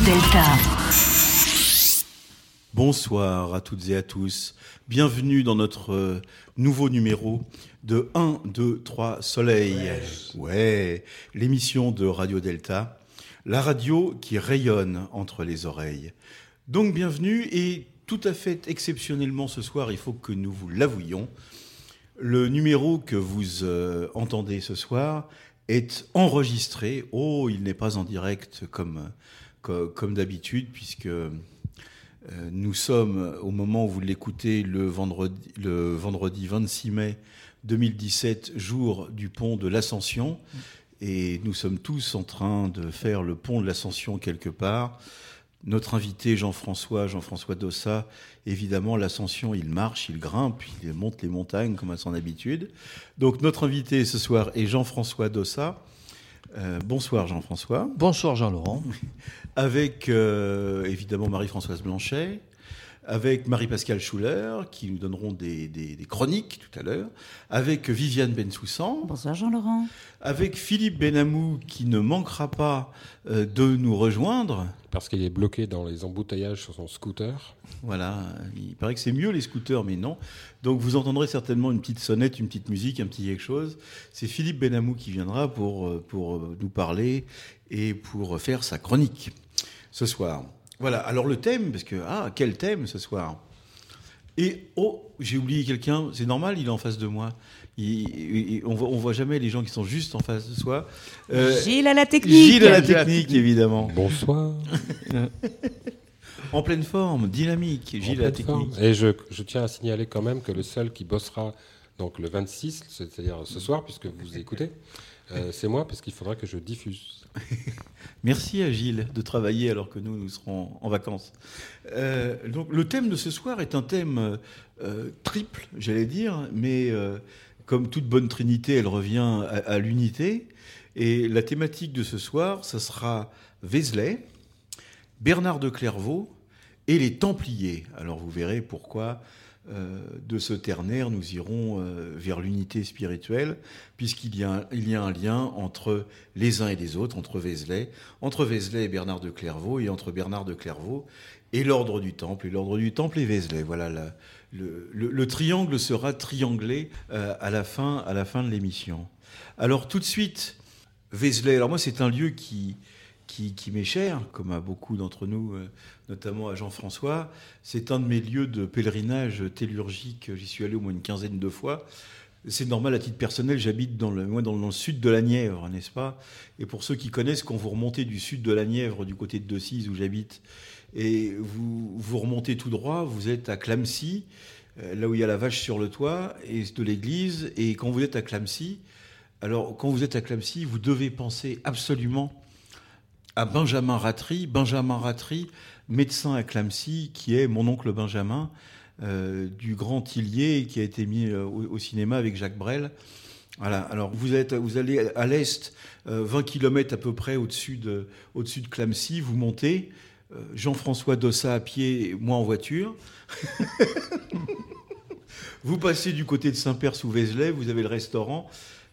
Delta. Bonsoir à toutes et à tous. Bienvenue dans notre euh, nouveau numéro de 1, 2, 3 Soleil. Ouais, l'émission de Radio Delta, la radio qui rayonne entre les oreilles. Donc bienvenue et tout à fait exceptionnellement ce soir, il faut que nous vous l'avouions, le numéro que vous euh, entendez ce soir est enregistré. Oh, il n'est pas en direct comme, co- comme, d'habitude, puisque euh, nous sommes, au moment où vous l'écoutez, le vendredi, le vendredi 26 mai 2017, jour du pont de l'Ascension. Et nous sommes tous en train de faire le pont de l'Ascension quelque part. Notre invité Jean-François, Jean-François Dossa, évidemment, l'ascension, il marche, il grimpe, il monte les montagnes comme à son habitude. Donc notre invité ce soir est Jean-François Dossa. Euh, bonsoir Jean-François. Bonsoir Jean-Laurent. Avec euh, évidemment Marie-Françoise Blanchet, avec Marie-Pascale Schuller, qui nous donneront des, des- des chroniques tout à l'heure, avec Viviane Bensoussan, Bonsoir Jean-Laurent. avec Philippe Benamou, qui ne manquera pas euh, de nous rejoindre. Parce qu'il est bloqué dans les embouteillages sur son scooter. Voilà, il paraît que c'est mieux les scooters, mais non. Donc vous entendrez certainement une petite sonnette, une petite musique, un petit quelque chose. C'est Philippe Benamou qui viendra pour, euh, pour nous parler et pour faire sa chronique ce soir. Voilà, alors le thème, parce que, ah, quel thème ce soir Et, oh, j'ai oublié quelqu'un, c'est normal, il est en face de moi. Il- il- on voit, on voit jamais les gens qui sont juste en face de soi. Euh, Gilles à la technique. Gilles à la technique, évidemment. Bonsoir. En pleine forme, dynamique, Gilles à la technique. Et je, je tiens à signaler quand même que le seul qui bossera donc le 26, c'est-à-dire ce soir, puisque vous écoutez, euh, c'est moi, parce qu'il faudra que je diffuse. Merci à Gilles de travailler alors que nous, nous serons en vacances. Euh, donc, le thème de ce soir est un thème euh, triple, j'allais dire, mais euh, comme toute bonne trinité, elle revient à, l'unité. Et la thématique de ce soir, ça sera Vézelay, Bernard de Clairvaux et les Templiers. Alors, vous verrez pourquoi. Euh, de ce ternaire, nous irons euh, vers l'unité spirituelle, puisqu'il y, a a un lien entre les uns et les autres, entre Vézelay, entre Vézelay et Bernard de Clairvaux, et entre Bernard de Clairvaux et l'ordre du Temple, et l'ordre du Temple et Vézelay. Voilà, le triangle sera trianglé euh, à, la fin, à la fin de l'émission. Alors tout de suite, Vézelay, alors moi c'est un lieu qui, qui, m'est cher, comme à beaucoup d'entre nous, euh, notamment à Jean-François. C'est un de mes lieux de pèlerinage tellurgique, j'y suis allé au moins une quinzaine de fois. C'est normal à titre personnel, j'habite dans le, dans le sud de la Nièvre, n'est-ce pas? Et pour ceux qui connaissent, quand vous remontez du sud de la Nièvre, du côté de Decize où j'habite, et vous, vous remontez tout droit, vous êtes à Clamcy, euh, là où il y a la vache sur le toit et de l'église. Et quand vous êtes à Clamcy, alors quand vous êtes à Clamcy, vous devez penser absolument à Benjamin Ratry. Benjamin Ratry, médecin à Clamcy, qui est mon oncle Benjamin, euh, du Grand Tillier, qui a été mis euh, au, au cinéma avec Jacques Brel. Voilà. Alors vous, êtes, vous allez à l'est, euh, 20 km à peu près au-dessus de, au-dessus de Clamcy, vous montez. euh, Jean-François Dossa à pied, moi en voiture. vous passez du côté de Saint-Père sous Vézelay, vous avez le restaurant,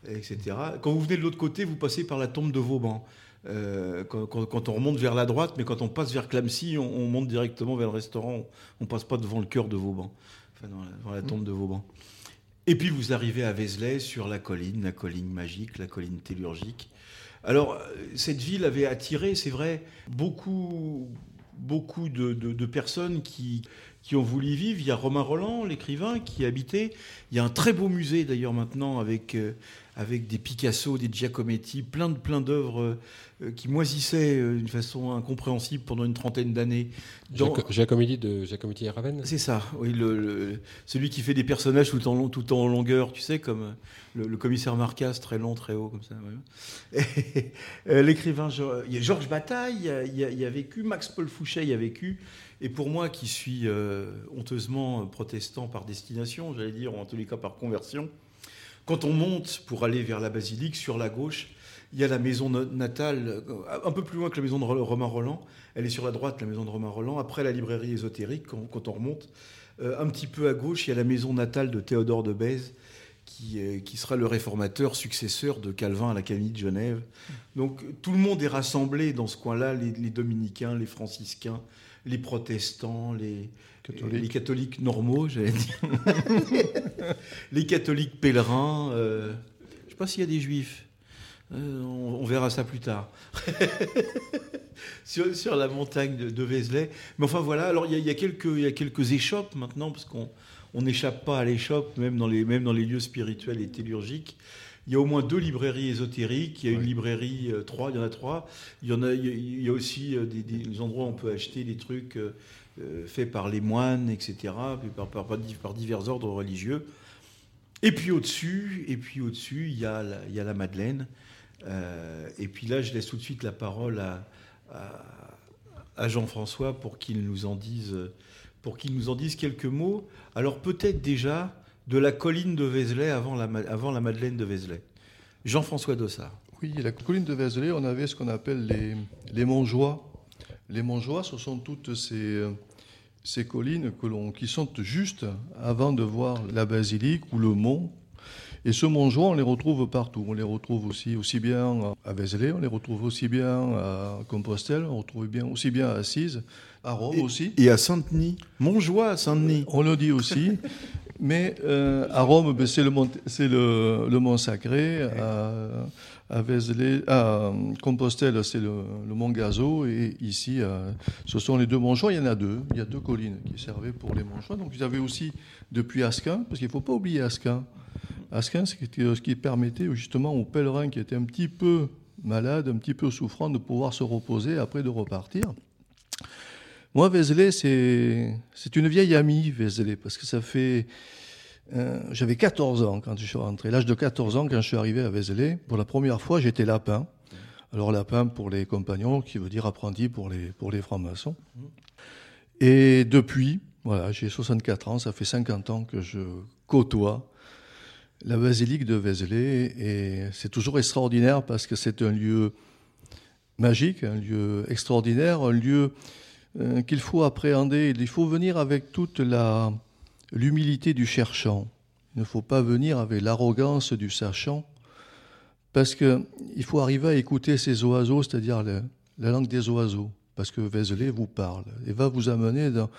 etc. Quand vous venez de l'autre côté, vous passez par la tombe de Vauban. Euh, quand, on remonte vers la droite, mais quand on passe vers Clamcy, on, on monte directement vers le restaurant. On passe pas devant le cœur de Vauban, enfin dans la, tombe de Vauban. Et puis vous arrivez à Vézelay sur la colline, la colline magique, la colline tellurgique. Alors, cette ville avait attiré, c'est vrai, beaucoup, beaucoup de personnes qui, qui ont voulu y vivre. Il y a Romain Roland, l'écrivain, qui habitait. Il y a un très beau musée d'ailleurs maintenant avec, euh, avec des Picasso, des Giacometti, plein de plein d'œuvres euh, qui moisissaient euh, d'une façon incompréhensible pendant une trentaine d'années. Dans... Giacometti de Giacometti et Raven C'est ça, oui, le, celui qui fait des personnages tout en, tout en longueur, tu sais, comme le, commissaire Marcas, très long, très haut, comme ça. L'écrivain, Georges Bataille, il y, a, il y a vécu, Max Paul Fouché y a vécu. Et pour moi, qui suis euh, honteusement protestant par destination, j'allais dire, ou en tous les cas par conversion, quand on monte pour aller vers la basilique, sur la gauche, il y a la maison natale, euh, un peu plus loin que la maison de Romain Roland. Elle est sur la droite, la maison de Romain Roland. Après la librairie ésotérique, quand, on remonte, euh, un petit peu à gauche, il y a la maison natale de Théodore de Bèze, qui, qui, sera le réformateur successeur de Calvin à la Camille de Genève. Donc tout le monde est rassemblé dans ce coin-là, les dominicains, les franciscains, les protestants, les les catholiques normaux, j'allais dire, les catholiques pèlerins. Euh, je ne sais pas s'il y a des juifs. Euh, on, verra ça plus tard. sur, la montagne de, Vézelay. Mais enfin voilà, alors il y, a, quelques, il y a quelques échoppes maintenant, parce qu'on n'échappe pas à l'échoppe, même, dans les, même dans les lieux spirituels et tellurgiques. Il y a au moins deux librairies ésotériques. Il y a une librairie, euh, trois, il y en a trois. Il y, en a, il y a aussi des, endroits où on peut acheter des trucs euh, faits par les moines, etc., par, par, par, divers ordres religieux. Et puis au-dessus, et puis au-dessus, il y y a la Madeleine. et puis là, je laisse tout de suite la parole à, à, Jean-François pour qu'il nous en dise, pour qu'il nous en dise quelques mots. Alors peut-être déjà de la colline de Vézelay avant la, avant la Madeleine de Vézelay. Jean-François Dossard. Oui, la colline de Vézelay, on avait ce qu'on appelle les, les. Les Montjoie, ce sont toutes ces, ces collines que qui sont juste avant de voir la basilique ou le mont. Et ce Montjoie, on les retrouve partout. On les retrouve aussi, aussi bien à Vézelay, on les retrouve aussi bien à Compostelle, on retrouve bien, aussi bien à Assise, à Rome aussi. Et à Saint-Denis. Montjoie à Saint-Denis. On le dit aussi. Mais euh, à Rome, ben, c'est le, mont, le, le mont Sacré. À, à, à Compostelle, c'est le, mont Gazo. Et ici, euh, ce sont les deux Montjoie. Il y en a deux. Il y a deux collines qui servaient pour les Montjoie. Donc, vous avez aussi depuis Asquin, parce qu'il ne faut pas oublier Asquin. Asquin, c'est ce qui permettait justement aux pèlerins qui étaient un petit peu malades, un petit peu souffrants, de pouvoir se reposer après de repartir. Moi, Vézelay, c'est une vieille amie, Vézelay, parce que ça fait. Euh, j'avais 14 ans quand je suis rentré. L'âge de 14 ans, quand je suis arrivé à Vézelay, pour la première fois, j'étais lapin. Alors, lapin pour les compagnons, qui veut dire apprenti pour les, pour les francs-maçons. Et depuis, voilà, j'ai 64 ans, ça fait 50 ans que je côtoie la basilique de Vézelay. Et c'est toujours extraordinaire parce que c'est un lieu magique, un lieu extraordinaire, un lieu euh, qu'il faut appréhender. Il faut venir avec toute la, l'humilité du cherchant. Il ne faut pas venir avec l'arrogance du sachant, parce qu'il faut arriver à écouter ces oiseaux, c'est-à-dire la, langue des oiseaux, parce que Vézelay vous parle et va vous amener dans,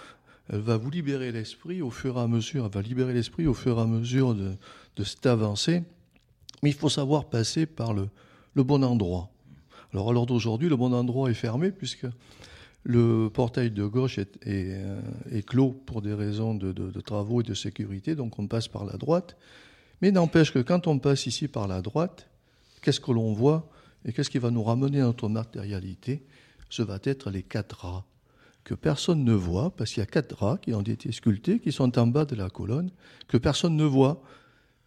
elle va vous libérer l'esprit au fur et à mesure, elle va libérer l'esprit au fur et à mesure de, cette avancée. Mais il faut savoir passer par le, le bon endroit. Alors à l'heure d'aujourd'hui, le bon endroit est fermé puisque le portail de gauche est, euh, clos pour des raisons de, travaux et de sécurité, donc on passe par la droite. Mais n'empêche que quand on passe ici par la droite, qu'est-ce que l'on voit et qu'est-ce qui va nous ramener à notre matérialité? Ce va être les quatre rats que personne ne voit, parce qu'il y a quatre rats qui ont été sculptés, qui sont en bas de la colonne, que personne ne voit,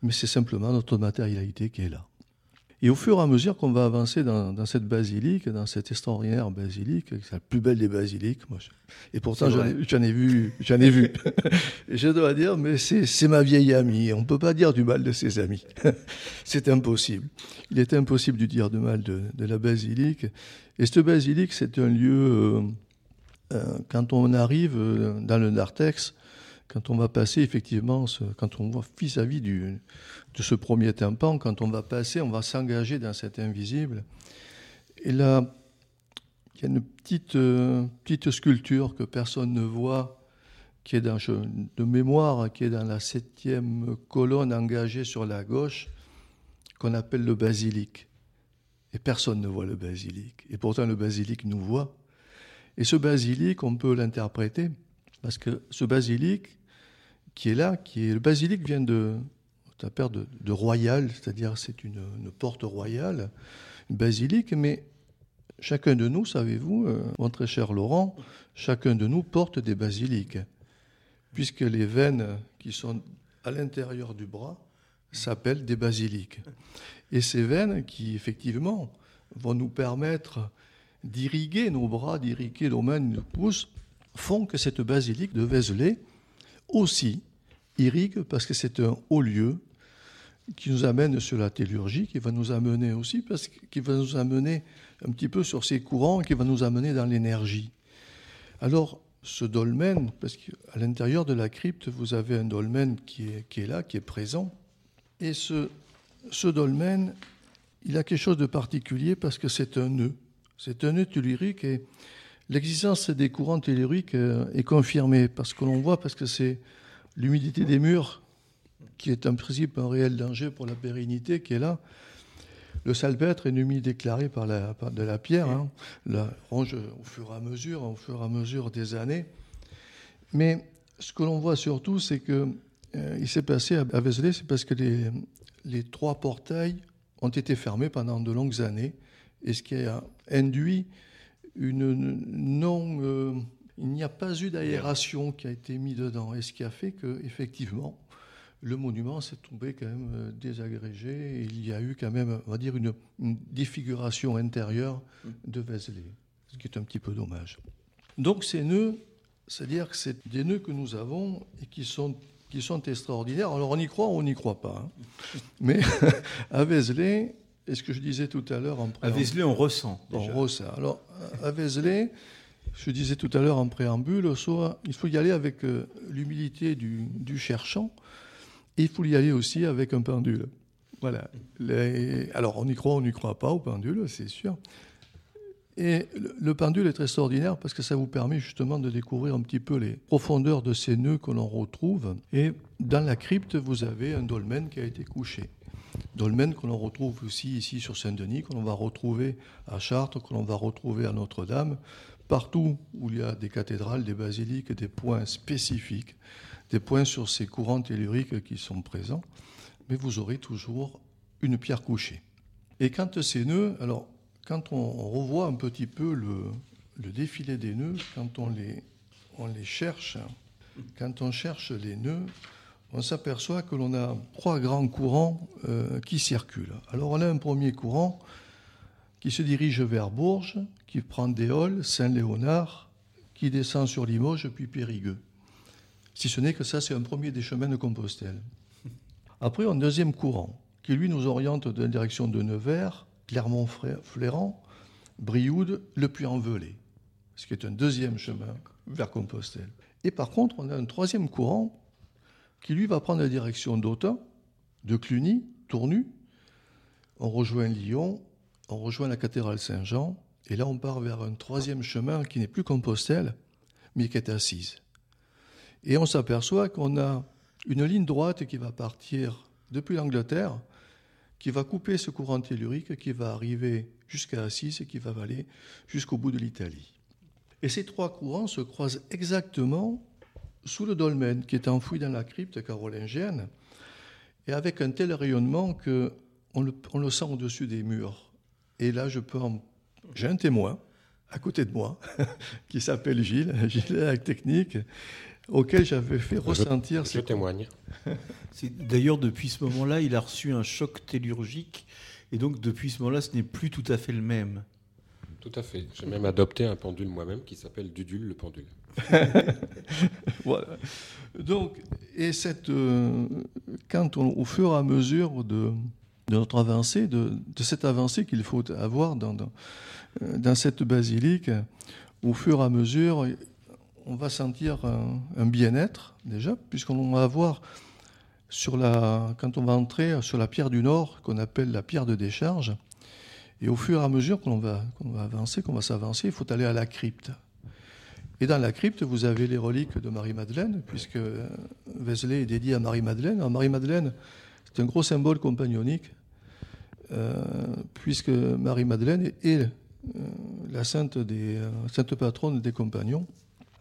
mais c'est simplement notre matérialité qui est là. Et au fur et à mesure qu'on va avancer dans, cette basilique, dans cette extraordinaire basilique, c'est la plus belle des basiliques, moi, et pourtant j'en ai, vu, j'en ai vu. je dois dire, mais c'est ma vieille amie. On ne peut pas dire du mal de ses amis. c'est impossible. Il est impossible de dire du mal de, la basilique. Et cette basilique, c'est un lieu, euh, euh, quand on arrive euh, dans le Narthex, quand on va passer effectivement, quand on voit vis-à-vis de ce premier tympan, quand on va passer, on va s'engager dans cet invisible. Et là, il y a une petite, euh, petite sculpture que personne ne voit, qui est dans, de mémoire, qui est dans la septième colonne engagée sur la gauche, qu'on appelle le basilic. Et personne ne voit le basilic. Et pourtant, le basilic nous voit. Et ce basilic, on peut l'interpréter Parce que ce basilic qui est là, qui est le basilic vient de la père de, de royal, c'est-à-dire c'est une, une, porte royale, une basilique, mais chacun de nous, savez-vous, euh, mon très cher Laurent, chacun de nous porte des basiliques, puisque les veines qui sont à l'intérieur du bras s'appellent des basiliques. Et ces veines qui, effectivement, vont nous permettre d'irriguer nos bras, d'irriguer nos mains, nos pouces, font que cette basilique de Vézelay aussi irrigue parce que c'est un haut lieu qui nous amène sur la tellurgie, qui va nous amener aussi, parce qu'il va nous amener un petit peu sur ces courants, qui va nous amener dans l'énergie. Alors, ce dolmen, parce qu'à l'intérieur de la crypte, vous avez un dolmen qui est, qui est là, qui est présent, et ce, ce dolmen, il a quelque chose de particulier parce que c'est un nœud. C'est un nœud tellurique et l'existence des courants telluriques est confirmée parce que l'on voit, parce que c'est l'humidité des murs qui est en principe un réel danger pour la pérennité qui est là. Le salpêtre est une humide déclarée par, la, de la pierre, hein, la ronge au fur et à mesure, au fur et à mesure des années. Mais ce que l'on voit surtout, c'est que euh, il s'est passé à Vézelay, c'est parce que les, les trois portails ont été fermés pendant de longues années, et ce qui a induit une non, euh, il n'y a pas eu d'aération qui a été mise dedans, et ce qui a fait que effectivement le monument s'est trouvé quand même désagrégé, et il y a eu quand même, on va dire, une, une défiguration intérieure de Vézelay, ce qui est un petit peu dommage. Donc ces nœuds, c'est-à-dire que c'est des nœuds que nous avons et qui sont qui sont extraordinaires. Alors on y croit ou on n'y croit pas. Hein. Mais à Vézelay, et ce que je disais tout à l'heure en À Vézelay, on ressent. Déjà. On ressent. Alors à Vézelay, je disais tout à l'heure en préambule, soit il faut y aller avec euh, l'humilité du, du, cherchant, il faut y aller aussi avec un pendule. Voilà. Alors on y croit, on n'y croit pas au pendule, c'est sûr. Et le pendule est très extraordinaire parce que ça vous permet justement de découvrir un petit peu les profondeurs de ces nœuds que l'on retrouve. Et dans la crypte, vous avez un dolmen qui a été couché. Dolmen que l'on retrouve aussi ici sur Saint-Denis, que l'on va retrouver à Chartres, que l'on va retrouver à Notre-Dame, partout où il y a des cathédrales, des basiliques, des points spécifiques, des points sur ces courants telluriques qui sont présents. Mais vous aurez toujours une pierre couchée. Et quand ces nœuds, alors quand on, revoit un petit peu le, défilé des nœuds, quand on les, on les cherche, quand on cherche les nœuds, on s'aperçoit que l'on a trois grands courants euh, qui circulent. Alors on a un premier courant qui se dirige vers Bourges, qui prend Déol, Saint-Léonard, qui descend sur Limoges, puis Périgueux. Si ce n'est que ça, c'est un premier des chemins de Compostelle. Après, un deuxième courant, qui lui nous oriente dans la direction de Nevers, Clermont-Fléran, Brioude, le Puy-en-Velay, ce qui est un deuxième chemin vers Compostelle. Et par contre, on a un troisième courant qui, lui, va prendre la direction d'Autun, de Cluny, Tournu. On rejoint Lyon, on rejoint la cathédrale Saint-Jean, et là, on part vers un troisième chemin qui n'est plus Compostelle, mais qui est assise. Et on s'aperçoit qu'on a une ligne droite qui va partir depuis l'Angleterre, qui va couper ce courant tellurique qui va arriver jusqu'à Assise et qui va aller jusqu'au bout de l'Italie. Et ces trois courants se croisent exactement sous le dolmen qui est enfoui dans la crypte carolingienne et avec un tel rayonnement que on le, sent au-dessus des murs. Et là, je peux j'ai un témoin à côté de moi qui s'appelle Gilles, Gilles avec technique, auquel j'avais fait ressentir. Je, je témoigne. D'ailleurs, depuis ce moment-là, il a reçu un choc tellurgique, et donc depuis ce moment-là, ce n'est plus tout à fait le même. Tout à fait. J'ai même adopté un pendule moi-même qui s'appelle Dudule le pendule. voilà. Donc, et cette, euh, quand on, au fur et à mesure de, de notre avancée, de, de cette avancée qu'il faut avoir dans, dans, dans, cette basilique, au fur et à mesure, on va sentir un, bien-être déjà, puisqu'on va avoir sur la, quand on va entrer sur la pierre du Nord, qu'on appelle la pierre de décharge, et au fur et à mesure qu'on va, avancer, qu'on va s'avancer, il faut aller à la crypte. Et dans la crypte, vous avez les reliques de Marie-Madeleine, puisque Vézelay est dédié à Marie-Madeleine. Marie-Madeleine, c'est un gros symbole compagnonique, euh, puisque Marie-Madeleine est, est euh, la sainte, des, euh, sainte patronne des compagnons.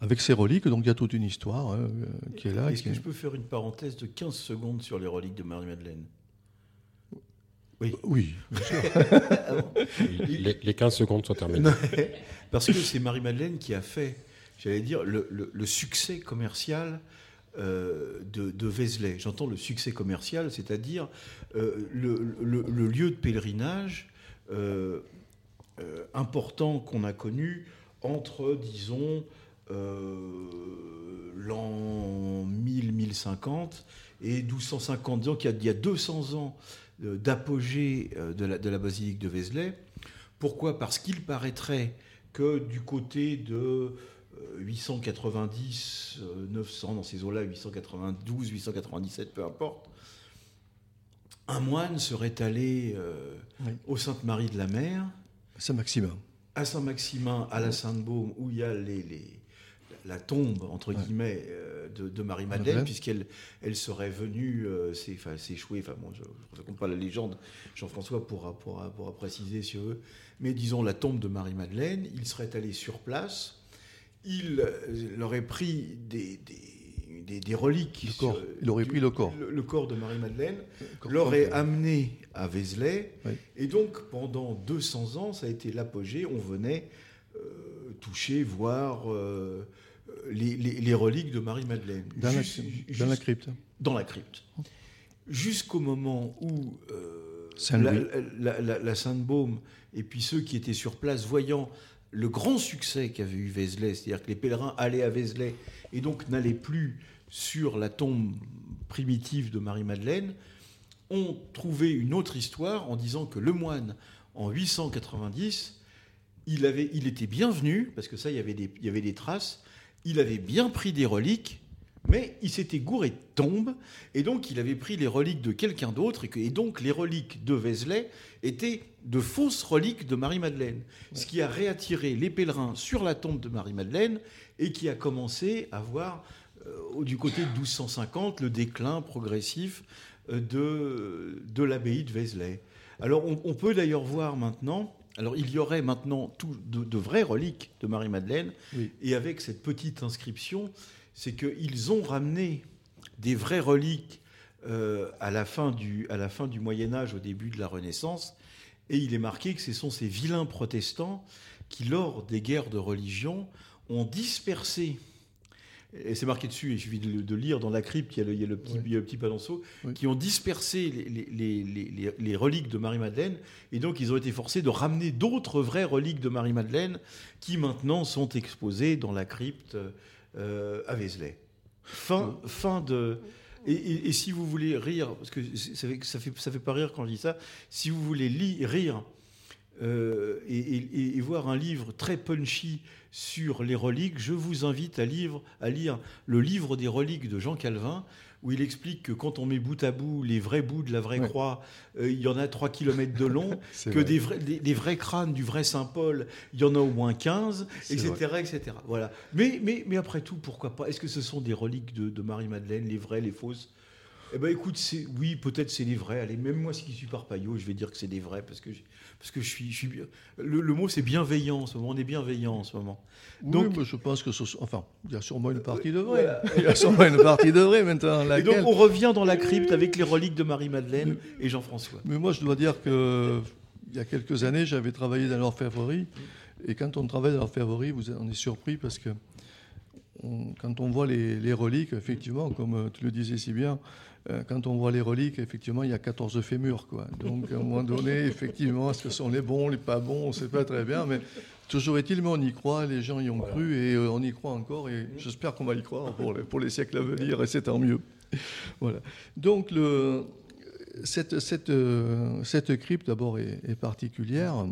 Avec ses reliques. Donc il y a toute une histoire hein, qui est là. Est-ce que je peux faire une parenthèse de 15 secondes sur les reliques de Marie-Madeleine? Oui. Oui, bien sûr. les, 15 secondes sont terminées. Parce que c'est Marie-Madeleine qui a fait, j'allais dire, le, succès commercial euh, de, de, Vézelay. J'entends le succès commercial, c'est-à-dire euh, le, lieu de pèlerinage euh, important qu'on a connu entre, disons, l'an 1000-1050 et 1250, disons qu'il y, a 200 ans d'apogée euh, de la, de la basilique de Vézelay. Pourquoi? Parce qu'il paraîtrait que du côté de 890, euh, 900, euh, dans ces eaux-là, 892, 897, peu importe, un moine serait allé au Sainte-Marie de la Mer. Saint-Maximin. À Saint-Maximin, à la Sainte-Baume, où il y a les, les la tombe, entre guillemets, euh, de, Marie-Madeleine, puisqu'elle elle serait venue euh, s'échouer. Enfin, bon, je ne raconte pas la légende, Jean-François pourra, pourra, pourra, préciser sur eux. Mais disons, la tombe de Marie-Madeleine, il serait allé sur place, il, euh, aurait pris des, des, des, reliques. il aurait pris le corps. Le, corps de Marie-Madeleine, l'aurait amené à Vézelay. Et donc, pendant 200 ans, ça a été l'apogée. On venait toucher, voir les, reliques de Marie-Madeleine. Dans, la crypte. Dans la crypte. Jusqu'au moment où euh, la, Sainte-Baume et puis ceux qui étaient sur place, voyant le grand succès qu'avait eu Vézelay, c'est-à-dire que les pèlerins allaient à Vézelay et donc n'allaient plus sur la tombe primitive de Marie-Madeleine, ont trouvé une autre histoire en disant que le moine, en 890, il, avait, il était bienvenu, parce que ça, il y avait des, il y avait des traces, il avait bien pris des reliques, mais il s'était gouré de tombes, et donc il avait pris les reliques de quelqu'un d'autre, et, donc les reliques de Vézelay étaient de fausses reliques de Marie-Madeleine, ce qui a réattiré les pèlerins sur la tombe de Marie-Madeleine, et qui a commencé à voir, euh, du côté de 1250, le déclin progressif euh, de, de l'abbaye de Vézelay. Alors on peut d'ailleurs voir maintenant alors il y aurait maintenant tout, de, vraies reliques de Marie-Madeleine, et avec cette petite inscription, c'est qu'ils ont ramené des vraies reliques euh, à, la fin du, à la fin du Moyen Âge, au début de la Renaissance, et il est marqué que ce sont ces vilains protestants qui, lors des guerres de religion, ont dispersé et c'est marqué dessus, il suffit de, lire dans la crypte, il y a le, il y a le petit, petit panonceau, qui ont dispersé les, les, reliques de Marie-Madeleine, et donc ils ont été forcés de ramener d'autres vraies reliques de Marie-Madeleine, qui maintenant sont exposées dans la crypte euh, à Vézelay. Fin, fin de... Et, si vous voulez rire, parce que ça fait, ça, fait, ça fait pas rire quand je dis ça, si vous voulez lire, rire euh, et, voir un livre très punchy sur les reliques, je vous invite à, à lire le livre des reliques de Jean Calvin, où il explique que quand on met bout à bout les vrais bouts de la vraie croix, euh, il y en a 3 km de long, que des vrais, les, vrais crânes du vrai Saint-Paul, il y en a au moins 15, etc. etc. Voilà. Mais, mais, mais après tout, pourquoi pas? Est-ce que ce sont des reliques de, de Marie-Madeleine, les vraies, les fausses? Eh ben écoute, oui, peut-être c'est des vrais. Allez, même moi, qui suis par paillot, je vais dire que c'est des vrais parce que parce que je suis, je suis le, le, mot c'est bienveillant en ce moment. On est bienveillant en ce moment. Donc, oui, je pense que ce, enfin, il y a sûrement une partie de vrai. Il y a sûrement une partie de vrai maintenant. Et donc on revient dans la crypte avec les reliques de Marie-Madeleine et Jean-François. Mais moi, je dois dire que il y a quelques années, j'avais travaillé dans l'orfèvrerie. Et quand on travaille dans l'orfèvrerie, vous on est surpris parce que quand on voit les, les, reliques, effectivement, comme tu le disais si bien, euh, quand on voit les reliques, effectivement, il y a 14 fémurs. Quoi. Donc, à un moment donné, effectivement, est-ce que ce sont les bons, les pas bons On ne sait pas très bien, mais toujours est-il, mais on y croit, les gens y ont cru, et euh, on y croit encore, et j'espère qu'on va y croire pour les, pour les siècles à venir, et c'est tant mieux. Voilà. Donc, le, cette, cette, euh, cette crypte, d'abord, est, particulière.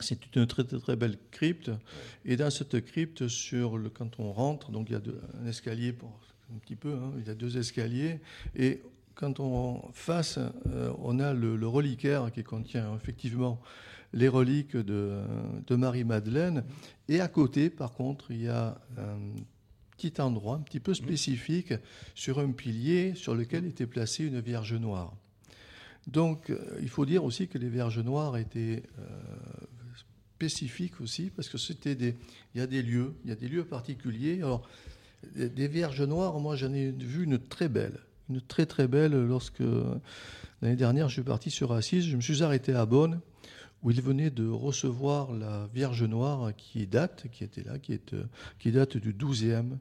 C'est une très, très, belle crypte. Et dans cette crypte, sur le, quand on rentre, donc il y a un escalier pour un petit peu. Hein. Il y a deux escaliers. Et quand on face, euh, on a le, reliquaire qui contient effectivement les reliques de, de Marie-Madeleine. Et à côté, par contre, il y a un petit endroit un petit peu spécifique sur un pilier sur lequel était placée une Vierge noire. Donc, euh, il faut dire aussi que les Vierges noires étaient euh, spécifique aussi, parce que c'était des, il y a des lieux, il y a des lieux particuliers. Alors, des, vierges noires, moi j'en ai vu une très belle, une très très belle lorsque l'année dernière je suis parti sur Assise, je me suis arrêté à Bonn où il venait de recevoir la Vierge Noire qui date, qui était là, qui, date du 12e,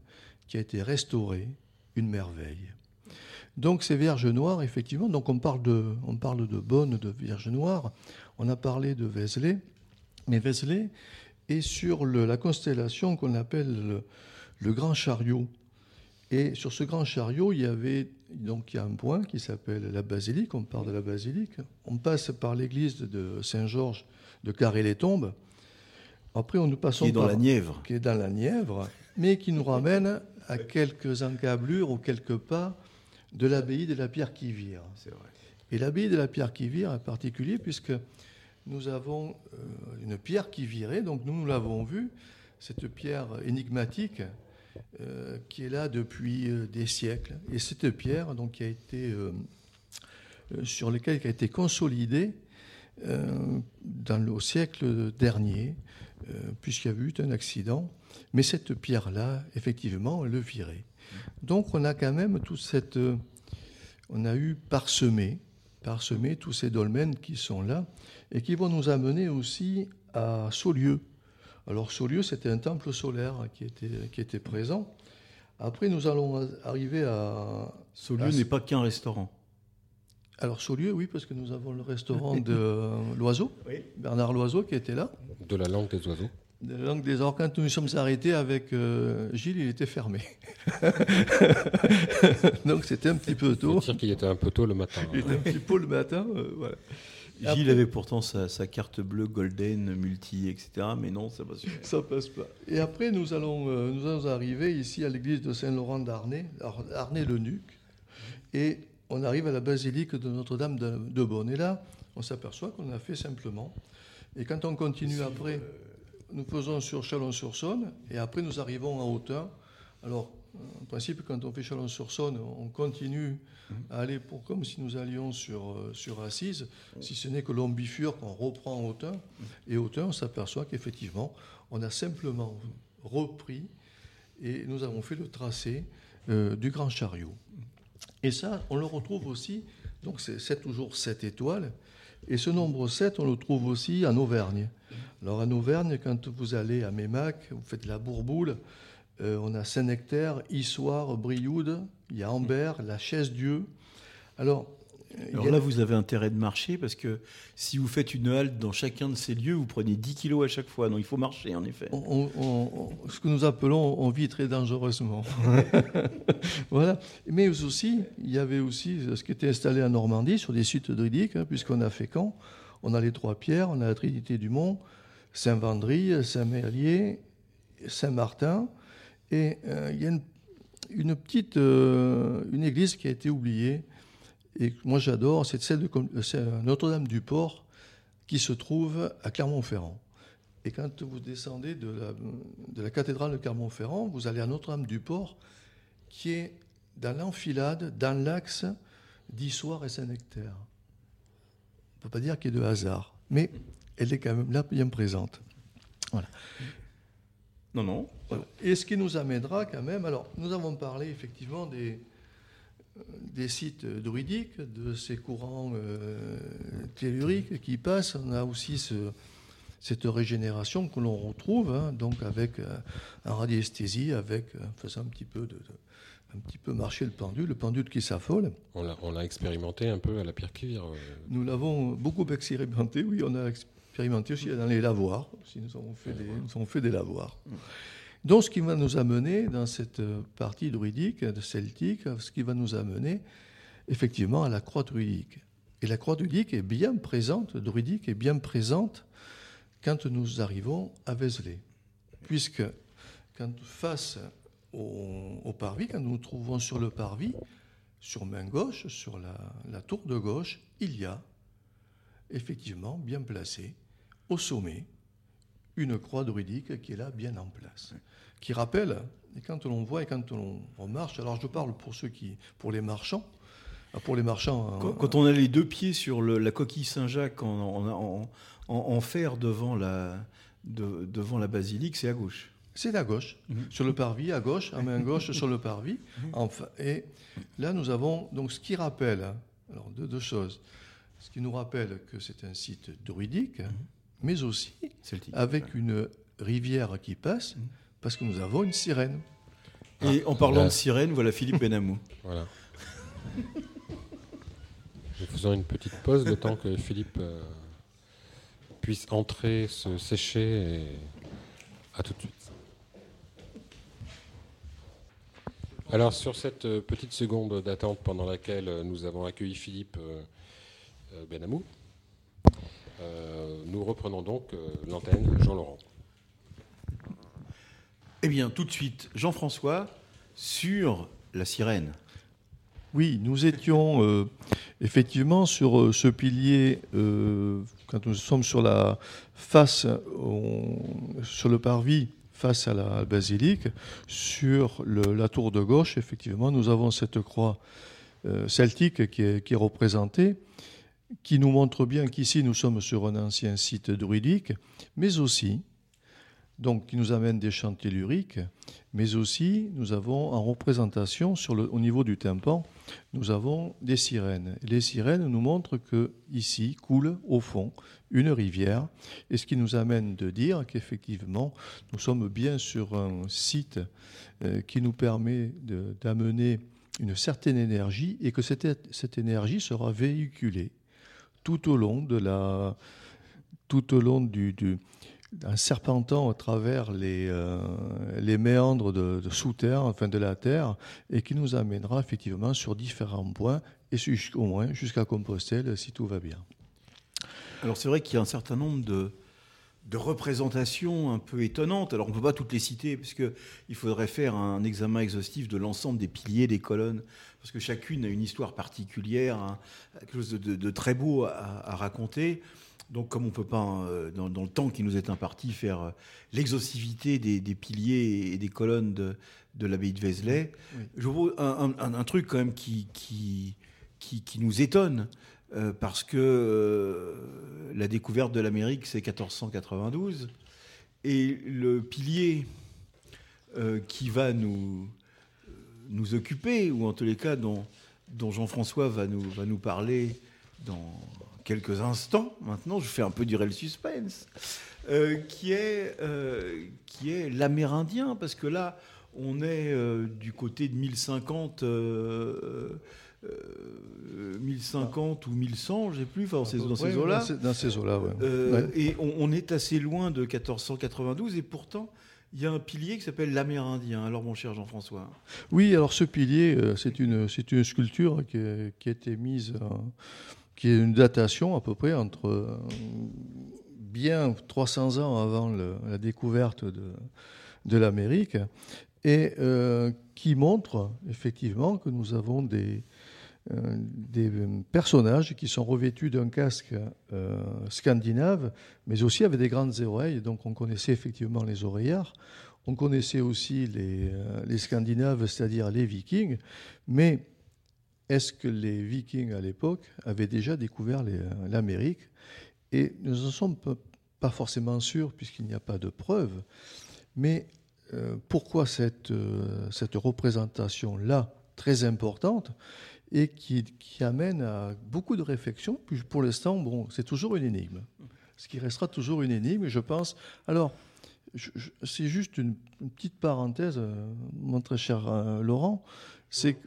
qui a été restaurée, une merveille. Donc ces Vierges Noires, effectivement, donc on parle de, on parle de Bonne, de Vierge Noire, on a parlé de Vézelay, mais Vézelay est sur la constellation qu'on appelle le, Grand Chariot. Et sur ce Grand Chariot, il y avait donc il y a un point qui s'appelle la basilique, on parle de la basilique, on passe par l'église de Saint-Georges de Carré-les-Tombes. Après, on nous passons qui est dans la Nièvre, qui est dans la Nièvre, mais qui nous ramène à quelques encablures ou quelques pas de l'abbaye de la Pierre qui vire. Et l'abbaye de la Pierre qui vire est particulier puisque nous avons euh, une pierre qui virait, donc nous, nous l'avons vu, cette pierre énigmatique euh, qui est là depuis euh, des siècles. Et cette pierre, donc, a été, sur laquelle qui a été consolidée dans le, siècle dernier, puisqu'il y a eu un accident. Mais cette pierre-là, effectivement, le virait. Donc on a quand même toute cette... on a eu parsemé, parsemé tous ces dolmens qui sont là et qui vont nous amener aussi à Saulieu. Alors Saulieu, c'était un temple solaire qui était, qui était présent. Après, nous allons arriver à... Saulieu n'est pas qu'un restaurant. Alors Saulieu, oui, parce que nous avons le restaurant de l'Oiseau, Bernard Loiseau qui était là. De la langue des oiseaux. De la langue des oiseaux. Quand nous nous sommes arrêtés avec euh, Gilles, il était fermé. Donc c'était un petit peu tôt. Il dire qu'il était un peu tôt le matin. Il était un petit peu le matin, euh, voilà. Gilles avait pourtant sa, carte bleue golden, multi, etc. Mais non, ça passe pas. Ça passe pas. Et après, nous allons, euh, nous allons arriver ici à l'église de Saint-Laurent d'Arnay, Arnay-le-Nuc. Et on arrive à la basilique de Notre-Dame de, de Bonne. Et là, on s'aperçoit qu'on a fait simplement. Et quand on continue après, euh, nous faisons sur Chalon-sur-Saône. Et après, nous arrivons en hauteur. Alors, en principe, quand on fait Chalon-sur-Saône, on continue à aller pour, comme si nous allions sur, euh, sur Assise, si ce n'est que l'on bifurque, on reprend en hauteur. Et hauteur, on s'aperçoit qu'effectivement, on a simplement repris et nous avons fait le tracé euh, du Grand Chariot. Et ça, on le retrouve aussi, donc c'est toujours 7 étoiles, et ce nombre 7, on le trouve aussi en Auvergne. Alors en Auvergne, quand vous allez à Mémac, vous faites la Bourboule, euh, on a Saint-Nectaire, Issoire, Brioude, il y a Amber, la Chaise-Dieu. Alors, alors là, vous avez intérêt de marcher parce que si vous faites une halte dans chacun de ces lieux, vous prenez 10 kilos à chaque fois. Donc il faut marcher, en effet. ce que nous appelons, on vit très dangereusement. voilà. Mais aussi, il y avait aussi ce qui était installé en Normandie sur des sites druidiques, hein, puisqu'on a fait Caen. On a les trois pierres, on a la Trinité du Mont, Saint-Vendry, Saint-Merlier, Saint-Martin. Et euh, il y a une, petite euh, une église qui a été oubliée et que moi j'adore, c'est celle de euh, Notre-Dame du Port qui se trouve à Clermont-Ferrand. Et quand vous descendez de la, cathédrale de Clermont-Ferrand, vous allez à Notre-Dame du Port qui est dans l'enfilade, dans l'axe d'Issoire et Saint-Nectaire. On ne peut pas dire qu'il y ait de hasard, mais elle est quand même là bien présente. Voilà. Non, non. Et ce qui nous amènera quand même, alors nous avons parlé effectivement des, des sites druidiques, de ces courants euh, telluriques qui passent. On a aussi cette régénération que l'on retrouve, hein, donc avec euh, un radiesthésie, avec euh, faisant un petit peu de, un petit peu marcher le pendule, le pendule qui s'affole. On l'a expérimenté un peu à la pierre cuivre. Nous l'avons beaucoup expérimenté, oui, on a expérimenté aussi dans les lavoirs, nous avons fait, des, nous avons fait des lavoirs. Donc, ce qui va nous amener dans cette partie druidique, celtique, ce qui va nous amener effectivement à la croix druidique. Et la croix druidique est bien présente, druidique est bien présente quand nous arrivons à Vézelay. Puisque, quand face au, parvis, quand nous nous trouvons sur le parvis, sur main gauche, sur la, la tour de gauche, il y a effectivement bien placé au sommet une croix druidique qui est là bien en place, qui rappelle, et quand on voit et quand on, marche, alors je parle pour ceux qui, pour les marchands, ah, pour les marchands. Quand, quand on a les deux pieds sur la coquille Saint-Jacques en, en, fer devant la, devant la basilique, c'est à gauche. C'est à gauche, mhm. sur le parvis, à gauche, à main gauche sur le parvis. Mhm. Enfin, et là, nous avons donc ce qui rappelle, alors deux, choses, ce qui nous rappelle que c'est un site druidique, mhm. Mais aussi avec une rivière qui passe, parce que nous avons une sirène. Et en parlant de sirène, voilà Philippe Benamou. voilà. Nous faisons une petite pause le temps que Philippe euh, puisse entrer, se sécher et à tout de suite. Alors sur cette euh, petite seconde d'attente pendant laquelle euh, nous avons accueilli Philippe Benamou, nous reprenons donc l'antenne Jean-Laurent. Eh bien, tout de suite, Jean-François, sur la sirène. Oui, nous étions euh, effectivement sur euh, ce pilier, euh, quand nous sommes sur la face, sur le parvis face à la basilique, sur la tour de gauche, effectivement, nous avons cette croix celtique qui est représentée, qui nous montre bien qu'ici nous sommes sur un ancien site druidique, mais aussi donc qui nous amène des chants telluriques, mais aussi nous avons en représentation sur le, au niveau du tympan, nous avons des sirènes. Les sirènes nous montrent que ici coule au fond une rivière, et ce qui nous amène de dire qu'effectivement nous sommes bien sur un site euh, qui nous permet d'amener une certaine énergie et que cette, cette énergie sera véhiculée tout au long de la tout au long du, un serpentant à travers les, euh, les méandres de, sous terre, enfin de la terre, et qui nous amènera effectivement sur différents points, et au moins jusqu'à Compostelle si tout va bien. Alors c'est vrai qu'il y a un certain nombre de, de représentations un peu étonnantes. Alors on ne peut pas toutes les citer, puisqu'il faudrait faire un examen exhaustif de l'ensemble des piliers, des colonnes, parce que chacune a une histoire particulière, quelque chose de, très beau à, à raconter. Donc, comme on ne peut pas, euh, dans, le temps qui nous est imparti, faire euh, l'exhaustivité des, piliers et des colonnes de, l'abbaye de Vézelay, je vois un, truc quand même qui, qui, qui, nous étonne, euh, parce que la découverte de l'Amérique, c'est 1492, et le pilier qui va nous, nous occuper, ou en tous les cas dont, Jean-François va nous, va nous parler dans quelques instants, maintenant, je fais un peu durer le suspense, euh, qui est, euh, qui est l'Amérindien, parce que là, on est euh, du côté de 1050, 1050 ou 1100, je sais plus, enfin, dans ces eaux-là. Dans ces eaux-là, Et on, est assez loin de 1492, et pourtant, il y a un pilier qui s'appelle l'Amérindien. Alors, mon cher Jean-François. Oui, alors ce pilier, c'est une, c'est une sculpture qui, qui a été mise qui est une datation à peu près entre euh, bien 300 ans avant la découverte de, de l'Amérique, et euh, qui montre effectivement que nous avons des, euh, des personnages qui sont revêtus d'un casque scandinave, mais aussi avec des grandes oreilles. Donc on connaissait effectivement les oreillards, on connaissait aussi les, Scandinaves, c'est-à-dire les Vikings, mais est-ce que les Vikings à l'époque avaient déjà découvert euh, l'Amérique? Et nous n'en sommes pas forcément sûrs puisqu'il n'y a pas de preuves. Mais euh, pourquoi euh, cette représentation-là, très importante, et qui, amène à beaucoup de réflexions pour l'instant, bon, c'est toujours une énigme. Ce qui restera toujours une énigme, je pense. Alors, c'est juste une, petite parenthèse, mon très cher Laurent, c'est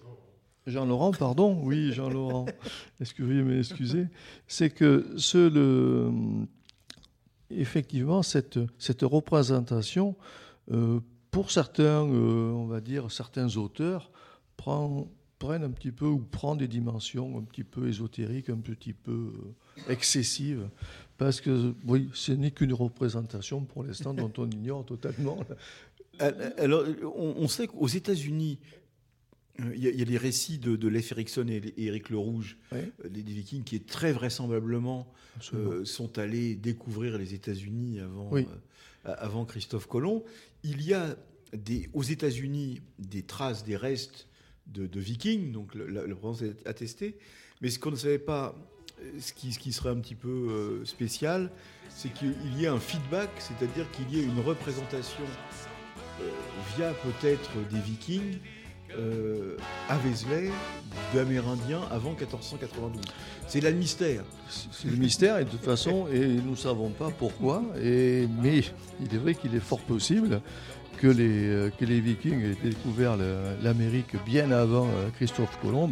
Jean-Laurent, pardon, oui, Jean-Laurent, vous veuillez m'excuser C'est que effectivement, cette, représentation, euh, pour certains, euh, on va dire, certains auteurs, prend, prennent un petit peu ou prend des dimensions un petit peu ésotériques, un petit peu euh, excessives, parce que, oui, ce n'est qu'une représentation pour l'instant dont on ignore totalement. Alors, on sait qu'aux États-Unis, euh, il y, a les récits de, de Leif Erikson et, Éric le Rouge, euh, des, Vikings, qui très vraisemblablement euh, sont allés découvrir les États-Unis avant, avant Christophe Colomb. Il y a des, aux États-Unis des traces, des restes de, Vikings, donc la, la présence est attestée. Mais ce qu'on ne savait pas ce qui, ce qui serait un petit peu euh, spécial, c'est qu'il y ait un feedback, c'est-à-dire qu'il y ait une représentation euh, via peut-être des Vikings euh, à Vézelay d'Amérindiens avant 1492. C'est là le mystère. C'est le mystère, et de toute façon, et nous ne savons pas pourquoi, et, mais il est vrai qu'il est fort possible que les, euh, que les Vikings aient découvert l'Amérique bien avant euh, Christophe Colomb.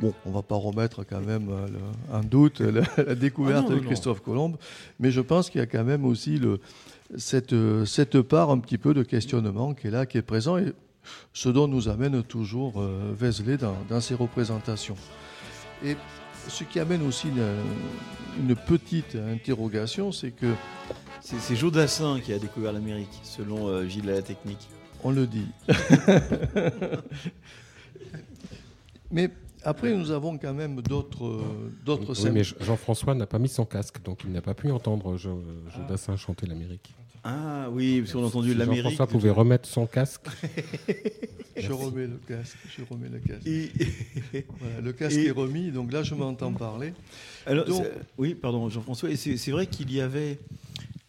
Bon, on va pas remettre quand même euh, le- en doute la, la découverte Ah non, non, de Christophe Colomb, mais je pense qu'il y a quand même aussi le, cette, cette part un petit peu de questionnement qui est là, qui est présent, et ce dont nous amène toujours Vézelay dans, dans ses représentations. Et ce qui amène aussi une, une petite interrogation, c'est que, C'est c'est Jodassin qui a découvert l'Amérique, selon euh, Gilles la Technique. on le dit. Mais après, nous avons quand même d'autres euh, d'autres Oui, scènes. mais Jean-François n'a pas mis son casque, donc il n'a pas pu entendre Jo- Jodassin chanter l'Amérique. Ah oui, parce qu'on a entendu Si l'Amérique. Jean-François pouvait remettre son casque. Je remets le casque. Je remets le casque. Et- Voilà, le casque Et- est remis, donc là, je m'entends parler. Alors, Donc- c'est- oui, pardon, Jean-François. Et c'est c'est vrai qu'il y avait.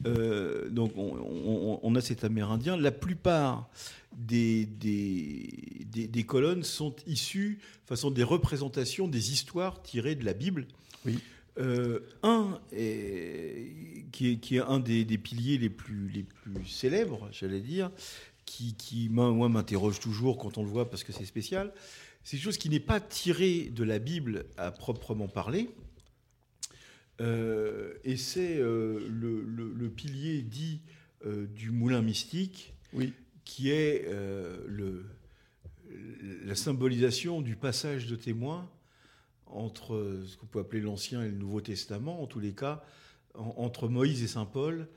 Euh, donc, on, on- on a cet Amérindien. La plupart des, des, des- des colonnes sont issues, façon des représentations des histoires tirées de la Bible. Oui. Euh, un est- qui, est, qui est un des, des piliers les plus, les plus célèbres, j'allais dire, qui, qui moi, moi, m'interroge toujours quand on le voit parce que c'est spécial. C'est quelque chose qui n'est pas tiré de la Bible à proprement parler. Euh, et c'est euh, le, le- le pilier dit euh, du moulin mystique, Oui. qui est le, la symbolisation du passage de témoin entre ce qu'on peut appeler l'Ancien et le Nouveau Testament, en tous les cas, en- entre Moïse et Saint Paul,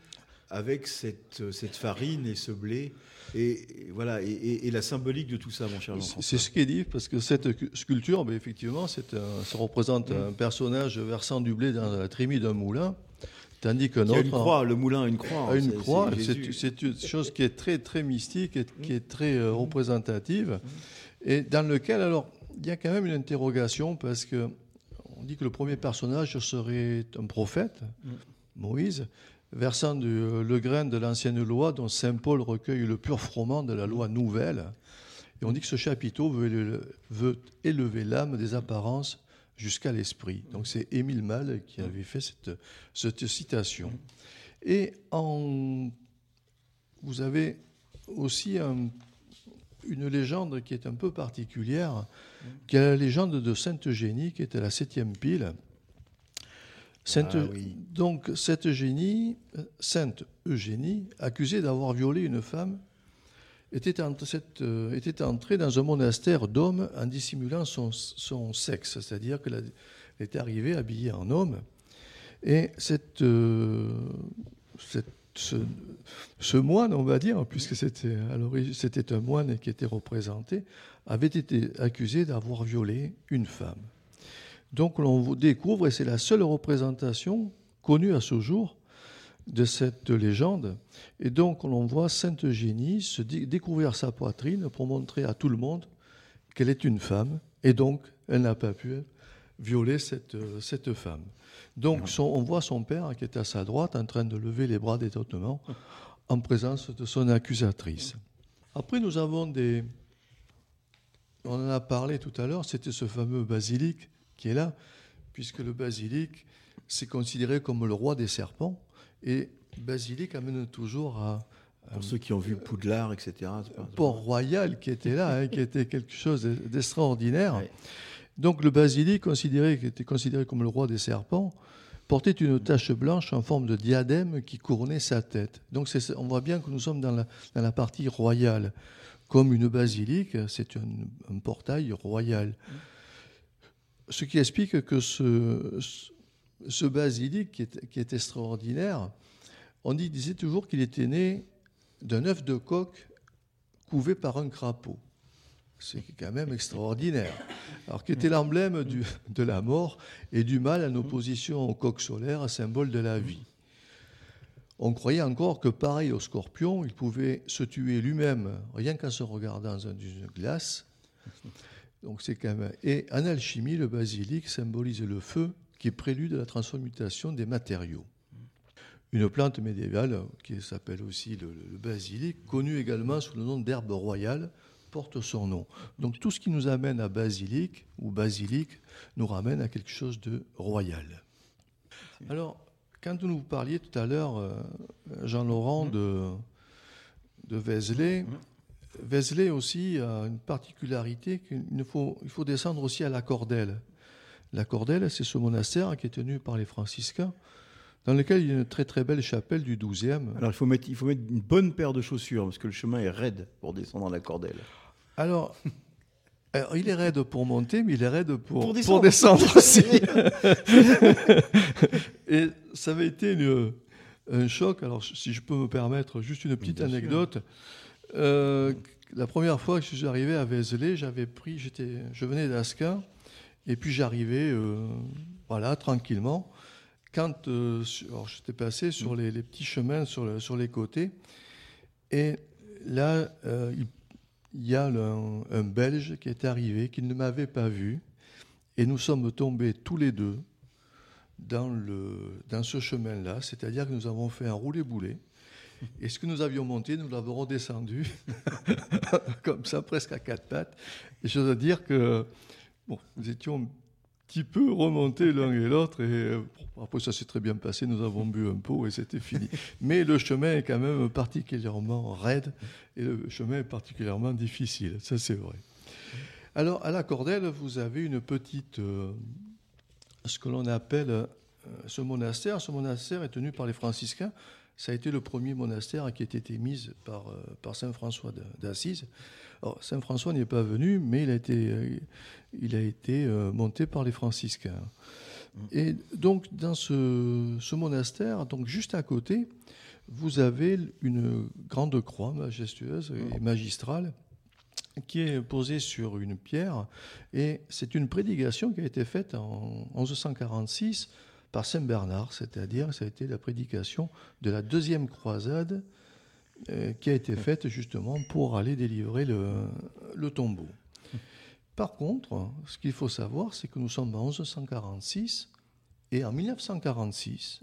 avec cette, cette farine et ce blé, et, et voilà, et, la symbolique de tout ça, mon cher Jean-François. c'est ce qui est dit, parce que cette cu- sculpture, ben, effectivement, c'est un- ça représente Mm. un personnage versant du blé dans la trémie d'un moulin, tandis qu'un autre. une croix, le moulin a une croix. a une c'est- croix, c'est une chose qui est très très mystique et qui est très Mm. euh, représentative, et dans lequel alors il y a quand même une interrogation parce que on dit que le premier personnage serait un prophète, Mm. Moïse, versant du- le grain de l'ancienne loi dont saint Paul recueille le pur froment de la loi nouvelle. Et on dit que ce chapiteau veut, éle- veut élever l'âme des apparences jusqu'à l'esprit. Donc c'est Émile Malle qui avait fait cette, citation. Et vous avez aussi un- une légende qui est un peu particulière, qui est la légende de Sainte Eugénie, qui était la septième pile. Sainte, Ah oui. Donc cette Eugénie, euh, Sainte Eugénie, accusée d'avoir violé une femme, était, en- cette, euh, était entrée dans un monastère d'hommes en dissimulant son, son sexe, c'est-à-dire qu'elle était arrivée habillée en homme. Et cette, euh, cette- ce, ce moine, on va dire, puisque c'était à l'origine c'était un moine qui était représenté, avait été accusé d'avoir violé une femme. Donc l'on découvre, et c'est la seule représentation connue à ce jour de cette légende, et donc l'on voit Sainte Eugénie se découvrir sa poitrine pour montrer à tout le monde qu'elle est une femme, et donc elle n'a pas pu violer cette, cette femme. Donc son- on voit son père qui est à sa droite en train de lever les bras d'étonnement en présence de son accusatrice. Après nous avons des... On en a parlé tout à l'heure, c'était ce fameux basilic qui est là, puisque le basilic, c'est considéré comme le roi des serpents, et basilic amène toujours à Pour ceux qui ont vu Poudlard, etc. c'est pas- un port royal qui était là, hein, qui était quelque chose d'extraordinaire. Ouais. Donc le basilic, considéré, qui était considéré comme le roi des serpents, portait une tache blanche en forme de diadème qui couronnait sa tête. Donc c'est- on voit bien que nous sommes dans la, dans la partie royale. Comme une basilique, c'est un, un portail royal. Ce qui explique que ce, basilic, qui est, extraordinaire, on disait toujours qu'il était né d'un œuf de coq couvé par un crapaud. C'est quand même extraordinaire. Alors, qui était l'emblème de la mort et du mal en opposition au coq solaire, symbole de la vie. On croyait encore que, pareil au scorpion, il pouvait se tuer lui-même rien qu'en se regardant dans une glace. Donc c'est quand même. Et en alchimie, le basilic symbolise le feu qui est prélude à la transmutation des matériaux. Une plante médiévale qui s'appelle aussi le, le basilic, connue également sous le nom d'herbe royale, porte son nom. Donc tout ce qui nous amène à basilic ou basilic nous ramène à quelque chose de royal. Alors, quand vous nous parliez tout à l'heure, euh, Jean-Laurent, de, de Vézelay, Vézelay aussi a une particularité qu'il faut, il faut descendre aussi à la Cordelle. La Cordelle, c'est ce monastère qui est tenu par les franciscains, dans lequel il y a une très très belle chapelle du 12e. Alors il faut, mettre, il faut mettre une bonne paire de chaussures, parce que le chemin est raide pour descendre à la Cordelle. Alors, alors, il est raide pour monter, mais il est raide pour, pour descendre, pour descendre aussi. Et ça avait été une, un choc. Alors, si je peux me permettre, juste une petite anecdote. Euh, la première fois que je suis arrivé à Vézelay, j'avais pris, j'étais, je venais d'Asca, et puis j'arrivais, euh, voilà, tranquillement. Quand euh, j'étais passé sur les, petits chemins sur, le, sur les côtés, et là, euh, il y a un, un, Belge qui est arrivé, qui ne m'avait pas vu, et nous sommes tombés tous les deux dans, le, dans ce chemin-là, c'est-à-dire que nous avons fait un roulé-boulet, et ce que nous avions monté, nous l'avons redescendu, comme ça, presque à quatre pattes. Et je dois dire que bon, nous étions petit peu remonté l'un et l'autre. Et bon, après, ça s'est très bien passé. Nous avons bu un pot et c'était fini. Mais le chemin est quand même particulièrement raide et le chemin est particulièrement difficile. Ça, c'est vrai. Alors, à la Cordelle, vous avez une petite. Euh, ce que l'on appelle euh, ce monastère. Ce monastère est tenu par les franciscains. Ça a été le premier monastère qui a été mis par, euh, par Saint François d'Assise. Saint François n'est pas venu, mais il a été, euh, il a été euh, monté par les franciscains. Mm. Et donc, dans ce, ce, monastère, donc juste à côté, vous avez une grande croix majestueuse et mm. magistrale qui est posée sur une pierre. Et c'est une prédication qui a été faite en 1146 par Saint Bernard, c'est-à-dire ça a été la prédication de la deuxième croisade euh, qui a été faite justement pour aller délivrer le, le tombeau. Par contre, ce qu'il faut savoir, c'est que nous sommes en 1146 et en 1946,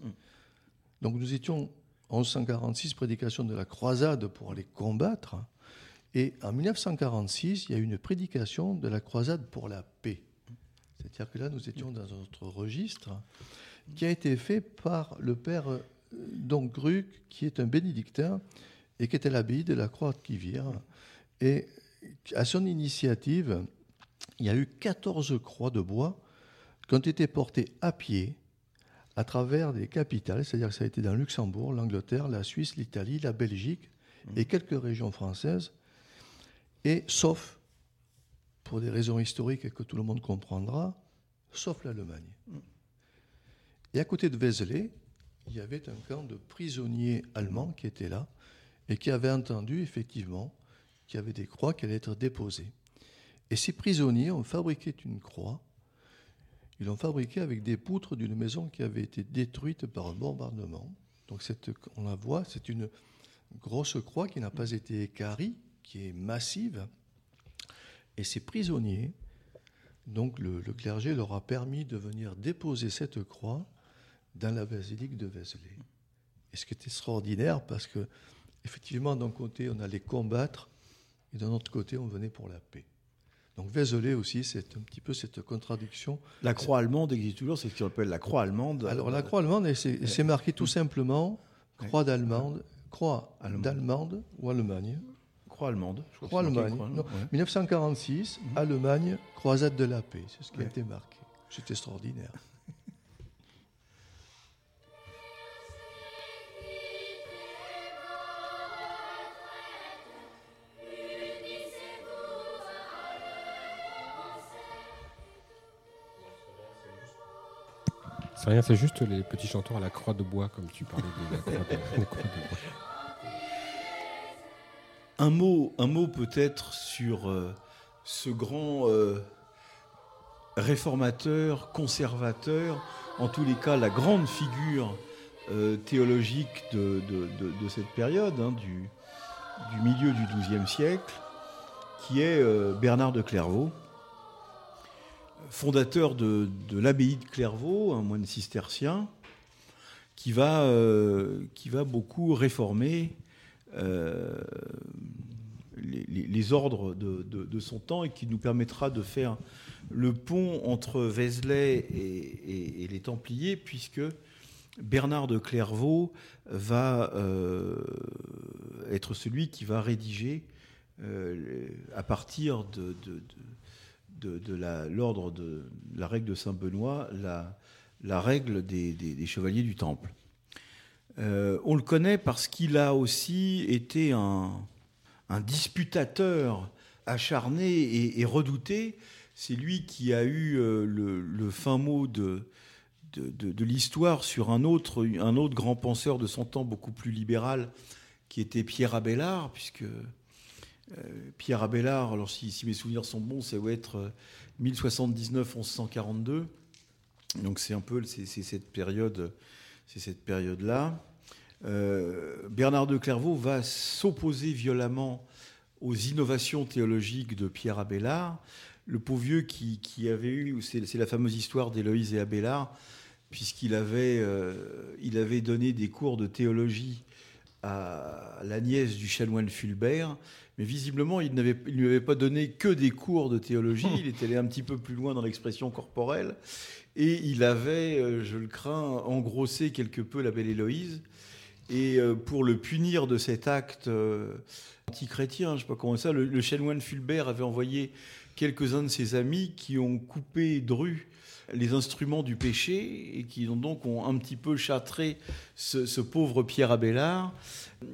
donc nous étions en 1146, prédication de la croisade pour aller combattre, et en 1946, il y a eu une prédication de la croisade pour la paix. C'est-à-dire que là, nous étions dans un autre registre qui a été fait par le père euh, donc Gruc, qui est un bénédictin et qui était l'abbaye de la Croix de Kivir. Et à son initiative, il y a eu 14 croix de bois qui ont été portées à pied à travers des capitales, c'est-à-dire que ça a été dans Luxembourg, l'Angleterre, la Suisse, l'Italie, la Belgique et quelques régions françaises, et sauf, pour des raisons historiques que tout le monde comprendra, sauf l'Allemagne. Et à côté de Vézelay, il y avait un camp de prisonniers allemands qui étaient là et qui avaient entendu effectivement qu'il y avait des croix qui allaient être déposées. Et ces prisonniers ont fabriqué une croix. Ils l'ont fabriquée avec des poutres d'une maison qui avait été détruite par un bombardement. Donc on la voit, c'est une grosse croix qui n'a pas été écarie, qui est massive. Et ces prisonniers, donc le clergé leur a permis de venir déposer cette croix dans la basilique de Vézelay. Et ce qui est extraordinaire, parce que effectivement, d'un côté, on allait combattre, et d'un autre côté, on venait pour la paix. Donc Vézelay aussi, c'est un petit peu cette contradiction. La croix allemande existe toujours, c'est ce qu'on appelle la croix allemande. Alors la croix allemande, c'est marqué tout simplement croix d'Allemande, croix d'Allemande ou Allemagne. Croix allemande. Je croix Allemagne. Non, ouais. 1946, mmh. Allemagne, croisade de la paix, c'est ce qui ouais. a été marqué. C'est extraordinaire. C'est rien, c'est juste les petits chanteurs à la croix de bois, comme tu parlais de la croix de, la croix de bois. Un mot, un mot peut-être sur euh, ce grand euh, réformateur, conservateur, en tous les cas la grande figure euh, théologique de, de, de, de, cette période, hein, du, du, milieu du XIIe siècle, qui est euh, Bernard de Clairvaux. Fondateur de, l'abbaye de Clairvaux, un moine cistercien, qui va, euh, beaucoup réformer euh, les, ordres de, son temps et qui nous permettra de faire le pont entre Vézelay et, les Templiers, puisque Bernard de Clairvaux va euh, être celui qui va rédiger à partir de, l'ordre de, la règle de Saint-Benoît, la, règle des, chevaliers du Temple. Euh, on le connaît parce qu'il a aussi été un, disputateur acharné et, redouté. C'est lui qui a eu euh, le, fin mot de, de, l'histoire sur un autre, un autre grand penseur de son temps, beaucoup plus libéral, qui était Pierre Abélard, puisque Pierre Abélard, alors si, mes souvenirs sont bons, ça doit être 1079-1142. Euh, Donc c'est un peu c'est, cette période, c'est période-là. Euh, Bernard de Clairvaux va s'opposer violemment aux innovations théologiques de Pierre Abélard. Le pauvre vieux qui, avait eu, c'est, la fameuse histoire d'Héloïse et Abélard, puisqu'il avait, il avait donné des cours de théologie à la nièce du chanoine Fulbert, mais visiblement, il, ne lui avait pas donné que des cours de théologie, il était allé un petit peu plus loin dans l'expression corporelle, et il avait, euh, je le crains, engrossé quelque peu la belle Héloïse, et euh, pour le punir de cet acte euh, anti-chrétien, je ne sais pas comment ça, le, le chanoine Fulbert avait envoyé quelques-uns de ses amis qui ont coupé Dru les instruments du péché et qui ont donc ont un petit peu châtré ce, pauvre Pierre Abélard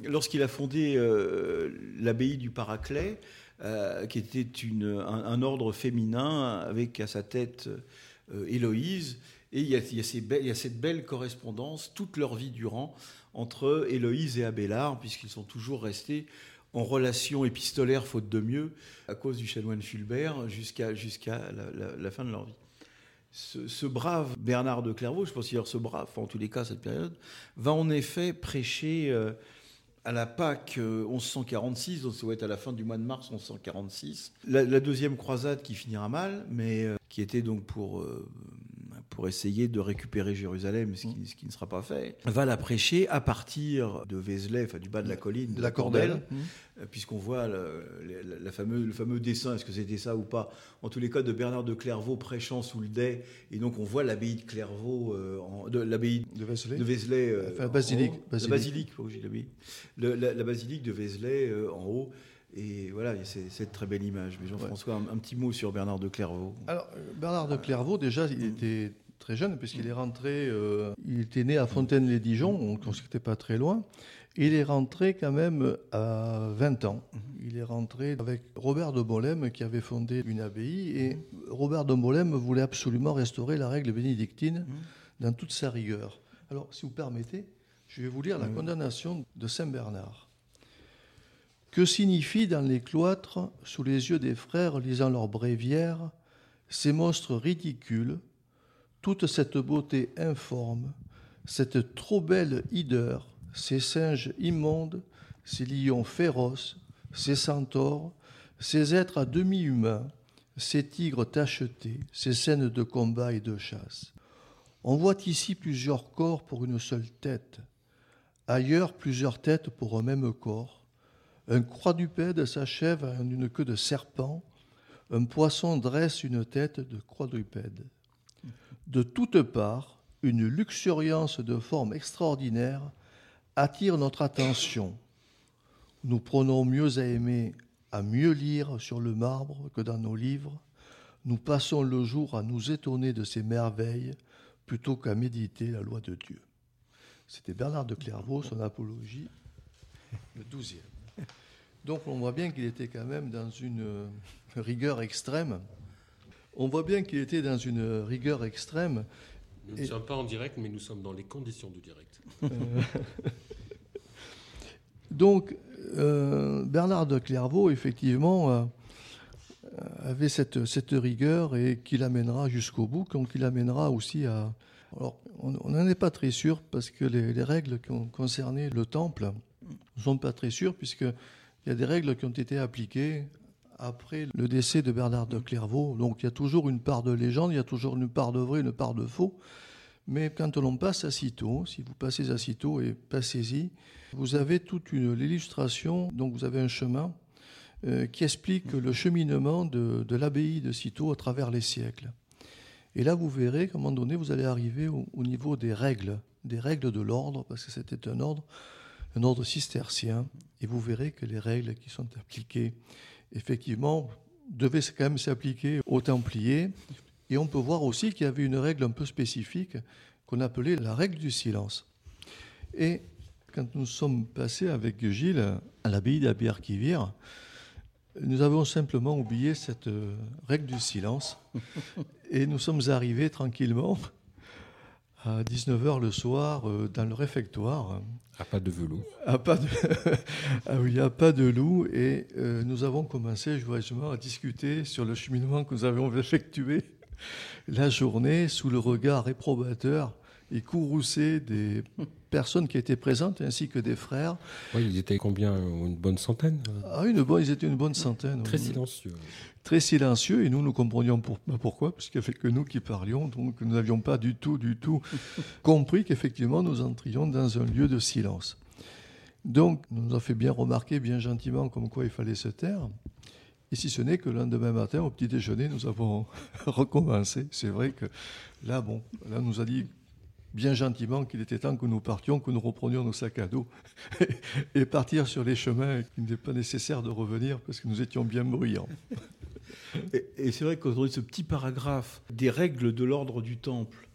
lorsqu'il a fondé euh, l'abbaye du Paraclet, euh, qui était un, ordre féminin avec à sa tête euh, Héloïse. Et il y, a, cette belle correspondance toute leur vie durant entre Héloïse et Abélard, puisqu'ils sont toujours restés en relation épistolaire, faute de mieux, à cause du chanoine Fulbert, jusqu'à la, fin de leur vie ce, brave Bernard de Clairvaux, je pense qu'il ce brave, en tous les cas cette période, va en effet prêcher euh, à la Pâque 1146, euh, donc ça va être à la fin du mois de mars 1146. La, deuxième croisade qui finira mal, mais euh, qui était donc pour pour essayer de récupérer Jérusalem, ce qui, ce qui, ne sera pas fait, va la prêcher à partir de Vézelay, enfin du bas de la colline, de, la Cordelle, mmh. euh, puisqu'on voit le, la, fameux, le fameux dessin, est-ce que c'était ça ou pas, en tous les cas de Bernard de Clairvaux prêchant sous le dais, et donc on voit l'abbaye de Clairvaux, euh, de l'abbaye de Vézelay, de Vézelay euh, enfin, basilique, basilique. La basilique, oh, la, la, basilique de Vézelay en haut. Et voilà, c'est cette très belle image. Mais Jean-François, un, petit mot sur Bernard de Clairvaux. Alors, Bernard de Clairvaux, déjà, il était très jeune, puisqu'il est rentré, euh, il était né à Fontaine-les-Dijon, on ne pas très loin. Il est rentré quand même à 20 ans. Il est rentré avec Robert de Molem qui avait fondé une abbaye et Robert de Molem voulait absolument restaurer la règle bénédictine dans toute sa rigueur. Alors, si vous permettez, je vais vous lire la condamnation de Saint Bernard. Que signifient dans les cloîtres, sous les yeux des frères lisant leurs bréviaires, ces monstres ridicules toute cette beauté informe, cette trop belle hideur, ces singes immondes, ces lions féroces, ces centaures, ces êtres à demi humains, ces tigres tachetés, ces scènes de combat et de chasse. On voit ici plusieurs corps pour une seule tête, ailleurs plusieurs têtes pour un même corps. Un quadrupède s'achève en une queue de serpent, un poisson dresse une tête de quadrupède. De toutes parts, une luxuriance de forme extraordinaire attire notre attention. Nous prenons mieux à aimer, à mieux lire sur le marbre que dans nos livres. Nous passons le jour à nous étonner de ces merveilles plutôt qu'à méditer la loi de Dieu. C'était Bernard de Clairvaux, son apologie, le douzième. Donc on voit bien qu'il était quand même dans une rigueur extrême on voit bien qu'il était dans une rigueur extrême. Nous ne sommes pas en direct, mais nous sommes dans les conditions du direct. Euh, donc, euh, Bernard de Clairvaux, effectivement, euh, avait cette, rigueur et qui l'amènera jusqu'au bout, donc il l'amènera aussi à... Alors, on n'en est pas très sûr parce que les, les, règles qui ont concerné le temple ne sont pas très sûres puisqu'il y a des règles qui ont été appliquées après le décès de Bernard de Clairvaux. Donc il y a toujours une part de légende, il y a toujours une part de vrai, une part de faux. Mais quand l'on passe à Citeaux, si vous passez à Citeaux et passez-y, vous avez toute une l'illustration, donc vous avez un chemin euh, qui explique le cheminement de, l'abbaye de Citeaux à travers les siècles. Et là, vous verrez qu'à un moment donné, vous allez arriver au, niveau des règles, des règles de l'ordre, parce que c'était un ordre, un ordre cistercien, et vous verrez que les règles qui sont appliquées, effectivement, devaient quand même s'appliquer aux Templiers, et on peut voir aussi qu'il y avait une règle un peu spécifique qu'on appelait la règle du silence. Et quand nous sommes passés avec Gilles à l'abbaye d'Abbé nous avons simplement oublié cette euh, règle du silence et nous sommes arrivés tranquillement à 19h le soir euh, dans le réfectoire. À pas de velours. Pas de... ah oui, à pas de loup. Et euh, nous avons commencé joyeusement à discuter sur le cheminement que nous avions effectué la journée sous le regard réprobateur et courroucé des personnes qui étaient présentes ainsi que des frères. Oui, ils étaient combien Une bonne centaine Ah, une bonne, ils étaient une bonne centaine. Très silencieux. Très silencieux et nous, nous comprenions pour, bah, pourquoi, puisqu'il n'y avait que nous qui parlions, donc nous n'avions pas du tout, du tout compris qu'effectivement nous entrions dans un lieu de silence. Donc, nous a fait bien remarquer, bien gentiment, comme quoi il fallait se taire. Et si ce n'est que le lendemain matin, au petit déjeuner, nous avons recommencé. C'est vrai que là, bon, là, nous a dit bien gentiment qu'il était temps que nous partions, que nous reprenions nos sacs à dos et partir sur les chemins qu'il n'était pas nécessaire de revenir parce que nous étions bien bruyants. Et, c'est vrai qu'aujourd'hui, ce petit paragraphe des règles de l'ordre du Temple,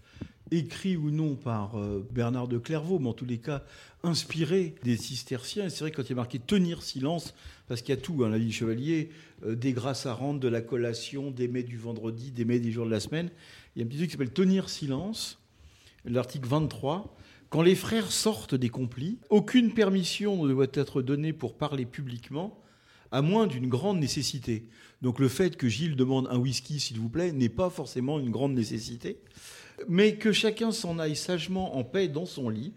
écrit ou non par euh, Bernard de Clairvaux, mais en tous les cas inspiré des cisterciens, c'est vrai que quand il y a marqué tenir silence, parce qu'il y a tout, hein, la vie chevalier, euh, des grâces à rendre, de la collation, des mets du vendredi, des mets des jours de la semaine, il y a un petit truc qui s'appelle tenir silence, l'article 23, quand les frères sortent des complis, aucune permission ne doit être donnée pour parler publiquement, à moins d'une grande nécessité. Donc le fait que Gilles demande un whisky, s'il vous plaît, n'est pas forcément une grande nécessité, mais que chacun s'en aille sagement en paix dans son lit.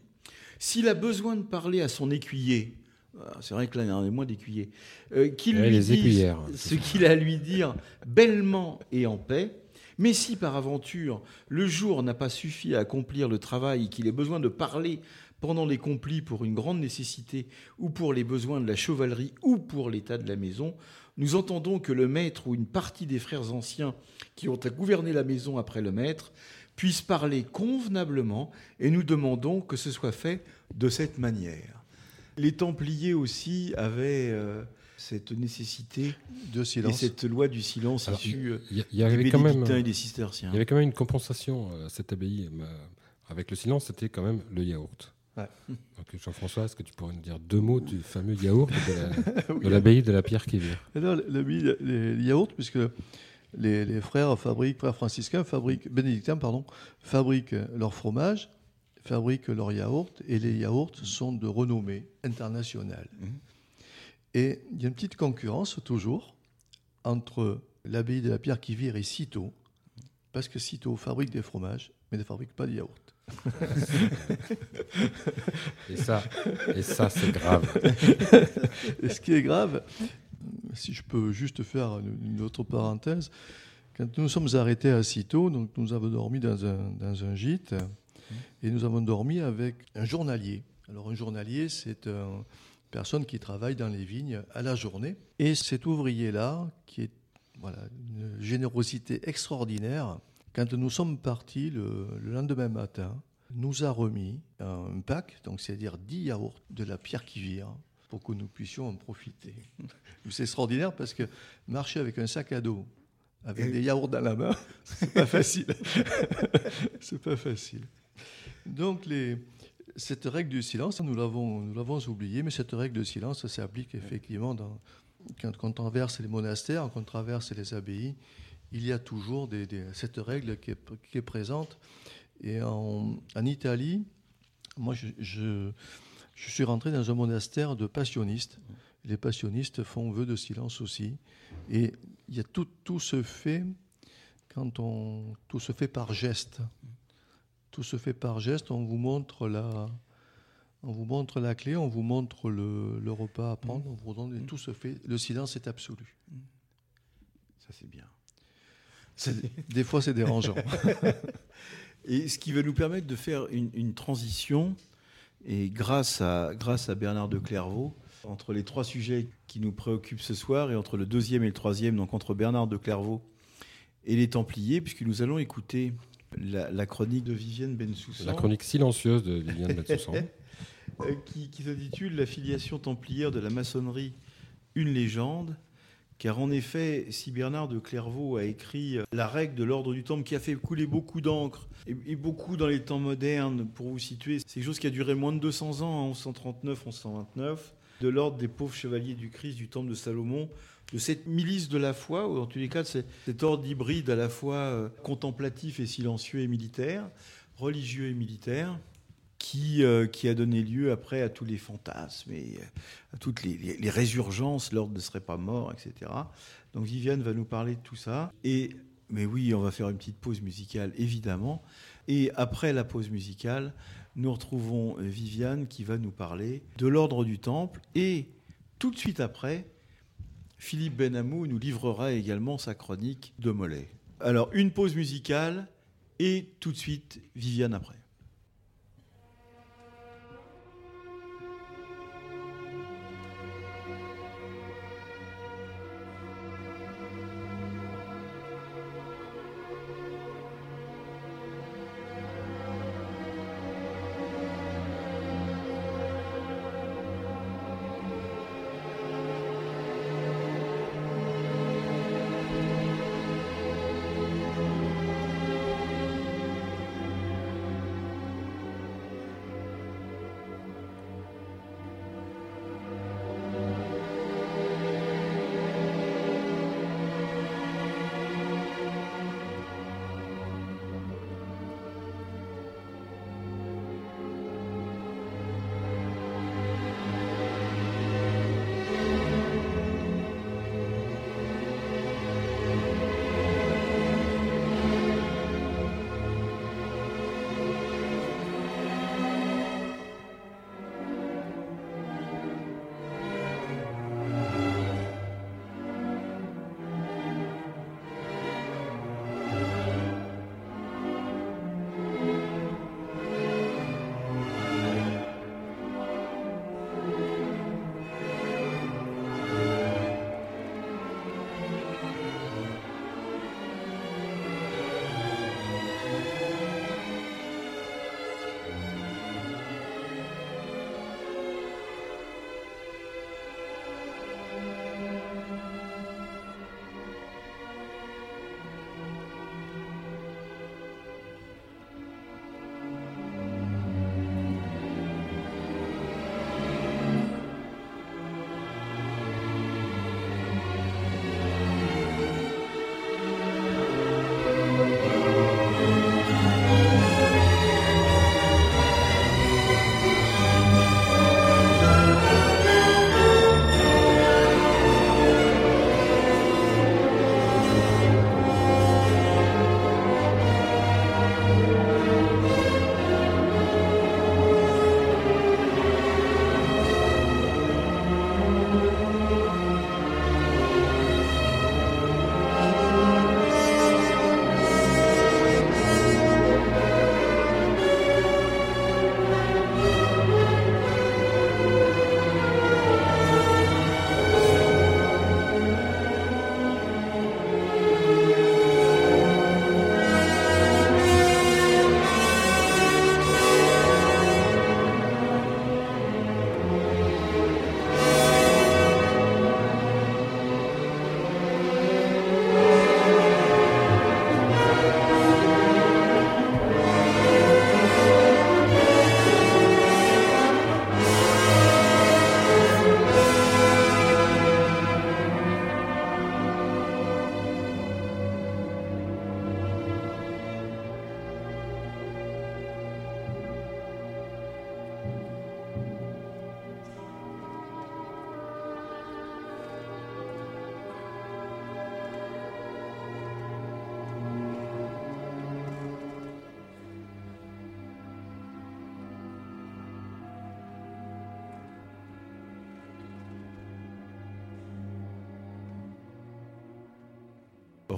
S'il a besoin de parler à son écuyer, ah, c'est vrai que là, il y en a moins d'écuyers, euh, qu'il lui dise ce qu'il a à lui dire bellement et en paix, mais si par aventure le jour n'a pas suffi à accomplir le travail, qu'il ait besoin de parler pendant les complis pour une grande nécessité, ou pour les besoins de la chevalerie, ou pour l'état de la maison, nous entendons que le maître ou une partie des frères anciens qui ont à gouverner la maison après le maître puissent parler convenablement, et nous demandons que ce soit fait de cette manière. Les Templiers aussi avaient... Euh, cette nécessité de silence. et cette loi du silence issue il y, avait quand même, et des cisterciens. Il y avait quand même une compensation à cette abbaye. Avec le silence, c'était quand même le yaourt. Jean-François, est-ce que tu pourrais nous dire deux mots du fameux yaourt de l'abbaye de, la Pierre qui vient L'abbaye, les yaourts, puisque les, frères fabriquent, frères franciscains fabriquent, bénédictins pardon, fabriquent leur fromage, fabriquent leurs yaourts, et les yaourts sont de renommée internationale. Mhm. Et il y a une petite concurrence toujours entre l'abbaye de la Pierre qui vire et Citeaux, parce que Citeaux fabrique des fromages, mais ne fabrique pas de yaourt. et ça, et ça c'est grave. et ce qui est grave, si je peux juste faire une autre parenthèse, quand nous sommes arrêtés à Citeaux, donc nous avons dormi dans un, dans un gîte, et nous avons dormi avec un journalier. Alors un journalier, c'est un personnes qui travaillent dans les vignes à la journée. Et cet ouvrier-là, qui est voilà, une générosité extraordinaire, quand nous sommes partis le, lendemain matin, nous a remis un pack, donc c'est-à-dire 10 yaourts de la pierre qui vire, pour que nous puissions en profiter. C'est extraordinaire parce que marcher avec un sac à dos, avec des yaourts dans la main, c'est pas facile. c'est pas facile. Donc les, cette règle du silence, nous l'avons, nous l'avons oublié, mais cette règle de silence s'applique effectivement dans, quand, on traverse les monastères, quand on traverse les abbayes. Il y a toujours des, cette règle qui est, qui est, présente. Et en, en Italie, moi, je, je, je, suis rentré dans un monastère de passionnistes. Les passionnistes font vœu de silence aussi. Et il y a tout, tout se fait quand on, tout se fait par geste. Tout se fait par geste. On vous montre la, on vous montre la clé, on vous montre le, repas à prendre, on vous donne, tout se fait. Le silence est absolu. c'est bien. Des fois, c'est dérangeant. et ce qui va nous permettre de faire une, une transition, et grâce à, grâce à Bernard de Clairvaux, entre les trois sujets qui nous préoccupent ce soir, et entre le deuxième et le troisième, donc entre Bernard de Clairvaux et les Templiers, puisque nous allons écouter la, la chronique de Vivienne Bensoussan. La chronique silencieuse de Vivienne Bensoussan. qui, qui s'intitule La filiation templière de la maçonnerie, une légende. Car en effet, si Bernard de Clairvaux a écrit la règle de l'ordre du Temple, qui a fait couler beaucoup d'encre, et, beaucoup dans les temps modernes, pour vous situer, c'est quelque chose qui a duré moins de 200 ans, en 1139-1129, de l'ordre des pauvres chevaliers du Christ du Temple de Salomon, de cette milice de la foi, ou en tous les cas, c'est cet ordre hybride à la fois euh, contemplatif et silencieux et militaire, religieux et militaire, qui, euh, qui, a donné lieu après à tous les fantasmes et euh, à toutes les, les, les résurgences, l'ordre ne serait pas mort, etc. Donc Viviane va nous parler de tout ça. Et, mais oui, on va faire une petite pause musicale, évidemment. Et après la pause musicale, nous retrouvons Viviane qui va nous parler de l'ordre du Temple. Et tout de suite après, Philippe Benamou nous livrera également sa chronique de Mollet. Alors, une pause musicale et tout de suite Viviane après.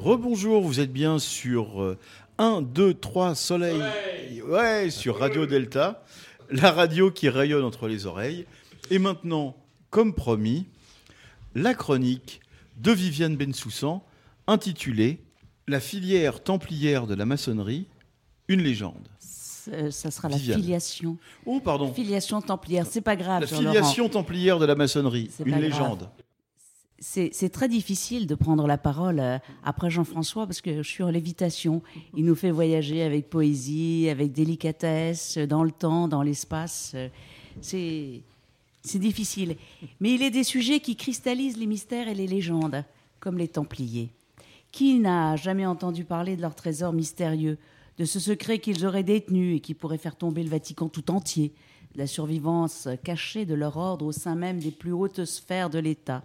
Rebonjour, vous êtes bien sur 1, 2, 3 Soleil. Ouais, sur Radio Delta, la radio qui rayonne entre les oreilles. Et maintenant, comme promis, la chronique de Viviane Bensoussan, intitulée La filière templière de la maçonnerie, une légende. Ça sera la Viviane. filiation. Oh, pardon. Filiation templière, c'est pas grave. La filiation templière de la maçonnerie, une grave. légende. C'est très difficile de prendre la parole euh, après Jean-François parce que je suis en lévitation. Il nous fait voyager avec poésie, avec délicatesse, euh, dans le temps, dans l'espace. Euh, C'est c'est difficile. Mais il est des sujets qui cristallisent les mystères et les légendes, comme les Templiers. Qui n'a jamais entendu parler de leur trésor mystérieux, de ce secret qu'ils auraient détenu et qui pourrait faire tomber le Vatican tout entier, de la survivance cachée de leur ordre au sein même des plus hautes sphères de l'État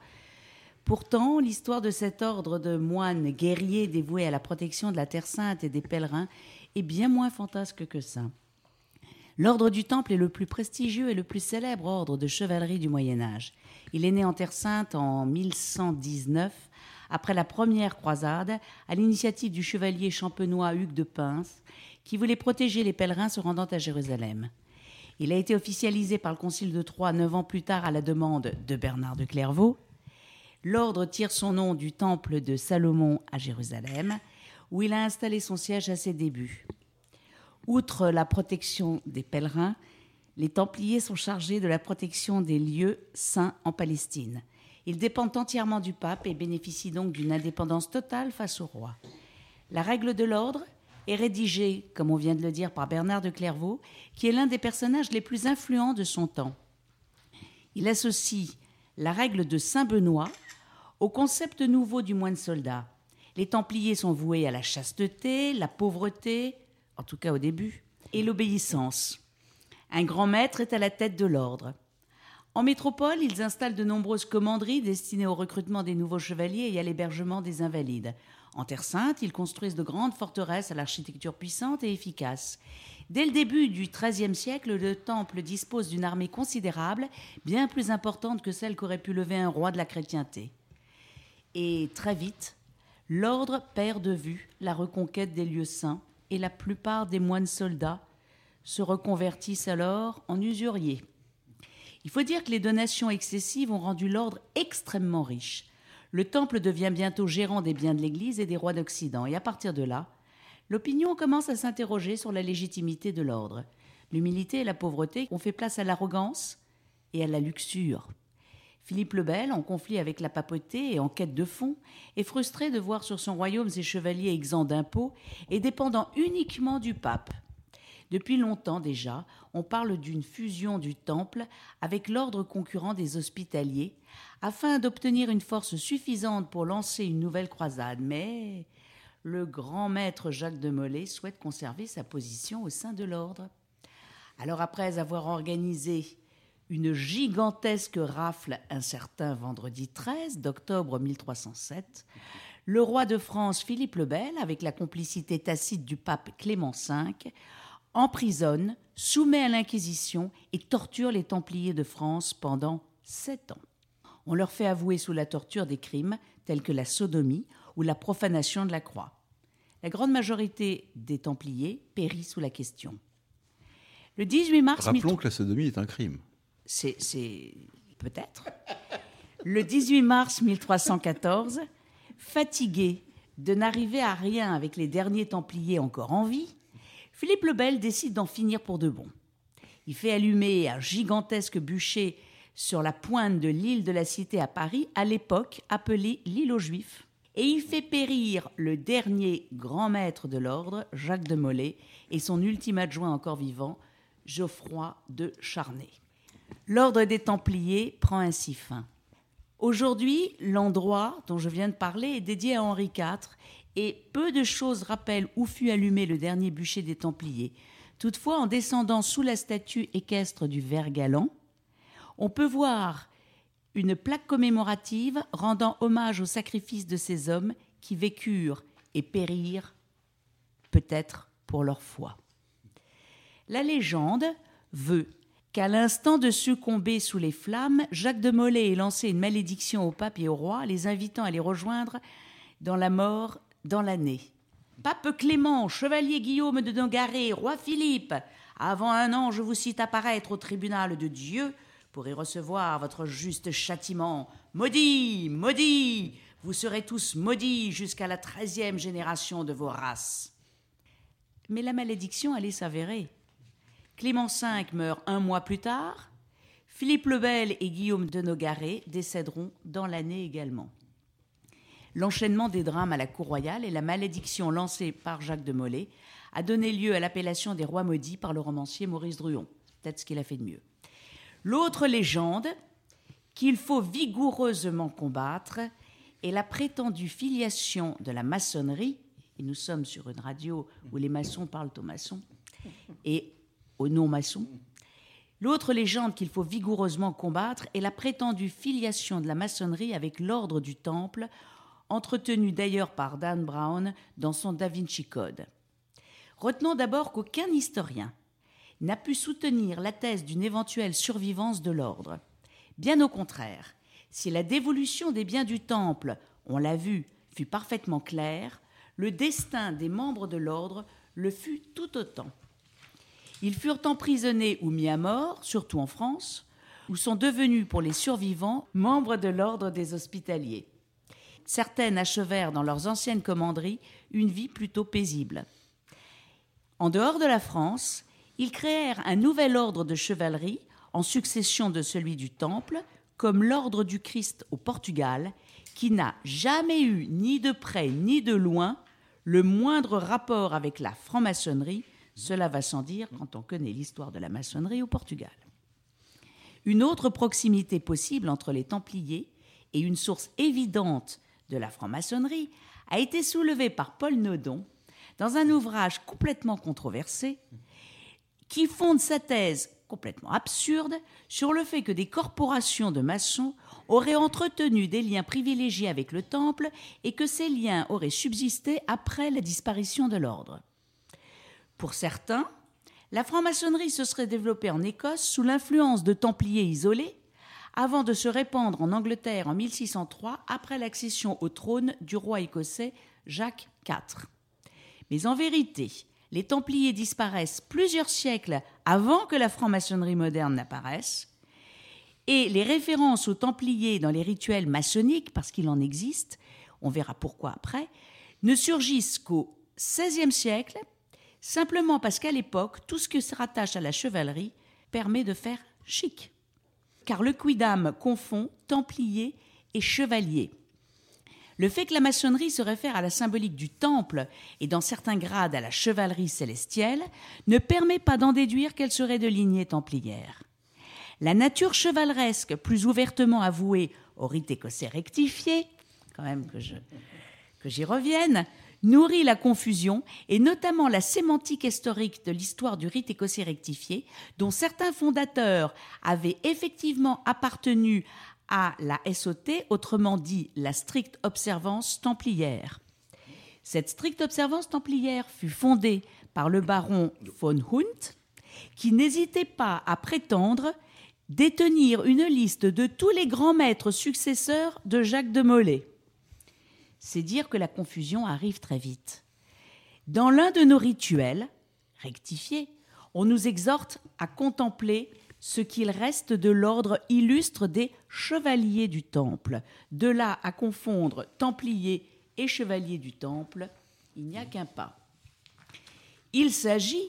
Pourtant, l'histoire de cet ordre de moines guerriers dévoués à la protection de la Terre Sainte et des pèlerins est bien moins fantasque que ça. L'ordre du Temple est le plus prestigieux et le plus célèbre ordre de chevalerie du Moyen Âge. Il est né en Terre Sainte en 1119, après la première croisade, à l'initiative du chevalier champenois Hugues de Pince, qui voulait protéger les pèlerins se rendant à Jérusalem. Il a été officialisé par le Concile de Troyes neuf ans plus tard à la demande de Bernard de Clairvaux. L'ordre tire son nom du temple de Salomon à Jérusalem, où il a installé son siège à ses débuts. Outre la protection des pèlerins, les Templiers sont chargés de la protection des lieux saints en Palestine. Ils dépendent entièrement du pape et bénéficient donc d'une indépendance totale face au roi. La règle de l'ordre est rédigée, comme on vient de le dire, par Bernard de Clairvaux, qui est l'un des personnages les plus influents de son temps. Il associe la règle de Saint Benoît au concept nouveau du moine soldat. Les Templiers sont voués à la chasteté, la pauvreté, en tout cas au début, et l'obéissance. Un grand maître est à la tête de l'ordre. En métropole, ils installent de nombreuses commanderies destinées au recrutement des nouveaux chevaliers et à l'hébergement des invalides. En Terre Sainte, ils construisent de grandes forteresses à l'architecture puissante et efficace. Dès le début du XIIIe siècle, le temple dispose d'une armée considérable, bien plus importante que celle qu'aurait pu lever un roi de la chrétienté. Et très vite, l'ordre perd de vue la reconquête des lieux saints et la plupart des moines soldats se reconvertissent alors en usuriers. Il faut dire que les donations excessives ont rendu l'ordre extrêmement riche. Le temple devient bientôt gérant des biens de l'Église et des rois d'Occident. Et à partir de là, l'opinion commence à s'interroger sur la légitimité de l'ordre. L'humilité et la pauvreté ont fait place à l'arrogance et à la luxure. Philippe le Bel, en conflit avec la papauté et en quête de fonds, est frustré de voir sur son royaume ses chevaliers exempts d'impôts et dépendant uniquement du pape. Depuis longtemps déjà, on parle d'une fusion du temple avec l'ordre concurrent des hospitaliers, afin d'obtenir une force suffisante pour lancer une nouvelle croisade. Mais le grand maître Jacques de Molay souhaite conserver sa position au sein de l'ordre. Alors après avoir organisé une gigantesque rafle un certain vendredi 13 d'octobre 1307, le roi de France Philippe le Bel, avec la complicité tacite du pape Clément V, emprisonne, soumet à l'Inquisition et torture les Templiers de France pendant sept ans. On leur fait avouer sous la torture des crimes tels que la sodomie ou la profanation de la croix. La grande majorité des Templiers périt sous la question. Le 18 mars Rappelons que la sodomie est un crime. C'est, peut-être. Le 18 mars 1314, fatigué de n'arriver à rien avec les derniers Templiers encore en vie, Philippe le Bel décide d'en finir pour de bon. Il fait allumer un gigantesque bûcher sur la pointe de l'île de la Cité à Paris, à l'époque appelée l'île aux Juifs, et il fait périr le dernier grand maître de l'ordre, Jacques de Molay, et son ultime adjoint encore vivant, Geoffroy de Charnay. L'ordre des Templiers prend ainsi fin. Aujourd'hui, l'endroit dont je viens de parler est dédié à Henri IV et peu de choses rappellent où fut allumé le dernier bûcher des Templiers. Toutefois, en descendant sous la statue équestre du Vert Galant, on peut voir une plaque commémorative rendant hommage au sacrifice de ces hommes qui vécurent et périrent peut-être pour leur foi. La légende veut qu'à l'instant de succomber sous les flammes, Jacques de Molay ait lancé une malédiction au pape et au roi, les invitant à les rejoindre dans la mort dans l'année. Pape Clément, chevalier Guillaume de Nogaret, roi Philippe, avant un an, je vous cite apparaître au tribunal de Dieu pour y recevoir votre juste châtiment. Maudit, maudit, vous serez tous maudits jusqu'à la treizième génération de vos races. Mais la malédiction allait s'avérer. Clément V meurt un mois plus tard. Philippe le Bel et Guillaume de Nogaret décéderont dans l'année également. L'enchaînement des drames à la cour royale et la malédiction lancée par Jacques de Molay a donné lieu à l'appellation des rois maudits par le romancier Maurice Druon. Peut-être ce qu'il a fait de mieux. L'autre légende qu'il faut vigoureusement combattre est la prétendue filiation de la maçonnerie, et nous sommes sur une radio où les maçons parlent aux maçons, et aux non-maçons. L'autre légende qu'il faut vigoureusement combattre est la prétendue filiation de la maçonnerie avec l'ordre du Temple, entretenue d'ailleurs par Dan Brown dans son Da Vinci Code. Retenons d'abord qu'aucun historien n'a pu soutenir la thèse d'une éventuelle survivance de l'ordre. Bien au contraire, si la dévolution des biens du Temple, on l'a vu, fut parfaitement claire, le destin des membres de l'ordre le fut tout autant. Ils furent emprisonnés ou mis à mort, surtout en France, ou sont devenus pour les survivants membres de l'ordre des hospitaliers. Certaines achevèrent dans leurs anciennes commanderies une vie plutôt paisible. En dehors de la France, ils créèrent un nouvel ordre de chevalerie en succession de celui du Temple, comme l'ordre du Christ au Portugal, qui n'a jamais eu ni de près ni de loin le moindre rapport avec la franc-maçonnerie, cela va sans dire quand on connaît l'histoire de la maçonnerie au Portugal. Une autre proximité possible entre les Templiers et une source évidente de la franc-maçonnerie a été soulevée par Paul Nodon dans un ouvrage complètement controversé qui fonde sa thèse complètement absurde sur le fait que des corporations de maçons auraient entretenu des liens privilégiés avec le Temple et que ces liens auraient subsisté après la disparition de l'ordre. Pour certains, la franc-maçonnerie se serait développée en Écosse sous l'influence de Templiers isolés, avant de se répandre en Angleterre en 1603 après l'accession au trône du roi écossais Jacques IV. Mais en vérité, les Templiers disparaissent plusieurs siècles avant que la franc-maçonnerie moderne n'apparaisse, et les références aux Templiers dans les rituels maçonniques, parce qu'il en existe, on verra pourquoi après, ne surgissent qu'au XVIe siècle simplement parce qu'à l'époque, tout ce qui se rattache à la chevalerie permet de faire chic. Car le quidam confond templier et chevalier. Le fait que la maçonnerie se réfère à la symbolique du temple et dans certains grades à la chevalerie célestielle ne permet pas d'en déduire qu'elle serait de lignée templière. La nature chevaleresque, plus ouvertement avouée au rite écossais rectifié, quand même que j'y revienne, nourrit la confusion et notamment la sémantique historique de l'histoire du rite écossais rectifié, dont certains fondateurs avaient effectivement appartenu à la SOT, autrement dit la stricte observance templière. Cette stricte observance templière fut fondée par le baron von Hunt, qui n'hésitait pas à prétendre détenir une liste de tous les grands maîtres successeurs de Jacques de Molay c'est dire que la confusion arrive très vite. Dans l'un de nos rituels, rectifiés, on nous exhorte à contempler ce qu'il reste de l'ordre illustre des chevaliers du Temple. De là à confondre templiers et chevaliers du Temple, il n'y a qu'un pas. Il s'agit,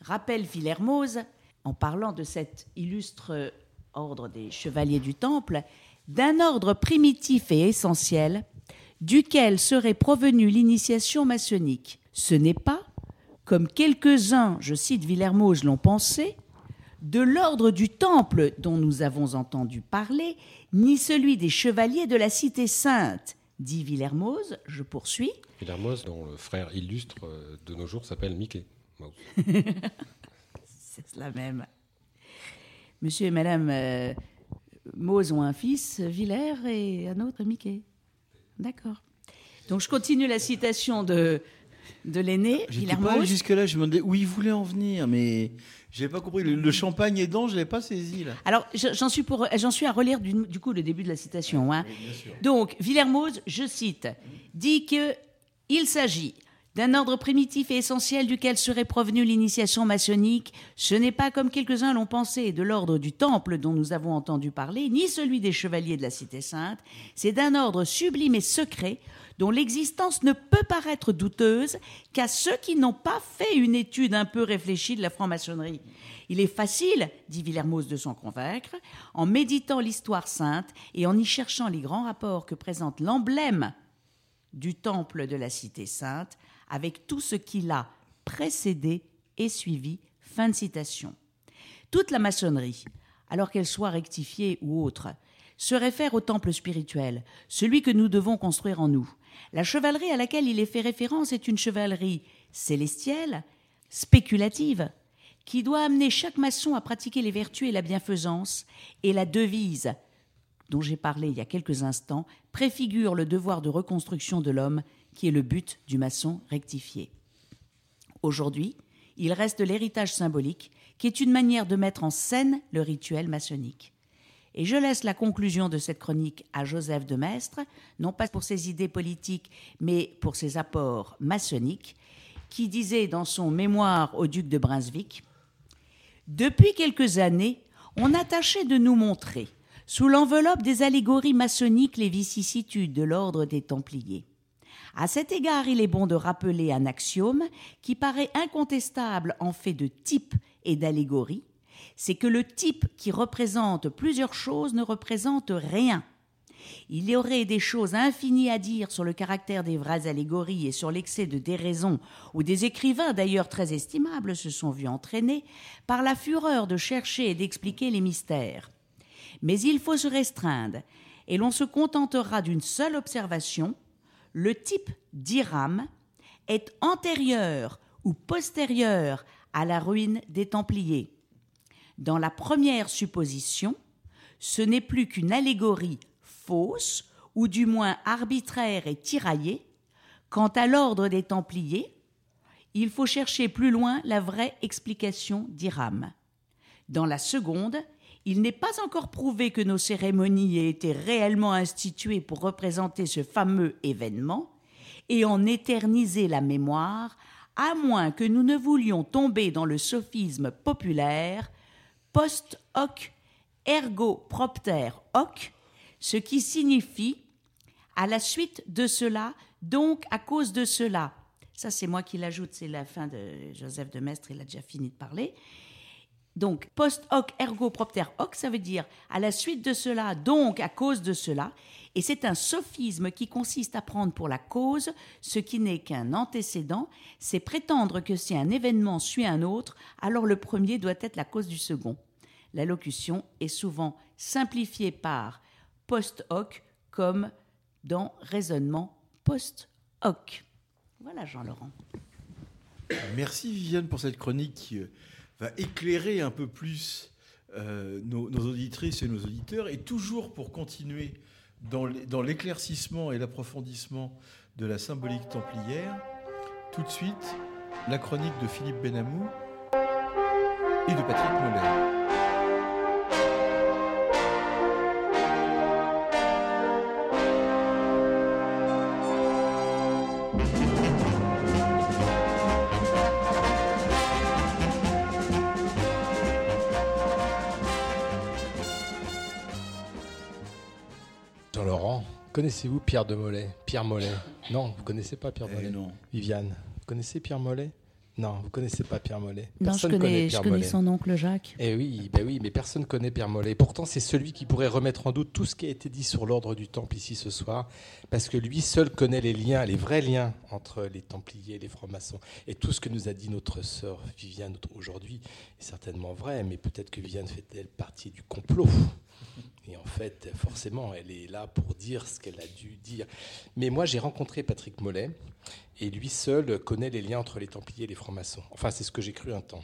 rappelle Philermose, en parlant de cet illustre ordre des chevaliers du Temple, d'un ordre primitif et essentiel duquel serait provenue l'initiation maçonnique. Ce n'est pas, comme quelques-uns, je cite Villermoz, l'ont pensé, de l'ordre du temple dont nous avons entendu parler, ni celui des chevaliers de la cité sainte, dit Villermoz, je poursuis. Villermoz, dont le frère illustre euh, de nos jours s'appelle Mickey. C'est la même. Monsieur et Madame euh, ont un fils, Villers, et un autre, Mickey. D'accord. Donc je continue la citation de, de l'aîné, Guillermo. Jusque-là, je me demandais où il voulait en venir, mais je n'avais pas compris. Le, champagne aidant, je ne l'avais pas saisi. Là. Alors, j'en suis, pour, j'en suis à relire du, coup le début de la citation. Hein. Donc, Villermoz, je cite, dit que Il s'agit d'un ordre primitif et essentiel duquel serait provenue l'initiation maçonnique, ce n'est pas comme quelques-uns l'ont pensé de l'ordre du Temple dont nous avons entendu parler, ni celui des chevaliers de la Cité Sainte, c'est d'un ordre sublime et secret dont l'existence ne peut paraître douteuse qu'à ceux qui n'ont pas fait une étude un peu réfléchie de la franc-maçonnerie. Il est facile, dit Villermoz, de s'en convaincre, en méditant l'histoire sainte et en y cherchant les grands rapports que présente l'emblème du temple de la cité sainte avec tout ce qui l'a précédé et suivi. Fin de citation. Toute la maçonnerie, alors qu'elle soit rectifiée ou autre, se réfère au temple spirituel, celui que nous devons construire en nous. La chevalerie à laquelle il est fait référence est une chevalerie célestielle, spéculative, qui doit amener chaque maçon à pratiquer les vertus et la bienfaisance, et la devise dont j'ai parlé il y a quelques instants préfigure le devoir de reconstruction de l'homme qui est le but du maçon rectifié. Aujourd'hui, il reste l'héritage symbolique, qui est une manière de mettre en scène le rituel maçonnique. Et je laisse la conclusion de cette chronique à Joseph de Maistre, non pas pour ses idées politiques, mais pour ses apports maçonniques, qui disait dans son mémoire au duc de Brunswick Depuis quelques années, on a tâché de nous montrer, sous l'enveloppe des allégories maçonniques, les vicissitudes de l'ordre des Templiers. À cet égard, il est bon de rappeler un axiome qui paraît incontestable en fait de type et d'allégorie, c'est que le type qui représente plusieurs choses ne représente rien. Il y aurait des choses infinies à dire sur le caractère des vraies allégories et sur l'excès de déraison, où des écrivains d'ailleurs très estimables se sont vus entraînés par la fureur de chercher et d'expliquer les mystères. Mais il faut se restreindre, et l'on se contentera d'une seule observation, le type d'Iram est antérieur ou postérieur à la ruine des Templiers. Dans la première supposition, ce n'est plus qu'une allégorie fausse ou du moins arbitraire et tiraillée. Quant à l'ordre des Templiers, il faut chercher plus loin la vraie explication d'Iram. Dans la seconde, il n'est pas encore prouvé que nos cérémonies aient été réellement instituées pour représenter ce fameux événement et en éterniser la mémoire, à moins que nous ne voulions tomber dans le sophisme populaire post hoc ergo propter hoc, ce qui signifie à la suite de cela, donc à cause de cela. Ça, c'est moi qui l'ajoute, c'est la fin de Joseph de Maistre, il a déjà fini de parler. Donc, post hoc ergo propter hoc, ça veut dire à la suite de cela, donc à cause de cela. Et c'est un sophisme qui consiste à prendre pour la cause ce qui n'est qu'un antécédent. C'est prétendre que si un événement suit un autre, alors le premier doit être la cause du second. La locution est souvent simplifiée par post hoc comme dans raisonnement post hoc. Voilà Jean-Laurent. Merci Viviane pour cette chronique euh, va éclairer un peu plus euh, nos, auditrices et nos auditeurs, et toujours pour continuer dans l'éclaircissement et l'approfondissement de la symbolique templière, tout de suite la chronique de Philippe Benamou et de Patrick Mollet. Connaissez-vous Pierre de Mollet Pierre Mollet Non, vous connaissez pas Pierre eh Mollet Non. Viviane, vous connaissez Pierre Mollet non, vous connaissez pas Pierre Mollet. Non, je connais, je connais son oncle Jacques. Eh oui, ben oui, mais personne connaît Pierre Mollet. Pourtant, c'est celui qui pourrait remettre en doute tout ce qui a été dit sur l'ordre du Temple ici ce soir, parce que lui seul connaît les liens, les vrais liens entre les Templiers et les francs-maçons. Et tout ce que nous a dit notre sœur Viviane aujourd'hui est certainement vrai, mais peut-être que Viviane fait-elle partie du complot. Et en fait, forcément, elle est là pour dire ce qu'elle a dû dire. Mais moi, j'ai rencontré Patrick Mollet, et lui seul connaît les liens entre les Templiers et les francs-maçons. Enfin, c'est ce que j'ai cru un temps.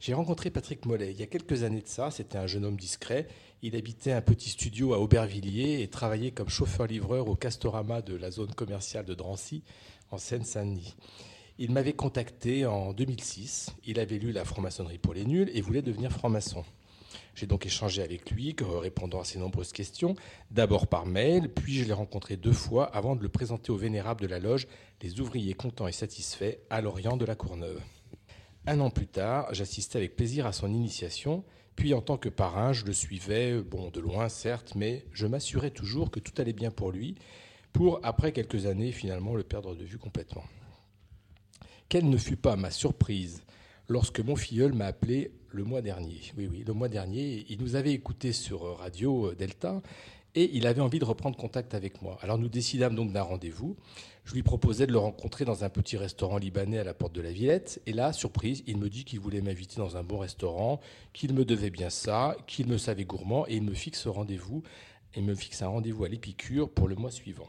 J'ai rencontré Patrick Mollet il y a quelques années de ça. C'était un jeune homme discret. Il habitait un petit studio à Aubervilliers et travaillait comme chauffeur-livreur au Castorama de la zone commerciale de Drancy, en Seine-Saint-Denis. Il m'avait contacté en 2006. Il avait lu La franc-maçonnerie pour les nuls et voulait devenir franc-maçon. J'ai donc échangé avec lui, répondant à ses nombreuses questions, d'abord par mail, puis je l'ai rencontré deux fois avant de le présenter aux vénérables de la loge, les ouvriers contents et satisfaits, à l'Orient de la Courneuve. Un an plus tard, j'assistais avec plaisir à son initiation, puis en tant que parrain, je le suivais, bon, de loin certes, mais je m'assurais toujours que tout allait bien pour lui, pour, après quelques années, finalement le perdre de vue complètement. Quelle ne fut pas ma surprise lorsque mon filleul m'a appelé le mois dernier. Oui, oui, le mois dernier, il nous avait écouté sur Radio Delta et il avait envie de reprendre contact avec moi. Alors nous décidâmes donc d'un rendez-vous. Je lui proposais de le rencontrer dans un petit restaurant libanais à la porte de la Villette. Et là, surprise, il me dit qu'il voulait m'inviter dans un bon restaurant, qu'il me devait bien ça, qu'il me savait gourmand, et il me fixe rendez-vous, et me fixe un rendez-vous à l'Épicure pour le mois suivant.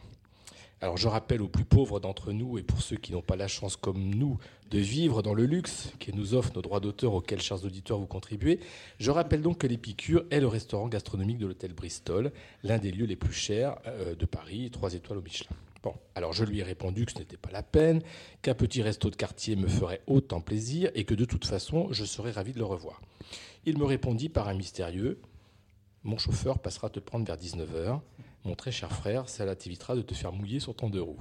Alors je rappelle aux plus pauvres d'entre nous et pour ceux qui n'ont pas la chance comme nous de vivre dans le luxe qui nous offre nos droits d'auteur auxquels, chers auditeurs, vous contribuez, je rappelle donc que l'Épicure est le restaurant gastronomique de l'hôtel Bristol, l'un des lieux les plus chers euh, de Paris, trois étoiles au Michelin. Bon, alors je lui ai répondu que ce n'était pas la peine, qu'un petit resto de quartier me ferait autant plaisir et que de toute façon je serais ravi de le revoir. Il me répondit par un mystérieux Mon chauffeur passera te prendre vers 19h. Mon très cher frère, cela t'évitera de te faire mouiller sur ton deux roues.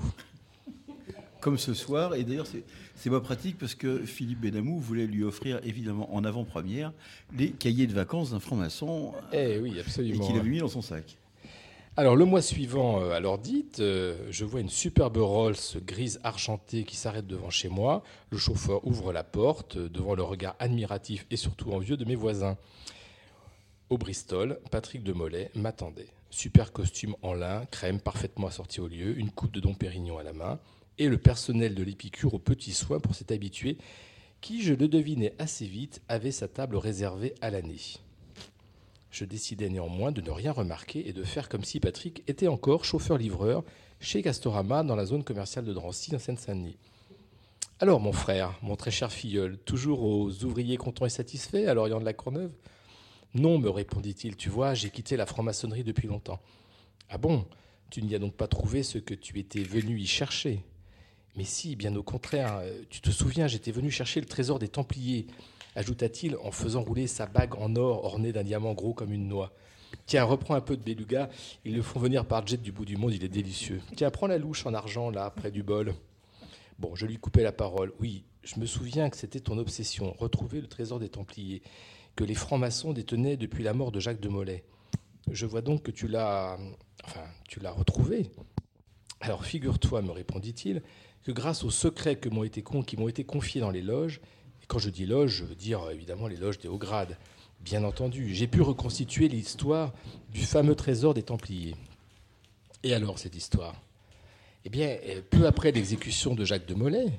Comme ce soir, et d'ailleurs c'est pas pratique parce que Philippe Benamou voulait lui offrir évidemment en avant-première les cahiers de vacances d'un franc-maçon eh oui, absolument. et qu'il avait mis dans son sac. Alors le mois suivant, euh, à l'heure dite, euh, je vois une superbe Rolls grise argentée qui s'arrête devant chez moi. Le chauffeur ouvre la porte euh, devant le regard admiratif et surtout envieux de mes voisins. Au Bristol, Patrick de Mollet m'attendait. Super costume en lin, crème parfaitement assortie au lieu, une coupe de Dom Pérignon à la main, et le personnel de l'épicure aux petits soins pour s'être habitué, qui, je le devinais assez vite, avait sa table réservée à l'année. Je décidai néanmoins de ne rien remarquer et de faire comme si Patrick était encore chauffeur-livreur chez Castorama dans la zone commerciale de Drancy, en Seine-Saint-Denis. Alors, mon frère, mon très cher filleul, toujours aux ouvriers contents et satisfaits à l'Orient de la Courneuve non, me répondit-il, tu vois, j'ai quitté la franc-maçonnerie depuis longtemps. Ah bon? Tu n'y as donc pas trouvé ce que tu étais venu y chercher? Mais si, bien au contraire, euh, tu te souviens, j'étais venu chercher le trésor des Templiers, ajouta-t-il en faisant rouler sa bague en or ornée d'un diamant gros comme une noix. Tiens, reprends un peu de beluga, ils le font venir par jet du bout du monde, il est délicieux. Tiens, prends la louche en argent, là, près du bol. Bon, je lui coupais la parole. Oui, je me souviens que c'était ton obsession, retrouver le trésor des Templiers que les francs-maçons détenaient depuis la mort de Jacques de Molay. Je vois donc que tu l'as, enfin, tu retrouvé. Alors figure-toi, me répondit-il, que grâce aux secrets qui m'ont été confiés dans les loges, et quand je dis loges, je veux dire évidemment les loges des hauts grades, bien entendu, j'ai pu reconstituer l'histoire du fameux trésor des Templiers. Et alors cette histoire? Eh bien, peu après l'exécution de Jacques de Molay,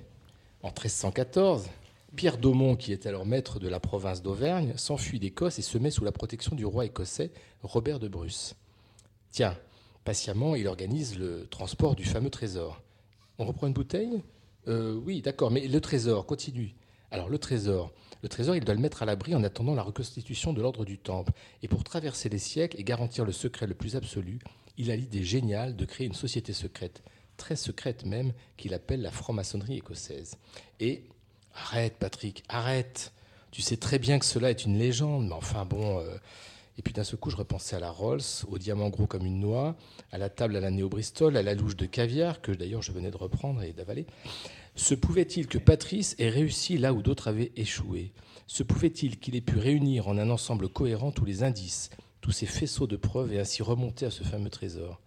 en 1314, Pierre Daumont, qui est alors maître de la province d'Auvergne, s'enfuit d'Écosse et se met sous la protection du roi écossais Robert de Bruce. Tiens, patiemment, il organise le transport du fameux trésor. On reprend une bouteille? Euh, Oui, d'accord, mais le trésor, continue. Alors le trésor, le trésor, il doit le mettre à l'abri en attendant la reconstitution de l'ordre du Temple. Et pour traverser les siècles et garantir le secret le plus absolu, il a l'idée géniale de créer une société secrète, très secrète même, qu'il appelle la franc-maçonnerie écossaise. Et Arrête, Patrick, arrête. Tu sais très bien que cela est une légende, mais enfin bon. Euh, et puis d'un seul coup, je repensais à la Rolls, au diamant gros comme une noix, à la table à la Néo-Bristol, à la louche de caviar, que d'ailleurs je venais de reprendre et d'avaler. Se pouvait-il que Patrice ait réussi là où d'autres avaient échoué? Se pouvait-il qu'il ait pu réunir en un ensemble cohérent tous les indices, tous ces faisceaux de preuves et ainsi remonter à ce fameux trésor?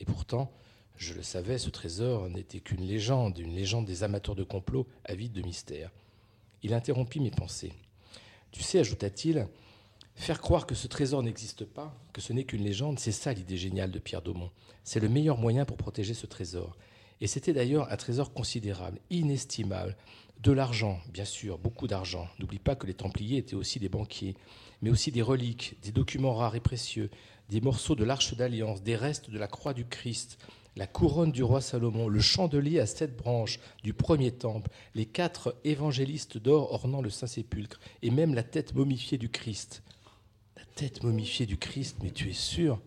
Et pourtant, je le savais, ce trésor n'était qu'une légende, une légende des amateurs de complot avides de mystère. Il interrompit mes pensées. Tu sais, ajouta-t-il, faire croire que ce trésor n'existe pas, que ce n'est qu'une légende, c'est ça l'idée géniale de Pierre Daumont. C'est le meilleur moyen pour protéger ce trésor. Et c'était d'ailleurs un trésor considérable, inestimable. De l'argent, bien sûr, beaucoup d'argent. N'oublie pas que les Templiers étaient aussi des banquiers, mais aussi des reliques, des documents rares et précieux, des morceaux de l'arche d'alliance, des restes de la croix du Christ, la couronne du roi Salomon, le chandelier à sept branches du premier temple, les quatre évangélistes d'or ornant le Saint-Sépulcre, et même la tête momifiée du Christ. La tête momifiée du Christ, mais tu es sûr?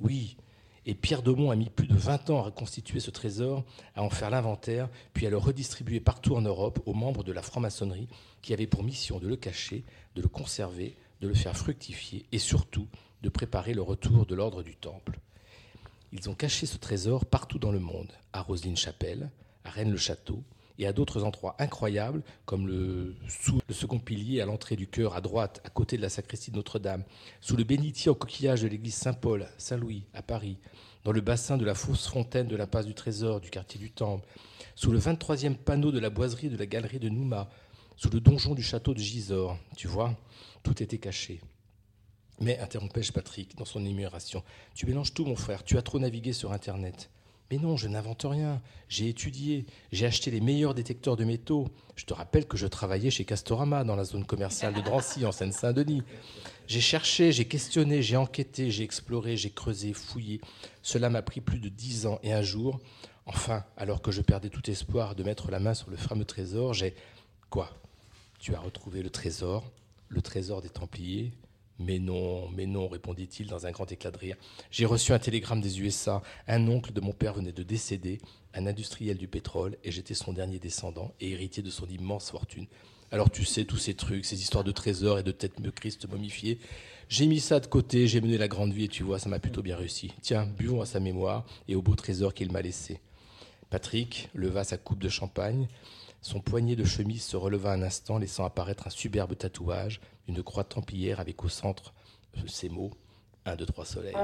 Oui. Et Pierre Daumont a mis plus de 20 ans à reconstituer ce trésor, à en faire l'inventaire, puis à le redistribuer partout en Europe aux membres de la franc-maçonnerie qui avaient pour mission de le cacher, de le conserver, de le faire fructifier et surtout de préparer le retour de l'ordre du Temple. Ils ont caché ce trésor partout dans le monde, à Roselyne-Chapelle, à Rennes-le-Château et à d'autres endroits incroyables, comme le, sous le second pilier à l'entrée du chœur à droite, à côté de la sacristie de Notre-Dame, sous le bénitier en coquillage de l'église Saint-Paul, Saint-Louis, à Paris, dans le bassin de la fausse fontaine de la passe du Trésor, du quartier du Temple, sous le 23e panneau de la boiserie de la galerie de Nouma, sous le donjon du château de Gisors. Tu vois, tout était caché. Mais, interrompais-je Patrick dans son énumération, tu mélanges tout, mon frère, tu as trop navigué sur Internet. Mais non, je n'invente rien. J'ai étudié, j'ai acheté les meilleurs détecteurs de métaux. Je te rappelle que je travaillais chez Castorama dans la zone commerciale de Drancy, en Seine-Saint-Denis. J'ai cherché, j'ai questionné, j'ai enquêté, j'ai exploré, j'ai creusé, fouillé. Cela m'a pris plus de dix ans et un jour, enfin, alors que je perdais tout espoir de mettre la main sur le fameux trésor, j'ai... Quoi? Tu as retrouvé le trésor, le trésor des Templiers mais non, mais non, répondit-il dans un grand éclat de rire. J'ai reçu un télégramme des USA. Un oncle de mon père venait de décéder, un industriel du pétrole, et j'étais son dernier descendant et héritier de son immense fortune. Alors tu sais, tous ces trucs, ces histoires de trésors et de têtes de Christ momifiées, j'ai mis ça de côté, j'ai mené la grande vie et tu vois, ça m'a plutôt bien réussi. Tiens, buvons à sa mémoire et au beau trésor qu'il m'a laissé. Patrick leva sa coupe de champagne, son poignet de chemise se releva un instant, laissant apparaître un superbe tatouage, une croix templière avec au centre euh, ces mots un, deux, trois soleils.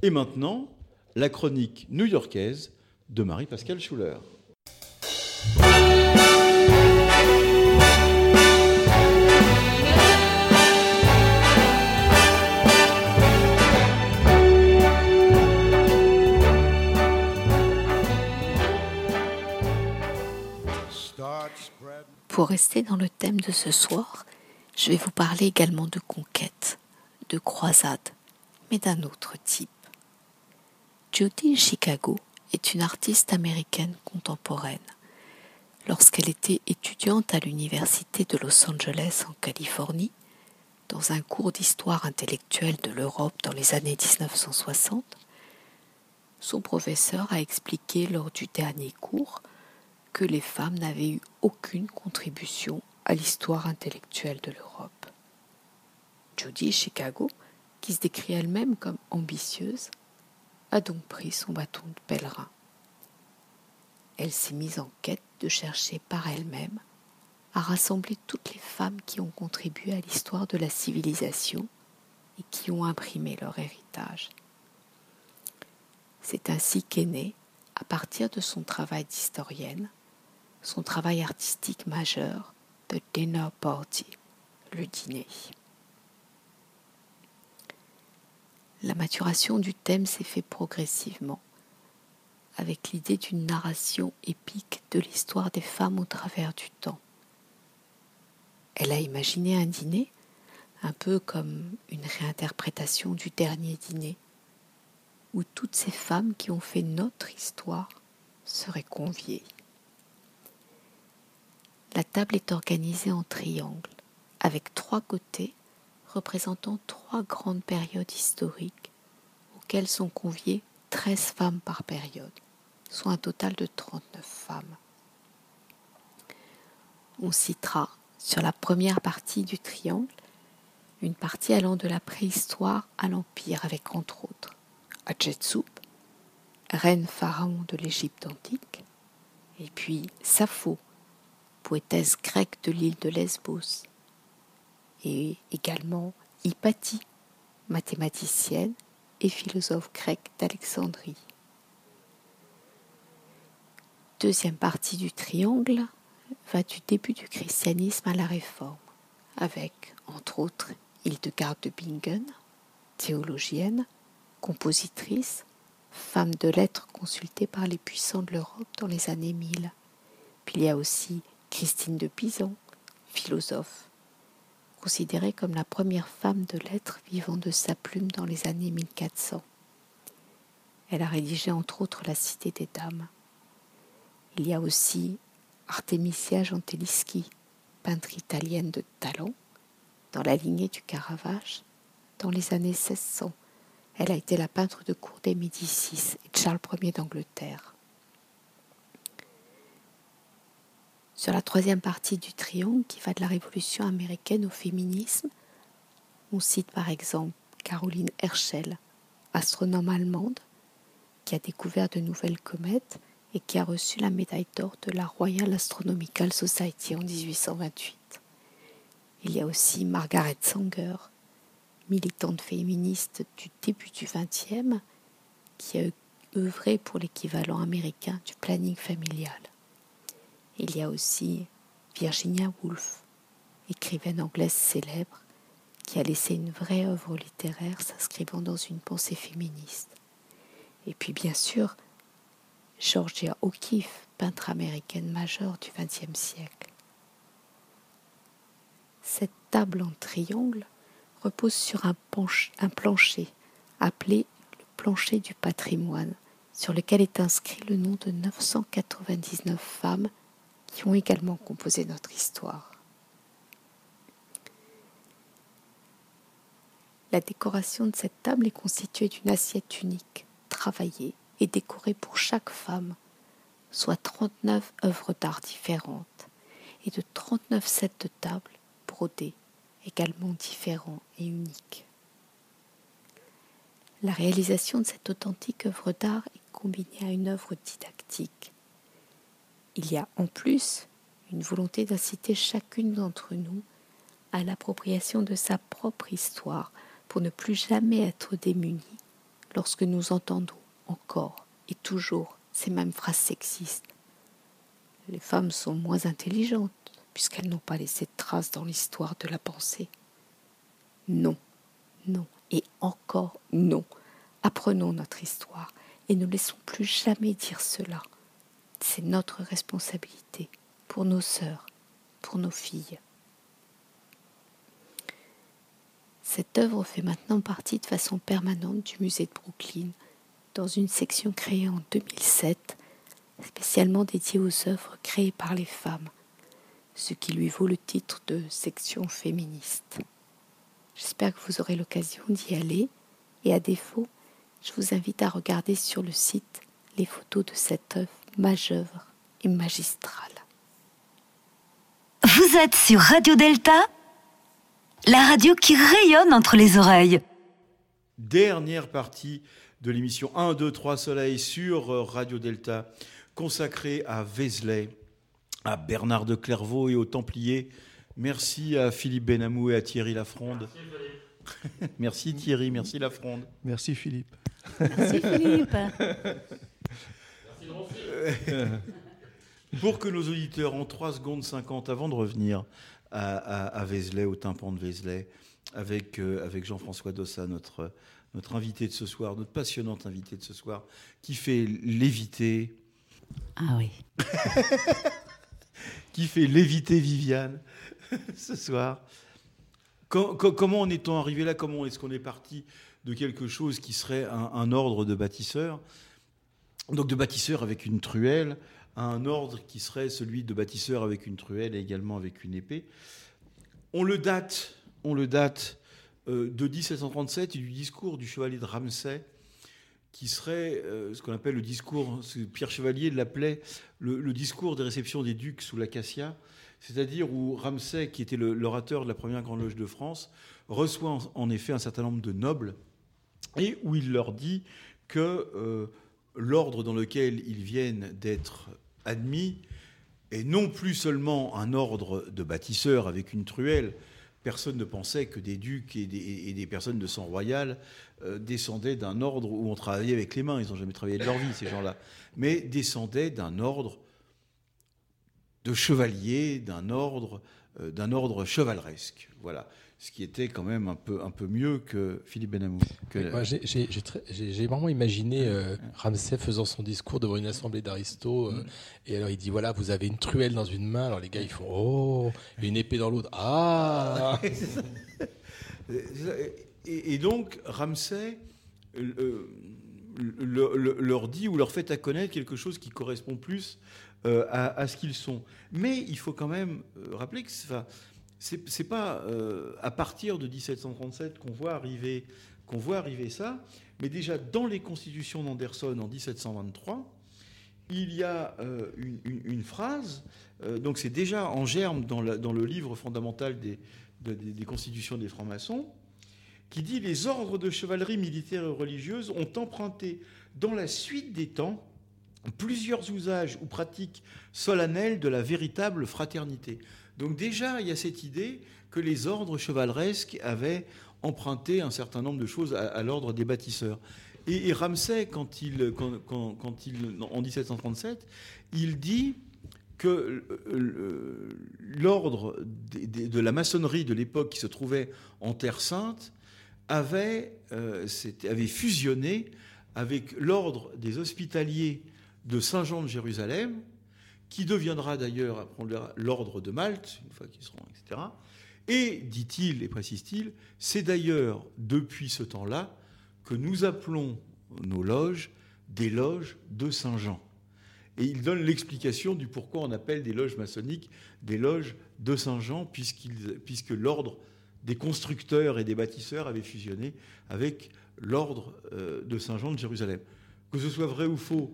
Et maintenant, la chronique new-yorkaise de Marie-Pascale Schuller. Pour rester dans le thème de ce soir, je vais vous parler également de conquête, de croisade, mais d'un autre type. Judy Chicago est une artiste américaine contemporaine. Lorsqu'elle était étudiante à l'Université de Los Angeles en Californie, dans un cours d'histoire intellectuelle de l'Europe dans les années 1960, son professeur a expliqué lors du dernier cours que les femmes n'avaient eu aucune contribution à l'histoire intellectuelle de l'Europe. Judy Chicago, qui se décrit elle-même comme ambitieuse, a donc pris son bâton de pèlerin. Elle s'est mise en quête de chercher par elle-même à rassembler toutes les femmes qui ont contribué à l'histoire de la civilisation et qui ont imprimé leur héritage. C'est ainsi qu'est né, à partir de son travail d'historienne, son travail artistique majeur, The Dinner Party, le dîner. La maturation du thème s'est fait progressivement, avec l'idée d'une narration épique de l'histoire des femmes au travers du temps. Elle a imaginé un dîner, un peu comme une réinterprétation du dernier dîner, où toutes ces femmes qui ont fait notre histoire seraient conviées. La table est organisée en triangle, avec trois côtés représentant trois grandes périodes historiques auxquelles sont conviées 13 femmes par période, soit un total de 39 femmes. On citera sur la première partie du triangle une partie allant de la préhistoire à l'Empire avec entre autres Hatshepsut, reine pharaon de l'Égypte antique, et puis Sappho, poétesse grecque de l'île de Lesbos, et également Hypatie, mathématicienne et philosophe grecque d'Alexandrie. Deuxième partie du triangle va du début du christianisme à la réforme, avec, entre autres, Hildegarde de Bingen, théologienne, compositrice, femme de lettres consultée par les puissants de l'Europe dans les années 1000. Puis il y a aussi Christine de Pizan, philosophe, considérée comme la première femme de lettres vivant de sa plume dans les années 1400. Elle a rédigé entre autres La Cité des Dames. Il y a aussi Artemisia Gentileschi, peintre italienne de talent, dans la lignée du Caravage, dans les années 1600. Elle a été la peintre de cour des Médicis et de Charles Ier d'Angleterre. Sur la troisième partie du triangle qui va de la Révolution américaine au féminisme, on cite par exemple Caroline Herschel, astronome allemande, qui a découvert de nouvelles comètes et qui a reçu la médaille d'or de la Royal Astronomical Society en 1828. Il y a aussi Margaret Sanger, militante féministe du début du XXe, qui a œuvré pour l'équivalent américain du planning familial. Il y a aussi Virginia Woolf, écrivaine anglaise célèbre, qui a laissé une vraie œuvre littéraire s'inscrivant dans une pensée féministe. Et puis bien sûr, Georgia O'Keeffe, peintre américaine majeure du XXe siècle. Cette table en triangle repose sur un, plancher appelé le plancher du patrimoine, sur lequel est inscrit le nom de 999 femmes qui ont également composé notre histoire. La décoration de cette table est constituée d'une assiette unique, travaillée et décorée pour chaque femme, soit 39 œuvres d'art différentes, et de 39 sets de tables brodées, également différents et uniques. La réalisation de cette authentique œuvre d'art est combinée à une œuvre didactique. Il y a en plus une volonté d'inciter chacune d'entre nous à l'appropriation de sa propre histoire pour ne plus jamais être démunis lorsque nous entendons encore et toujours ces mêmes phrases sexistes. Les femmes sont moins intelligentes puisqu'elles n'ont pas laissé de traces dans l'histoire de la pensée. Non, non, et encore non. Apprenons notre histoire et ne laissons plus jamais dire cela. C'est notre responsabilité pour nos sœurs, pour nos filles. Cette œuvre fait maintenant partie de façon permanente du musée de Brooklyn, dans une section créée en 2007, spécialement dédiée aux œuvres créées par les femmes, ce qui lui vaut le titre de section féministe. J'espère que vous aurez l'occasion d'y aller et à défaut, je vous invite à regarder sur le site les photos de cette œuvre majeure et magistrale. Vous êtes sur Radio Delta, la radio qui rayonne entre les oreilles. Dernière partie de l'émission 1, 2, 3 Soleil sur euh, Radio Delta, consacrée à Vézelay, à Bernard de Clairvaux et aux Templiers. Merci à Philippe Benamou et à Thierry Lafronde. Merci, Thierry, merci Lafronde. Merci Philippe. Merci Philippe. Pour que nos auditeurs, en 3 secondes 50, avant de revenir à, à, Vézelay, au tympan de Vézelay, avec, euh, avec Jean-François Dossa, notre, notre invité de ce soir, notre passionnante invité de ce soir, qui fait léviter. Ah oui. qui fait léviter Viviane ce soir. comment en est-on arrivé là? Comment est-ce qu'on est parti de quelque chose qui serait un, un ordre de bâtisseurs Donc de bâtisseurs avec une truelle, à un ordre qui serait celui de bâtisseurs avec une truelle et également avec une épée. On le date, on le date euh, de 1737 et du discours du chevalier de Ramsay, qui serait euh, ce qu'on appelle le discours, Pierre Chevalier l'appelait le, discours des réceptions des ducs sous l'acacia, c'est-à-dire où Ramsay, qui était l'orateur de la première grande loge de France, reçoit en, effet un certain nombre de nobles et où il leur dit que euh, l'ordre dans lequel ils viennent d'être admis est non plus seulement un ordre de bâtisseurs avec une truelle, personne ne pensait que des ducs et des, personnes de sang royal euh, descendaient d'un ordre où on travaillait avec les mains. Ils n'ont jamais travaillé de leur vie, ces gens-là. Mais descendaient d'un ordre de chevaliers, d'un ordre, euh, d'un ordre chevaleresque. Voilà. Ce qui était quand même un peu, un peu mieux que Philippe Benamou. Que... J'ai- vraiment imaginé euh, Ramsay faisant son discours devant une assemblée d'aristos. euh, et alors, il dit voilà, vous avez une truelle dans une main. Alors, les gars, ils font oh, et une épée dans l'autre. Ah Et, et donc, Ramsay euh, le- le- leur dit ou leur fait à connaître quelque chose qui correspond plus euh, à, à ce qu'ils sont. Mais il faut quand même euh, rappeler que c'est- pas euh, à partir de 1737 qu'on voit arriver qu'on voit arriver ça, mais déjà dans les constitutions d'Anderson en 1723, il y a euh, une, phrase, euh, donc c'est déjà en germe dans, le livre fondamental des, de- des- des constitutions des francs-maçons, qui dit Les ordres de chevalerie militaire et religieuse ont emprunté dans la suite des temps plusieurs usages ou pratiques solennelles de la véritable fraternité. Donc déjà, il y a cette idée que les ordres chevaleresques avaient emprunté un certain nombre de choses à, l'ordre des bâtisseurs. Et, Ramsay, quand il, en 1737, il dit que l'ordre de la maçonnerie de l'époque qui se trouvait en Terre Sainte avait, euh, fusionné avec l'ordre des hospitaliers de Saint-Jean de Jérusalem, qui deviendra d'ailleurs l'ordre de Malte, une fois qu'ils seront, etc. Et, dit-il et précise-t-il, c'est d'ailleurs depuis ce temps-là que nous appelons nos loges des loges de Saint-Jean. Et il donne l'explication du pourquoi on appelle des loges maçonniques des loges de Saint-Jean, puisque l'ordre des constructeurs et des bâtisseurs avait fusionné avec l'ordre euh, de Saint-Jean de Jérusalem. Que ce soit vrai ou faux,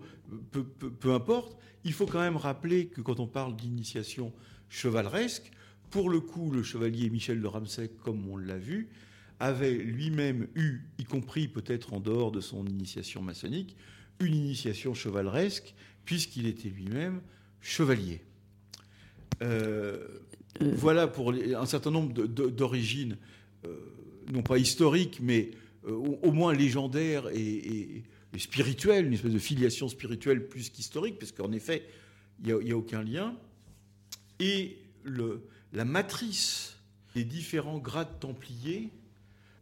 peu, peu- peu importe, il faut quand même rappeler que quand on parle d'initiation chevaleresque, pour le coup, le chevalier Michel de Ramsay, comme on l'a vu, avait lui-même eu, y compris peut-être en dehors de son initiation maçonnique, une initiation chevaleresque, puisqu'il était lui-même chevalier. Euh, voilà pour un certain nombre d'origines, euh, non pas historiques, mais euh, au, au moins légendaires et, et- et spirituelles, une espèce de filiation spirituelle plus qu'historique, parce qu'en effet, il n'y a, aucun lien. Et la matrice des différents grades templiers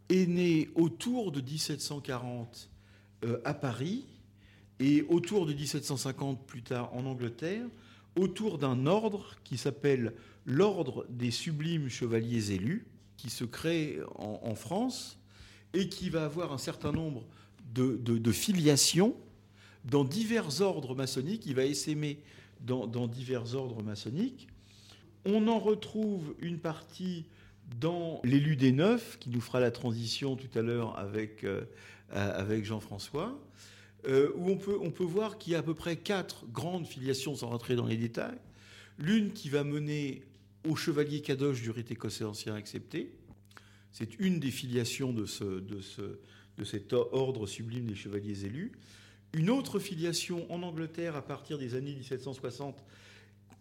est née autour de 1740 euh, à Paris et autour de 1750 plus tard en Angleterre, autour d'un ordre qui s'appelle l'ordre des sublimes chevaliers élus, qui se crée en France et qui va avoir un certain nombre de, filiations dans divers ordres maçonniques. Il va essaimer dans, dans divers ordres maçonniques. On en retrouve une partie dans l'élu des neufs, qui nous fera la transition tout à l'heure avec, euh, avec Jean-François, euh, où on peut, on peut voir qu'il y a à peu près quatre grandes filiations, sans rentrer dans les détails. L'une qui va mener au chevalier Cadoche du rite écossais ancien accepté. C'est une des filiations de, ce, de, ce, de cet ordre sublime des chevaliers élus. Une autre filiation en Angleterre à partir des années 1760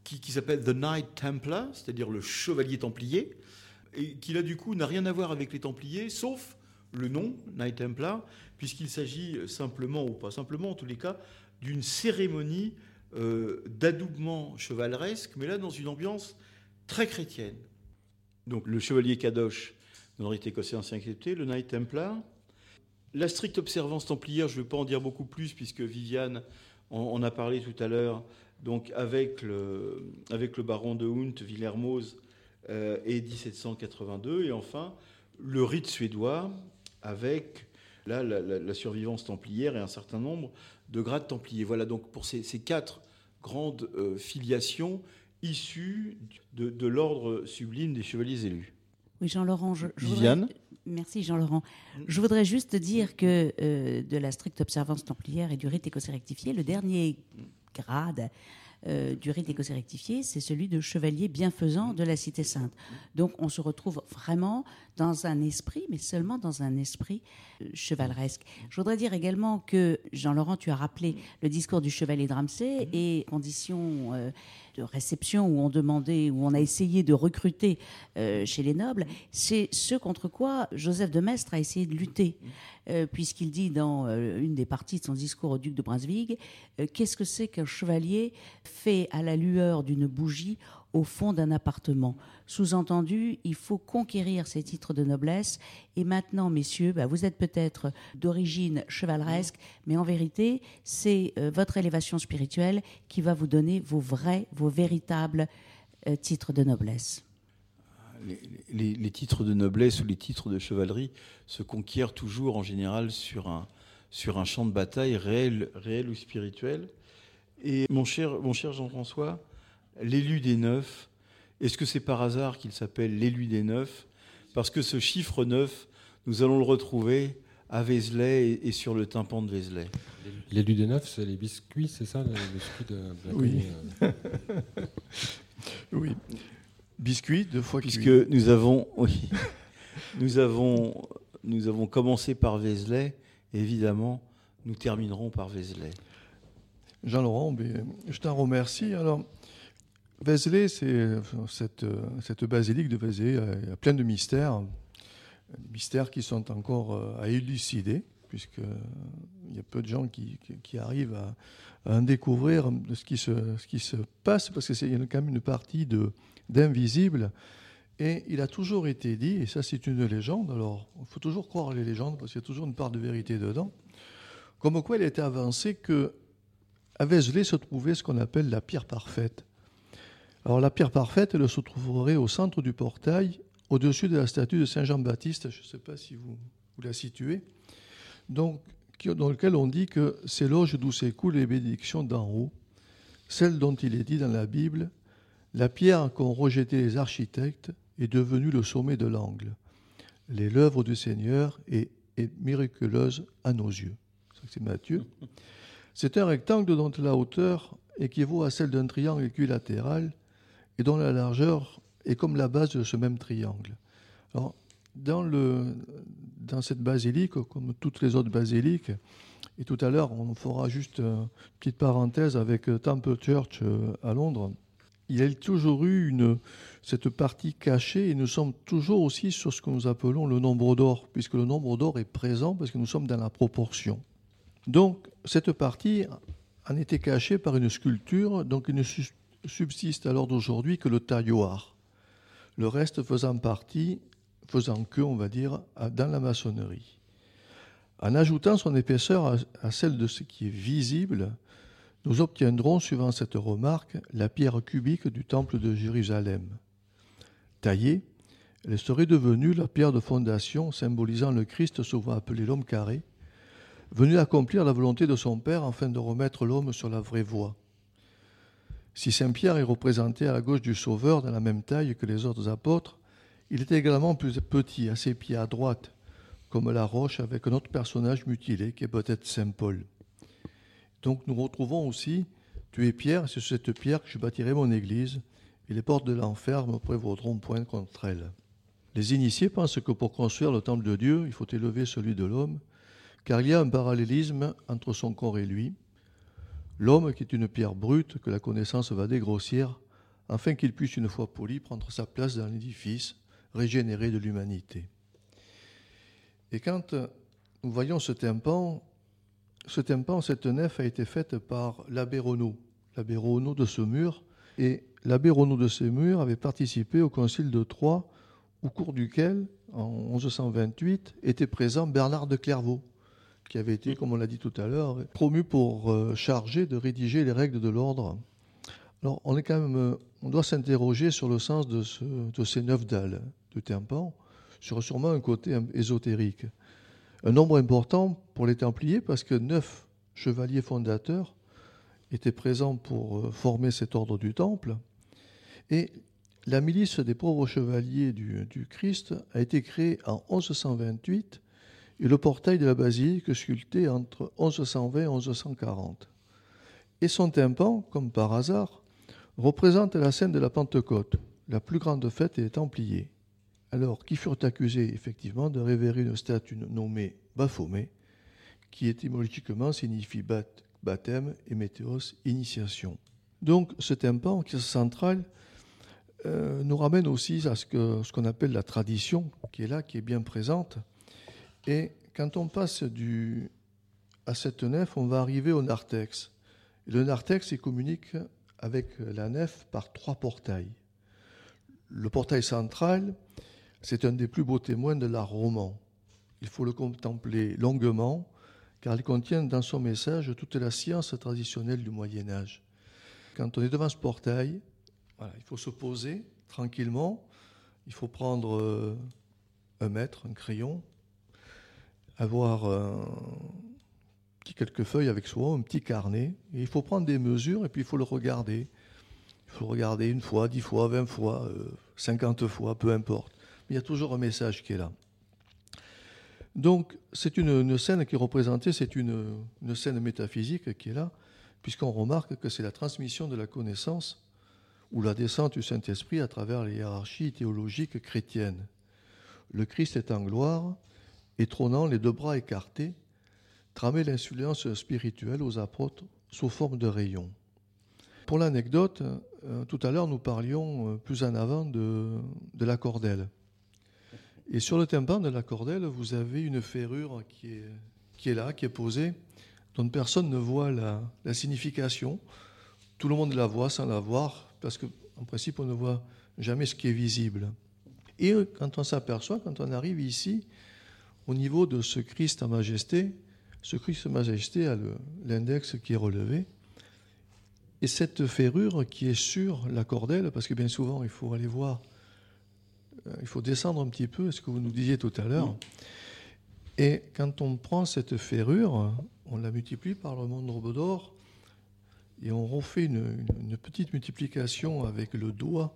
qui, s'appelle The Knight Templar, c'est-à-dire le chevalier templier, et qui là du coup n'a rien à voir avec les templiers, sauf le nom, Knight Templar, puisqu'il s'agit simplement, ou pas simplement en tous les cas, d'une cérémonie euh, d'adoubement chevaleresque, mais là dans une ambiance très chrétienne. Donc le chevalier Kadosh, dans le écossais ancien accepté, le Knight Templar. La stricte observance templière, je ne vais pas en dire beaucoup plus, puisque Viviane en, en a parlé tout à l'heure, donc avec le, avec le baron de Hunt, Villermoz, euh, et 1782, et enfin le rite suédois, avec là, la, la- la survivance templière et un certain nombre de grades templiers. Voilà donc pour ces, ces quatre grandes euh, filiations issues de, de l'ordre sublime des chevaliers élus. Oui, Jean-Laurent, je, je Viviane? voudrais- Merci Jean-Laurent. Je voudrais juste dire que euh, de la stricte observance templière et du rite écossais rectifié, le dernier grade euh, du rite écossais rectifié, c'est celui de chevalier bienfaisant de la Cité Sainte. Donc on se retrouve vraiment dans un esprit, mais seulement dans un esprit euh, chevaleresque. Je voudrais dire également que, Jean-Laurent, tu as rappelé le discours du chevalier de Ramsay et conditions de réception où on a essayé de recruter euh, chez les nobles, c'est ce contre quoi Joseph de Maistre a essayé de lutter, euh, puisqu'il dit dans euh, une des parties de son discours au duc de Brunswick, qu'est-ce que c'est qu'un chevalier fait à la lueur d'une bougie au fond d'un appartement. Sous-entendu, il faut conquérir ces titres de noblesse. Et maintenant, messieurs, bah, vous êtes peut-être d'origine chevaleresque, mais en vérité, c'est euh, votre élévation spirituelle qui va vous donner vos vrais, vos véritables euh, titres de noblesse. Les, titres de noblesse ou les titres de chevalerie se conquièrent toujours en général sur un, sur un champ de bataille réel, réel ou spirituel. Et mon cher, mon cher Jean-François, l'élu des neuf, est-ce que c'est par hasard qu'il s'appelle l'élu des neuf Parce que ce chiffre neuf, nous allons le retrouver à Vézelay et, sur le tympan de Vézelay. L'élu des neuf, c'est les biscuits, c'est ça les biscuits de, Oui. Euh. oui. Biscuits, deux fois Puisque nous avons, oui, nous avons, nous avons commencé par Vézelay, évidemment, nous terminerons par Vézelay. Jean-Laurent, je t'en remercie. Alors, Vézelay, c'est cette, cette, basilique de Vézelay, il y a plein de mystères, mystères qui sont encore euh, à élucider, puisqu'il y a peu de gens qui, qui, arrivent à, à, en découvrir ce qui, se, ce qui se passe, parce qu'il y a quand même une partie d'invisible. Et il a toujours été dit, et ça c'est une légende, alors il faut toujours croire les légendes, parce qu'il y a toujours une part de vérité dedans, comme quoi il a été avancé que à Vézelay se trouvait ce qu'on appelle la pierre parfaite. Alors la pierre parfaite, elle se trouverait au centre du portail, au-dessus de la statue de Saint Jean-Baptiste, je ne sais pas si vous, la situez, dans lequel on dit que c'est l'oge d'où s'écoulent les bénédictions d'en haut, celle dont il est dit dans la Bible, la pierre qu'ont rejetée les architectes est devenue le sommet de l'angle. L'œuvre du Seigneur est, est miraculeuse à nos yeux. C'est Matthieu. C'est un rectangle dont la hauteur équivaut à celle d'un triangle équilatéral et dont la largeur est comme la base de ce même triangle. Alors, dans, le, dans cette basilique, comme toutes les autres basiliques, et tout à l'heure, on fera juste une petite parenthèse avec Temple Church euh, à Londres. Il y a toujours eu une, cette partie cachée et nous sommes toujours aussi sur ce que nous appelons le nombre d'or, puisque le nombre d'or est présent parce que nous sommes dans la proportion. Donc, cette partie en était cachée par une sculpture, donc il ne subsiste alors d'aujourd'hui que le tailloir. Le reste faisant partie, faisant que, on va dire, dans la maçonnerie. En ajoutant son épaisseur à celle de ce qui est visible, nous obtiendrons, suivant cette remarque, la pierre cubique du temple de Jérusalem. Taillée, elle serait devenue la pierre de fondation symbolisant le Christ souvent appelé l'homme carré, venu accomplir la volonté de son Père afin de remettre l'homme sur la vraie voie. Si Saint Pierre est représenté à la gauche du Sauveur dans la même taille que les autres apôtres, il est également plus petit, à ses pieds à droite, comme la roche avec un autre personnage mutilé qui est peut-être Saint Paul. Donc nous retrouvons aussi Tu es Pierre, c'est sur cette pierre que je bâtirai mon église, et les portes de l'enfer ne prévaudront point contre elle. Les initiés pensent que pour construire le temple de Dieu, il faut élever celui de l'homme, car il y a un parallélisme entre son corps et lui. L'homme qui est une pierre brute que la connaissance va dégrossir, afin qu'il puisse une fois poli prendre sa place dans l'édifice régénéré de l'humanité. Et quand nous voyons ce tympan, ce tympan, cette nef a été faite par l'abbé Renaud, l'abbé Renaud de Saumur, et l'abbé Renaud de Saumur avait participé au concile de Troyes, au cours duquel, en 1128, était présent Bernard de Clairvaux, qui avait été, comme on l'a dit tout à l'heure, promu pour euh, charger de rédiger les règles de l'ordre. Alors, on est quand même, euh, on doit s'interroger sur le sens de, de ces neuf dalles de tympan, sur sûrement un côté ésotérique. Un nombre important pour les Templiers parce que neuf chevaliers fondateurs étaient présents pour euh, former cet ordre du Temple. Et la milice des pauvres chevaliers du, du Christ a été créée en 1128 et le portail de la basilique sculpté entre 1120 et 1140. Et son tympan, comme par hasard, représente la scène de la Pentecôte, la plus grande fête des Templiers. Alors, qui furent accusés effectivement de révérer une statue nommée Baphomet, qui étymologiquement signifie baptême et météos, initiation. Donc, ce tympan qui est central euh, nous ramène aussi à ce qu'on appelle la tradition, qui est là, qui est bien présente, et quand on passe à cette nef, on va arriver au narthex. le narthex, il communique avec la nef par trois portails. le portail central, c'est un des plus beaux témoins de l'art roman. Il faut le contempler longuement, car il contient dans son message toute la science traditionnelle du Moyen Âge. Quand on est devant ce portail, il faut se poser tranquillement, il faut prendre euh, un mètre, un crayon, avoir quelques feuilles avec soi, un petit carnet, et il faut prendre des mesures et puis il faut le regarder. Il faut le regarder une fois, dix fois, vingt fois, euh, cinquante fois, peu importe. Mais il y a toujours un message qui est là. Donc, c'est une, scène qui est représentée, c'est une, scène métaphysique qui est là, puisqu'on remarque que c'est la transmission de la connaissance ou la descente du Saint-Esprit à travers les hiérarchies théologiques chrétiennes. Le Christ est en gloire, et trônant les deux bras écartés, tramait l'influence spirituelle aux apôtres sous forme de rayons. Pour l'anecdote, euh, tout à l'heure nous parlions euh, plus en avant de, de la cordelle. Et sur le tympan de la cordelle, vous avez une ferrure qui est, qui est là, qui est posée, dont personne ne voit la, signification. Tout le monde la voit sans la voir, parce qu'en principe, on ne voit jamais ce qui est visible. Et quand on s'aperçoit, quand on arrive ici, au niveau de ce Christ en majesté, ce Christ en majesté a l'index qui est relevé. Et cette ferrure qui est sur la cordelle, parce que bien souvent, il faut aller voir euh, il faut descendre un petit peu, ce que vous nous disiez tout à l'heure? Et quand on prend cette ferrure, on la multiplie par le nombre d'or et on refait une, petite multiplication avec le doigt,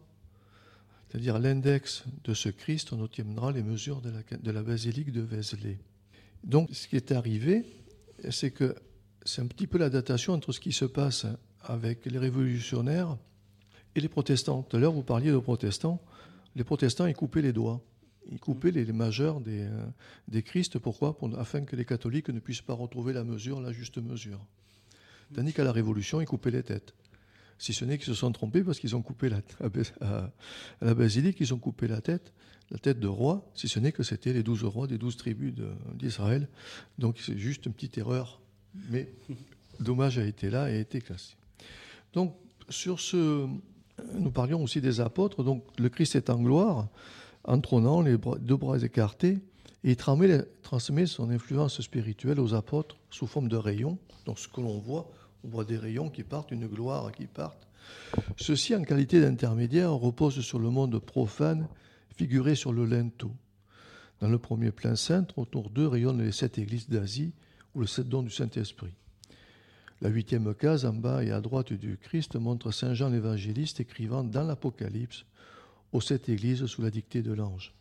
c'est-à-dire l'index de ce Christ, on obtiendra les mesures de la, de la basilique de Vézelay. Donc ce qui est arrivé, c'est que c'est un petit peu la datation entre ce qui se passe avec les révolutionnaires et les protestants. Tout à l'heure, vous parliez de protestants les protestants, ils coupaient les doigts. Ils coupaient les, majeurs des, euh, des Christ. Pourquoi? Afin que les catholiques ne puissent pas retrouver la mesure, la juste mesure. Tandis qu'à la Révolution, ils coupaient les têtes. Si ce n'est qu'ils se sont trompés parce qu'ils ont coupé la, à, la basilique, ils ont coupé la tête, la tête de roi, si ce n'est que c'était les douze rois des douze tribus d'Israël. Donc c'est juste une petite erreur, mais dommage a été là et a été classé. Donc sur ce, nous parlions aussi des apôtres. Donc le Christ est en gloire, en trônant, les deux bras écartés, et il transmet, son influence spirituelle aux apôtres sous forme de rayons. Donc ce que l'on voit, on voit des rayons qui partent, une gloire qui part. Ceci, en qualité d'intermédiaire, repose sur le monde profane, figuré sur le linteau. Dans le premier plein cintre, autour d'eux rayonnent les sept églises d'Asie ou le sept dons du Saint-Esprit. La huitième case, en bas et à droite du Christ, montre Saint Jean l'évangéliste écrivant dans l'Apocalypse aux sept églises sous la dictée de l'ange.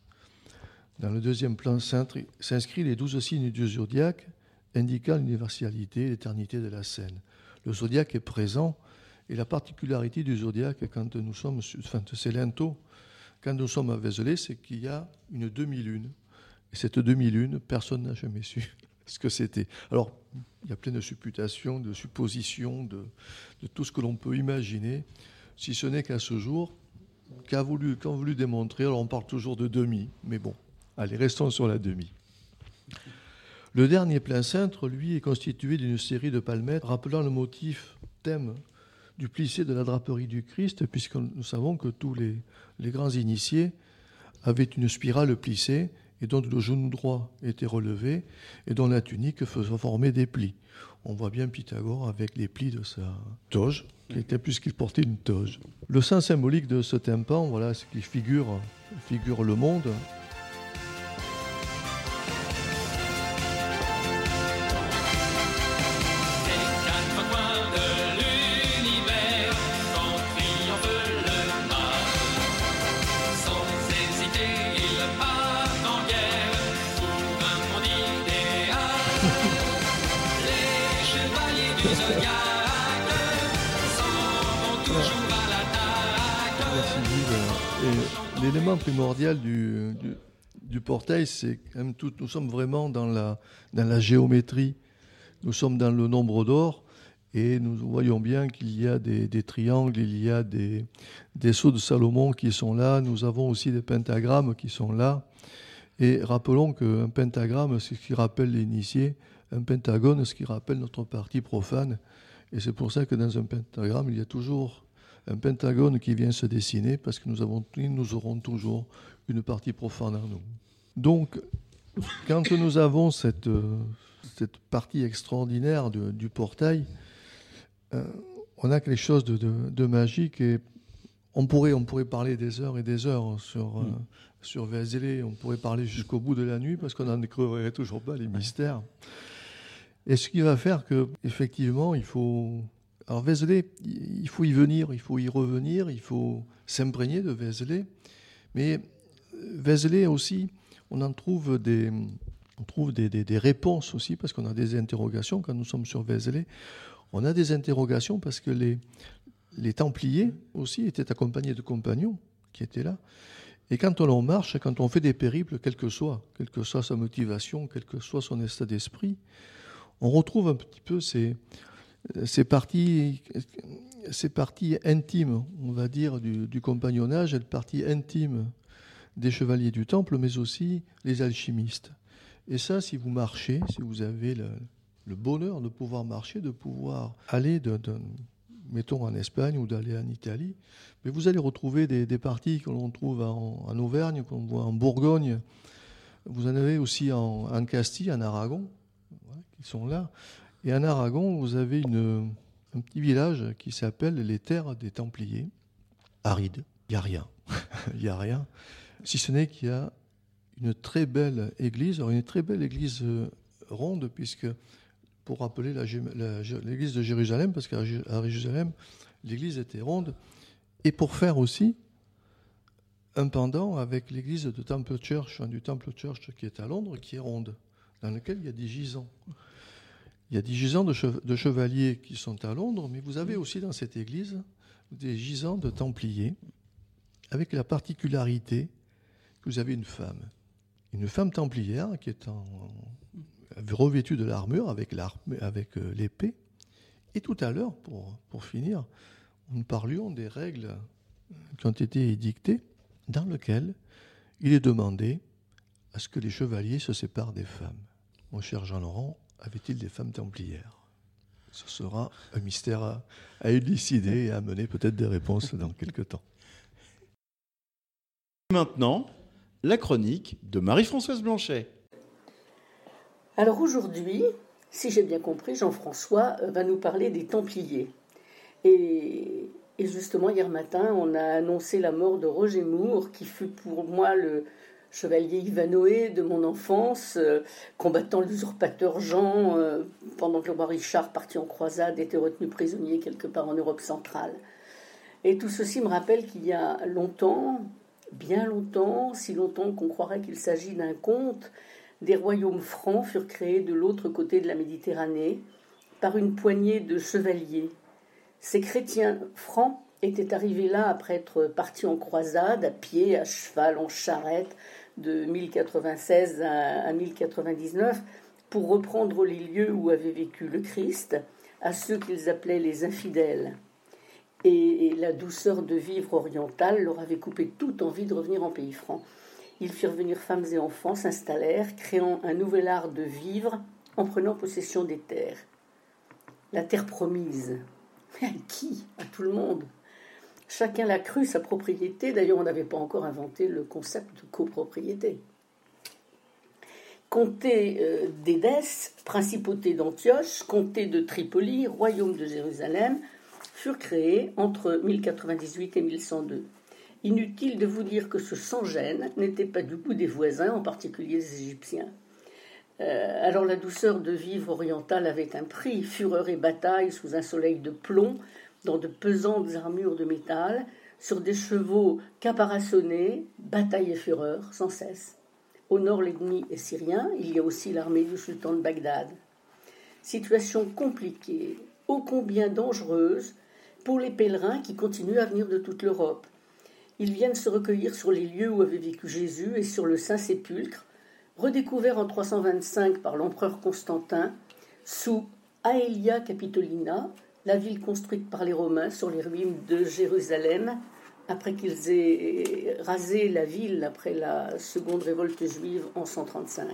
Dans le deuxième plan s'inscrit les douze signes du zodiaque, indiquant l'universalité et l'éternité de la scène. Le zodiaque est présent, et la particularité du zodiaque, quand nous sommes, c'est l'into, quand nous sommes à Vézelay, c'est qu'il y a une demi-lune. Et cette demi-lune, personne n'a jamais su ce que c'était. Alors, il y a plein de supputations, de suppositions, de, tout ce que l'on peut imaginer, si ce n'est qu'à ce jour, qu'a voulu, voulu démontrer, alors on parle toujours de demi, mais bon, allez, restons sur la demi. Le dernier plein cintre, lui, est constitué d'une série de palmettes rappelant le motif thème du plissé de la draperie du Christ, puisque nous savons que tous les, grands initiés avaient une spirale plissée et dont le genou droit était relevé et dont la tunique faisait former des plis. On voit bien Pythagore avec les plis de sa toge, qui était plus qu'il portait une toge. Le sens symbolique de ce tympan, voilà ce qui figure, figure le monde, du, portail, c'est quand même tout. Nous sommes vraiment dans la, dans la géométrie. Nous sommes dans le nombre d'or. Et nous voyons bien qu'il y a des, des, triangles, il y a des, des sceaux de Salomon qui sont là. Nous avons aussi des pentagrammes qui sont là. Et rappelons qu'un pentagramme, c'est ce qui rappelle l'initié. Un pentagone, ce qui rappelle notre partie profane. Et c'est pour ça que dans un pentagramme, il y a toujours un pentagone qui vient se dessiner parce que nous, avons, nous aurons toujours une partie profane en nous. Donc, quand nous avons cette, cette partie extraordinaire du portail, euh, on a quelque chose de, magique et on pourrait, on pourrait parler des heures et des heures sur, euh, mm. sur Vézelay, on pourrait parler jusqu'au bout de la nuit parce qu'on n'en découvrirait toujours pas les mystères. Et ce qui va faire que, effectivement, il faut. Alors, Vézelay, il faut y venir, il faut y revenir, il faut s'imprégner de Vézelay. Mais Vézelay aussi, on en trouve des, on trouve des, des, réponses aussi, parce qu'on a des interrogations quand nous sommes sur Vézelay. On a des interrogations parce que les, les Templiers aussi étaient accompagnés de compagnons qui étaient là. Et quand on marche, quand on fait des périples, quel que soit, quelle que soit sa motivation, quel que soit son état d'esprit, on retrouve un petit peu ces, ces, parties, ces parties intimes, on va dire, du, compagnonnage, et parties intimes des chevaliers du temple, mais aussi les alchimistes. Et ça, si vous marchez, si vous avez le, bonheur de pouvoir marcher, de pouvoir aller, mettons en Espagne ou d'aller en Italie, vous allez retrouver des, parties que l'on trouve en, Auvergne, qu'on voit en Bourgogne. Vous en avez aussi en, Castille, en Aragon, qui sont là. Et en Aragon, vous avez une, un petit village qui s'appelle les Terres des Templiers, aride. Il n'y a rien. Il n'y a rien. Si ce n'est qu'il y a une très belle église, alors une très belle église euh, ronde, puisque pour rappeler l'église de Jérusalem, parce qu'à Jérusalem, l'église était ronde, et pour faire aussi un pendant avec l'église de Temple Church, du Temple Church qui est à Londres, qui est ronde, dans lequel il y a des gisants. Il y a des gisants de, chevaliers qui sont à Londres, mais vous avez aussi dans cette église des gisants de templiers, avec la particularité que vous avez une femme une femme templière qui est revêtue de l'armure avec euh, l'épée. Et tout à l'heure, pour, pour finir, nous parlions des règles qui ont été édictées, dans lesquelles il est demandé à ce que les chevaliers se séparent des femmes. Mon cher Jean-Laurent, avait-il des femmes templières? Ce sera un mystère à, à élucider et à mener peut-être des réponses dans quelques temps. Maintenant, la chronique de Marie-Françoise Blanchet. Alors aujourd'hui, si j'ai bien compris, Jean-François euh, va nous parler des Templiers. Et, justement, hier matin, on a annoncé la mort de Roger Moore, qui fut pour moi le chevalier Ivanoé de mon enfance, euh, combattant l'usurpateur Jean euh, pendant que le roi Richard, parti en croisade, était retenu prisonnier quelque part en Europe centrale. Et tout ceci me rappelle qu'il y a longtemps, bien longtemps, si longtemps qu'on croirait qu'il s'agit d'un conte, des royaumes francs furent créés de l'autre côté de la Méditerranée par une poignée de chevaliers. Ces chrétiens francs étaient arrivés là après être partis en croisade, à pied, à cheval, en charrette, de 1096 à 1099, pour reprendre les lieux où avait vécu le Christ, à ceux qu'ils appelaient les infidèles et, la douceur de vivre orientale leur avait coupé toute envie de revenir en pays franc. Ils firent venir femmes et enfants, s'installèrent, créant un nouvel art de vivre en prenant possession des terres. La terre promise. À qui? À tout le monde. Chacun l'a cru sa propriété. D'ailleurs, on n'avait pas encore inventé le concept de copropriété. Comté euh, d'Édesse, principauté d'Antioche, comté de Tripoli, royaume de Jérusalem, furent créés entre 1098 et 1102. Inutile de vous dire que ce sans-gêne n'était pas du goût des voisins, en particulier des Égyptiens. Euh, alors la douceur de vivre orientale avait un prix, fureur et bataille sous un soleil de plomb, dans de pesantes armures de métal, sur des chevaux caparaçonnés, bataille et fureur sans cesse. Au nord, l'ennemi est syrien, il y a aussi l'armée du sultan de Bagdad. Situation compliquée, ô combien dangereuse, pour les pèlerins qui continuent à venir de toute l'Europe. Ils viennent se recueillir sur les lieux où avait vécu Jésus et sur le Saint-Sépulcre, redécouvert en 325 par l'empereur Constantin, sous Aelia Capitolina, la ville construite par les Romains sur les ruines de Jérusalem, après qu'ils aient rasé la ville après la seconde révolte juive en 135.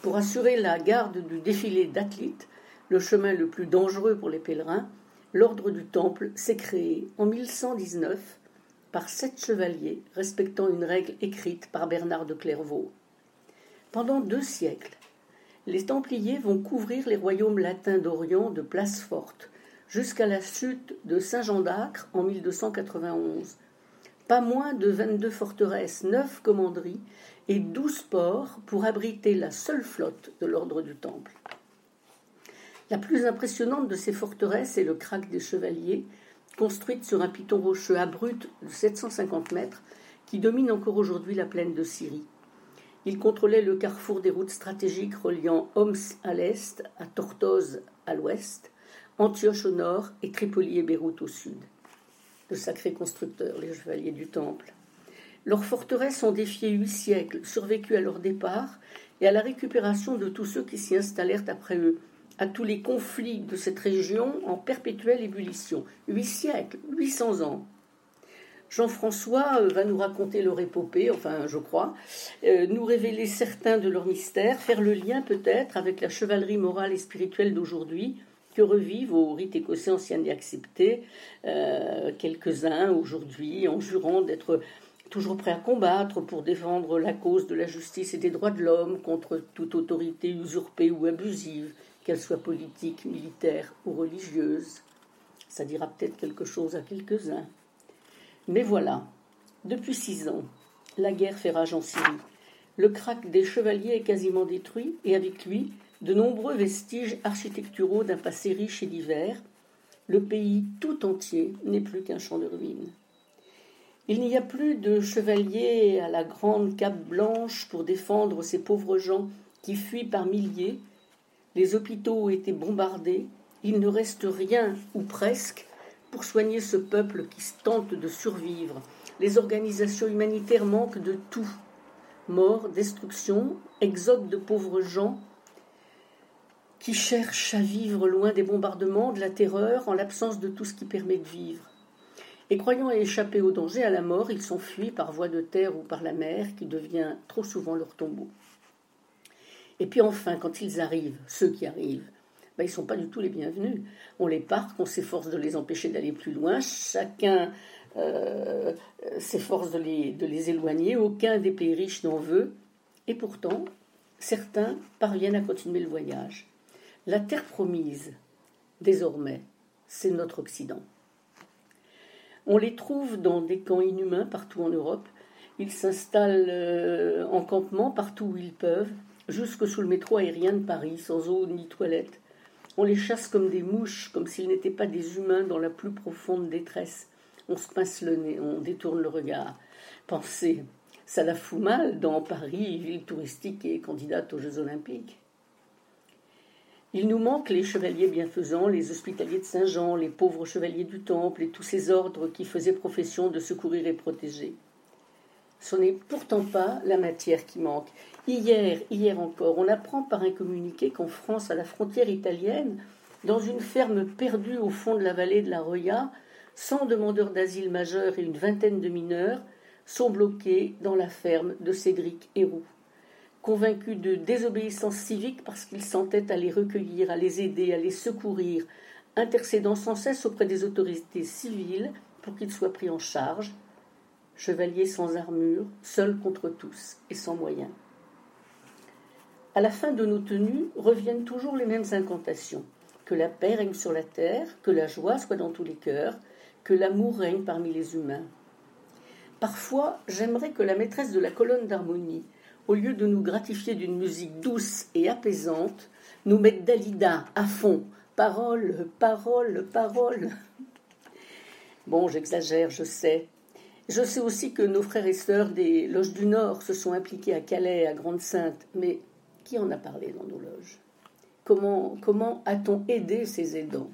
Pour assurer la garde du défilé d'athlètes, le chemin le plus dangereux pour les pèlerins, l'ordre du Temple s'est créé en 1119 par sept chevaliers respectant une règle écrite par Bernard de Clairvaux. Pendant deux siècles, les Templiers vont couvrir les royaumes latins d'Orient de place forte, jusqu'à la chute de Saint-Jean d'Acre en 1291. Pas moins de 22 forteresses, 9 commanderies et 12 ports pour abriter la seule flotte de l'ordre du Temple. La plus impressionnante de ces forteresses est le Crac des Chevaliers, construite sur un piton rocheux abrupt de 750 mètres qui domine encore aujourd'hui la plaine de Syrie. Il contrôlait le carrefour des routes stratégiques reliant Homs à l'est, à Tortoise à l'ouest, Antioche au nord et Tripoli et Beyrouth au sud. De sacrés constructeurs, les chevaliers du Temple. Leurs forteresses ont défié huit siècles, survécu à leur départ et à la récupération de tous ceux qui s'y installèrent après eux, à tous les conflits de cette région en perpétuelle ébullition. Huit siècles, huit cents ans. Jean-François euh, va nous raconter leur épopée, enfin je crois, euh, nous révéler certains de leurs mystères, faire le lien peut-être avec la chevalerie morale et spirituelle d'aujourd'hui, que revivent au rite écossais ancien et accepté euh, quelques-uns aujourd'hui en jurant d'être toujours prêts à combattre pour défendre la cause de la justice et des droits de l'homme contre toute autorité usurpée ou abusive, qu'elle soit politique, militaire ou religieuse. Ça dira peut-être quelque chose à quelques-uns. Mais voilà, depuis six ans, la guerre fait rage en Syrie. Le crack des chevaliers est quasiment détruit, et avec lui, de nombreux vestiges architecturaux d'un passé riche et divers. Le pays tout entier n'est plus qu'un champ de ruines. Il n'y a plus de chevaliers à la grande cape blanche pour défendre ces pauvres gens qui fuient par milliers. Les hôpitaux ont été bombardés. Il ne reste rien, ou presque, pour soigner ce peuple qui tente de survivre. Les organisations humanitaires manquent de tout. Mort, destruction, exode de pauvres gens qui cherchent à vivre loin des bombardements, de la terreur, en l'absence de tout ce qui permet de vivre. Et croyant échapper au danger, à la mort, ils s'enfuient par voie de terre ou par la mer, qui devient trop souvent leur tombeau. Et puis enfin, quand ils arrivent, ceux qui arrivent, ben, ils ne sont pas du tout les bienvenus. On les parque, on s'efforce de les empêcher d'aller plus loin, chacun euh, s'efforce de les éloigner, aucun des pays riches n'en veut, et pourtant, certains parviennent à continuer le voyage. La terre promise, désormais, c'est notre Occident. On les trouve dans des camps inhumains partout en Europe. Ils s'installent euh, en campement partout où ils peuvent, jusque sous le métro aérien de Paris, sans eau ni toilette. On les chasse comme des mouches, comme s'ils n'étaient pas des humains dans la plus profonde détresse. On se pince le nez, on détourne le regard. Pensez, ça la fout mal dans Paris, ville touristique et candidate aux Jeux Olympiques. Il nous manque les chevaliers bienfaisants, les hospitaliers de Saint-Jean, les pauvres chevaliers du Temple et tous ces ordres qui faisaient profession de secourir et protéger. Ce n'est pourtant pas la matière qui manque. Hier, hier encore, on apprend par un communiqué qu'en France, à la frontière italienne, dans une ferme perdue au fond de la vallée de la Roya, 100 demandeurs d'asile majeurs et une vingtaine de mineurs sont bloqués dans la ferme de Cédric Héroux. Convaincus de désobéissance civique parce qu'ils s'entêtent à les recueillir, à les aider, à les secourir, intercédant sans cesse auprès des autorités civiles pour qu'ils soient pris en charge, chevaliers sans armure, seuls contre tous et sans moyens. À la fin de nos tenues reviennent toujours les mêmes incantations. Que la paix règne sur la terre, que la joie soit dans tous les cœurs, que l'amour règne parmi les humains. Parfois, j'aimerais que la maîtresse de la colonne d'harmonie, au lieu de nous gratifier d'une musique douce et apaisante, nous mette Dalida à fond. Parole, parole, parole. Bon, j'exagère, je sais. Je sais aussi que nos frères et sœurs des loges du Nord se sont impliqués à Calais, à Grande-Sainte, mais qui en a parlé dans nos loges? Comment, comment a-t-on aidé ces aidants?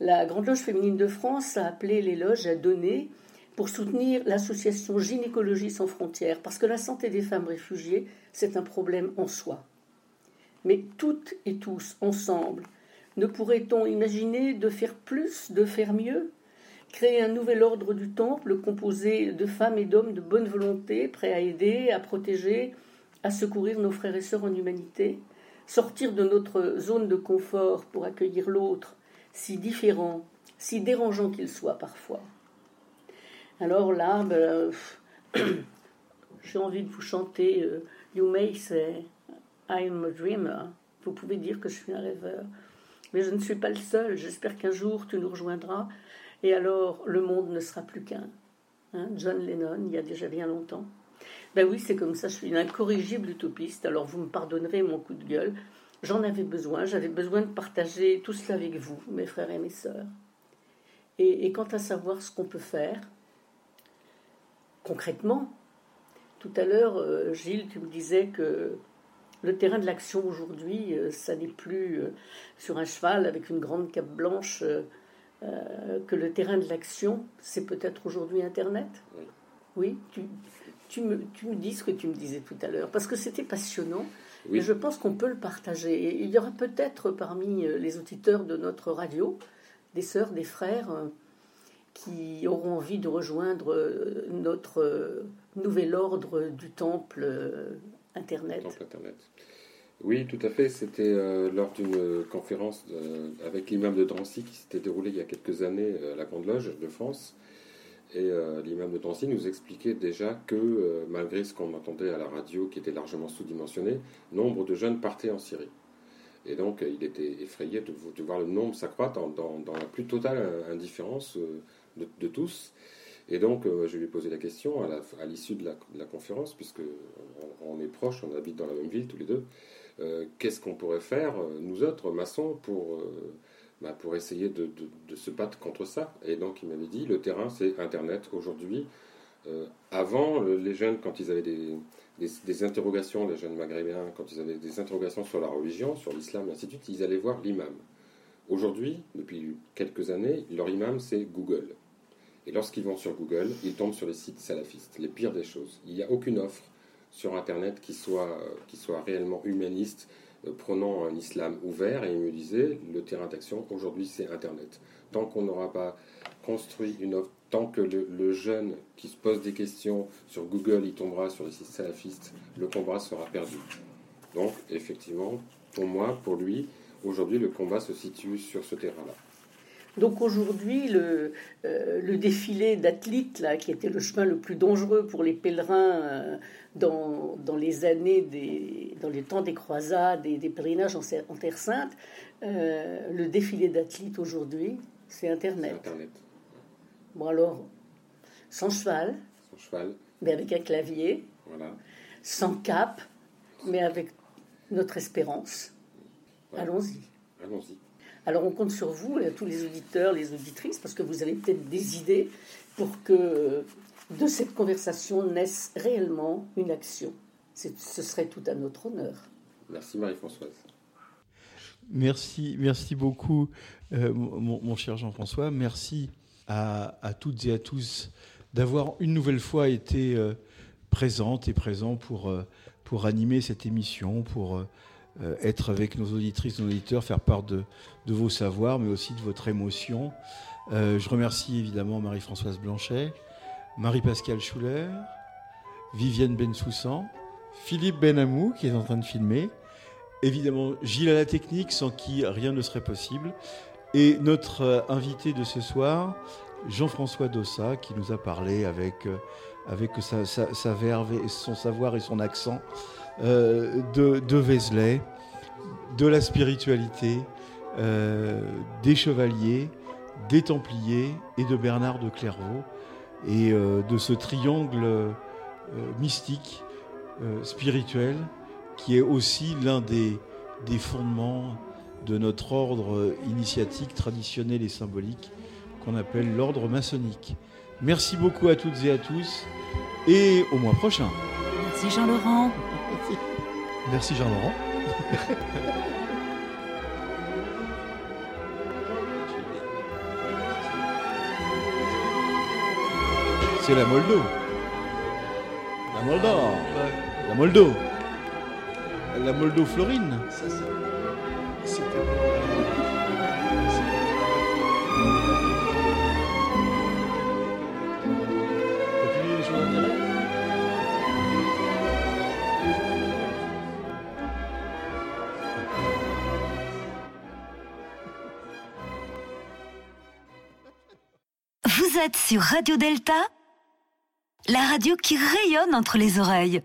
La Grande Loge féminine de France a appelé les loges à donner pour soutenir l'association Gynécologie sans frontières, parce que la santé des femmes réfugiées, c'est un problème en soi. Mais toutes et tous, ensemble, ne pourrait-on imaginer de faire plus, de faire mieux? Créer un nouvel ordre du temple composé de femmes et d'hommes de bonne volonté, prêts à aider, à protéger, à secourir nos frères et sœurs en humanité, sortir de notre zone de confort pour accueillir l'autre, si différent, si dérangeant qu'il soit parfois? Alors là, ben, j'ai envie de vous chanter euh, You may say I'm a dreamer. Vous pouvez dire que je suis un rêveur. Mais je ne suis pas le seul. J'espère qu'un jour tu nous rejoindras. Et alors le monde ne sera plus qu'un. Hein, John Lennon, il y a déjà bien longtemps. Ben oui, c'est comme ça, je suis une incorrigible utopiste. Alors vous me pardonnerez mon coup de gueule. J'en avais besoin, j'avais besoin de partager tout cela avec vous, mes frères et mes sœurs. Et, et quant à savoir ce qu'on peut faire, concrètement, tout à l'heure, euh, Gilles, tu me disais que le terrain de l'action aujourd'hui, euh, ça n'est plus euh, sur un cheval avec une grande cape blanche, que le terrain de l'action, c'est peut-être aujourd'hui Internet? Oui, tu, tu, me, tu me dis ce que tu me disais tout à l'heure, parce que c'était passionnant. Et je pense qu'on peut le partager. il y aura peut-être parmi les auditeurs de notre radio des sœurs, des frères qui auront envie de rejoindre euh, notre euh, nouvel ordre du temple euh, Internet. Internet. Oui, tout à fait. C'était lors d'une conférence avec l'imam de Drancy qui s'était déroulée il y a quelques années à la Grande Loge de France. Et l'imam de Drancy nous expliquait déjà que, malgré ce qu'on entendait à la radio qui était largement sous-dimensionné, nombre de jeunes partaient en Syrie. Et donc, il était effrayé de, voir le nombre s'accroître dans, la plus totale indifférence de, tous. Et donc, euh, je lui ai posé la question à l'issue de, la, conférence, puisque on, est proches, on habite dans la même ville tous les deux. Euh, qu'est-ce qu'on pourrait faire, euh, nous autres, maçons, pour, bah, pour essayer de, se battre contre ça? Et donc, il m'avait dit, le terrain, c'est Internet aujourd'hui. avant, les jeunes, quand ils avaient des, des, interrogations, les jeunes maghrébins, quand ils avaient des interrogations sur la religion, sur l'islam, et ainsi de suite, ils allaient voir l'imam. Aujourd'hui, depuis quelques années, leur imam, c'est Google. Et lorsqu'ils vont sur Google, ils tombent sur les sites salafistes, les pires des choses. Il n'y a aucune offre sur Internet qui soit, euh, qui soit réellement humaniste, euh, prenant un islam ouvert. Et il me disait, le terrain d'action aujourd'hui, c'est Internet. Tant qu'on n'aura pas construit une offre, tant que le, jeune qui se pose des questions sur Google, il tombera sur les sites salafistes, le combat sera perdu. Donc, effectivement, pour moi, pour lui, aujourd'hui, le combat se situe sur ce terrain-là. Donc aujourd'hui, le, euh, le, défilé d'athlètes, là, qui était le chemin le plus dangereux pour les pèlerins euh, dans, dans, les années, des, dans les temps des croisades et des pèlerinages en, en Terre Sainte, euh, le défilé d'athlètes aujourd'hui, c'est Internet. Internet. Bon alors, sans cheval, sans cheval, mais avec un clavier, voilà. sans cap, mais avec notre espérance. Allons-y. Allons-y. Alors on compte sur vous, et tous les auditeurs, les auditrices, parce que vous avez peut-être des idées pour que de cette conversation naisse réellement une action. Ce serait tout à notre honneur. Merci Marie-Françoise. Merci, merci beaucoup, euh, mon, cher Jean-François. Merci à, toutes et à tous d'avoir une nouvelle fois été euh, présente et présent pour, euh, pour animer cette émission, pour euh, être avec nos auditrices, nos auditeurs, faire part de, vos savoirs, mais aussi de votre émotion. Euh, je remercie évidemment Marie-Françoise Blanchet, Marie-Pascale Schuller, Vivienne Bensoussan, Philippe Benamou qui est en train de filmer, évidemment Gilles à la technique sans qui rien ne serait possible, et notre euh, invité de ce soir, Jean-François Dossa, qui nous a parlé avec, avec sa verve et son savoir et son accent euh, de, de Vézelay, de la spiritualité, euh, des chevaliers, des templiers et de Bernard de Clairvaux, et euh, de ce triangle mystique, spirituel, qui est aussi l'un des, des fondements de notre ordre initiatique traditionnel et symbolique qu'on appelle l'ordre maçonnique. Merci beaucoup à toutes et à tous et au mois prochain. Merci Jean-Laurent. Merci Jean-Laurent. C'est la Moldo. La Moldo. La Moldo. La Moldo Florine. Sur Radio Delta, la radio qui rayonne entre les oreilles.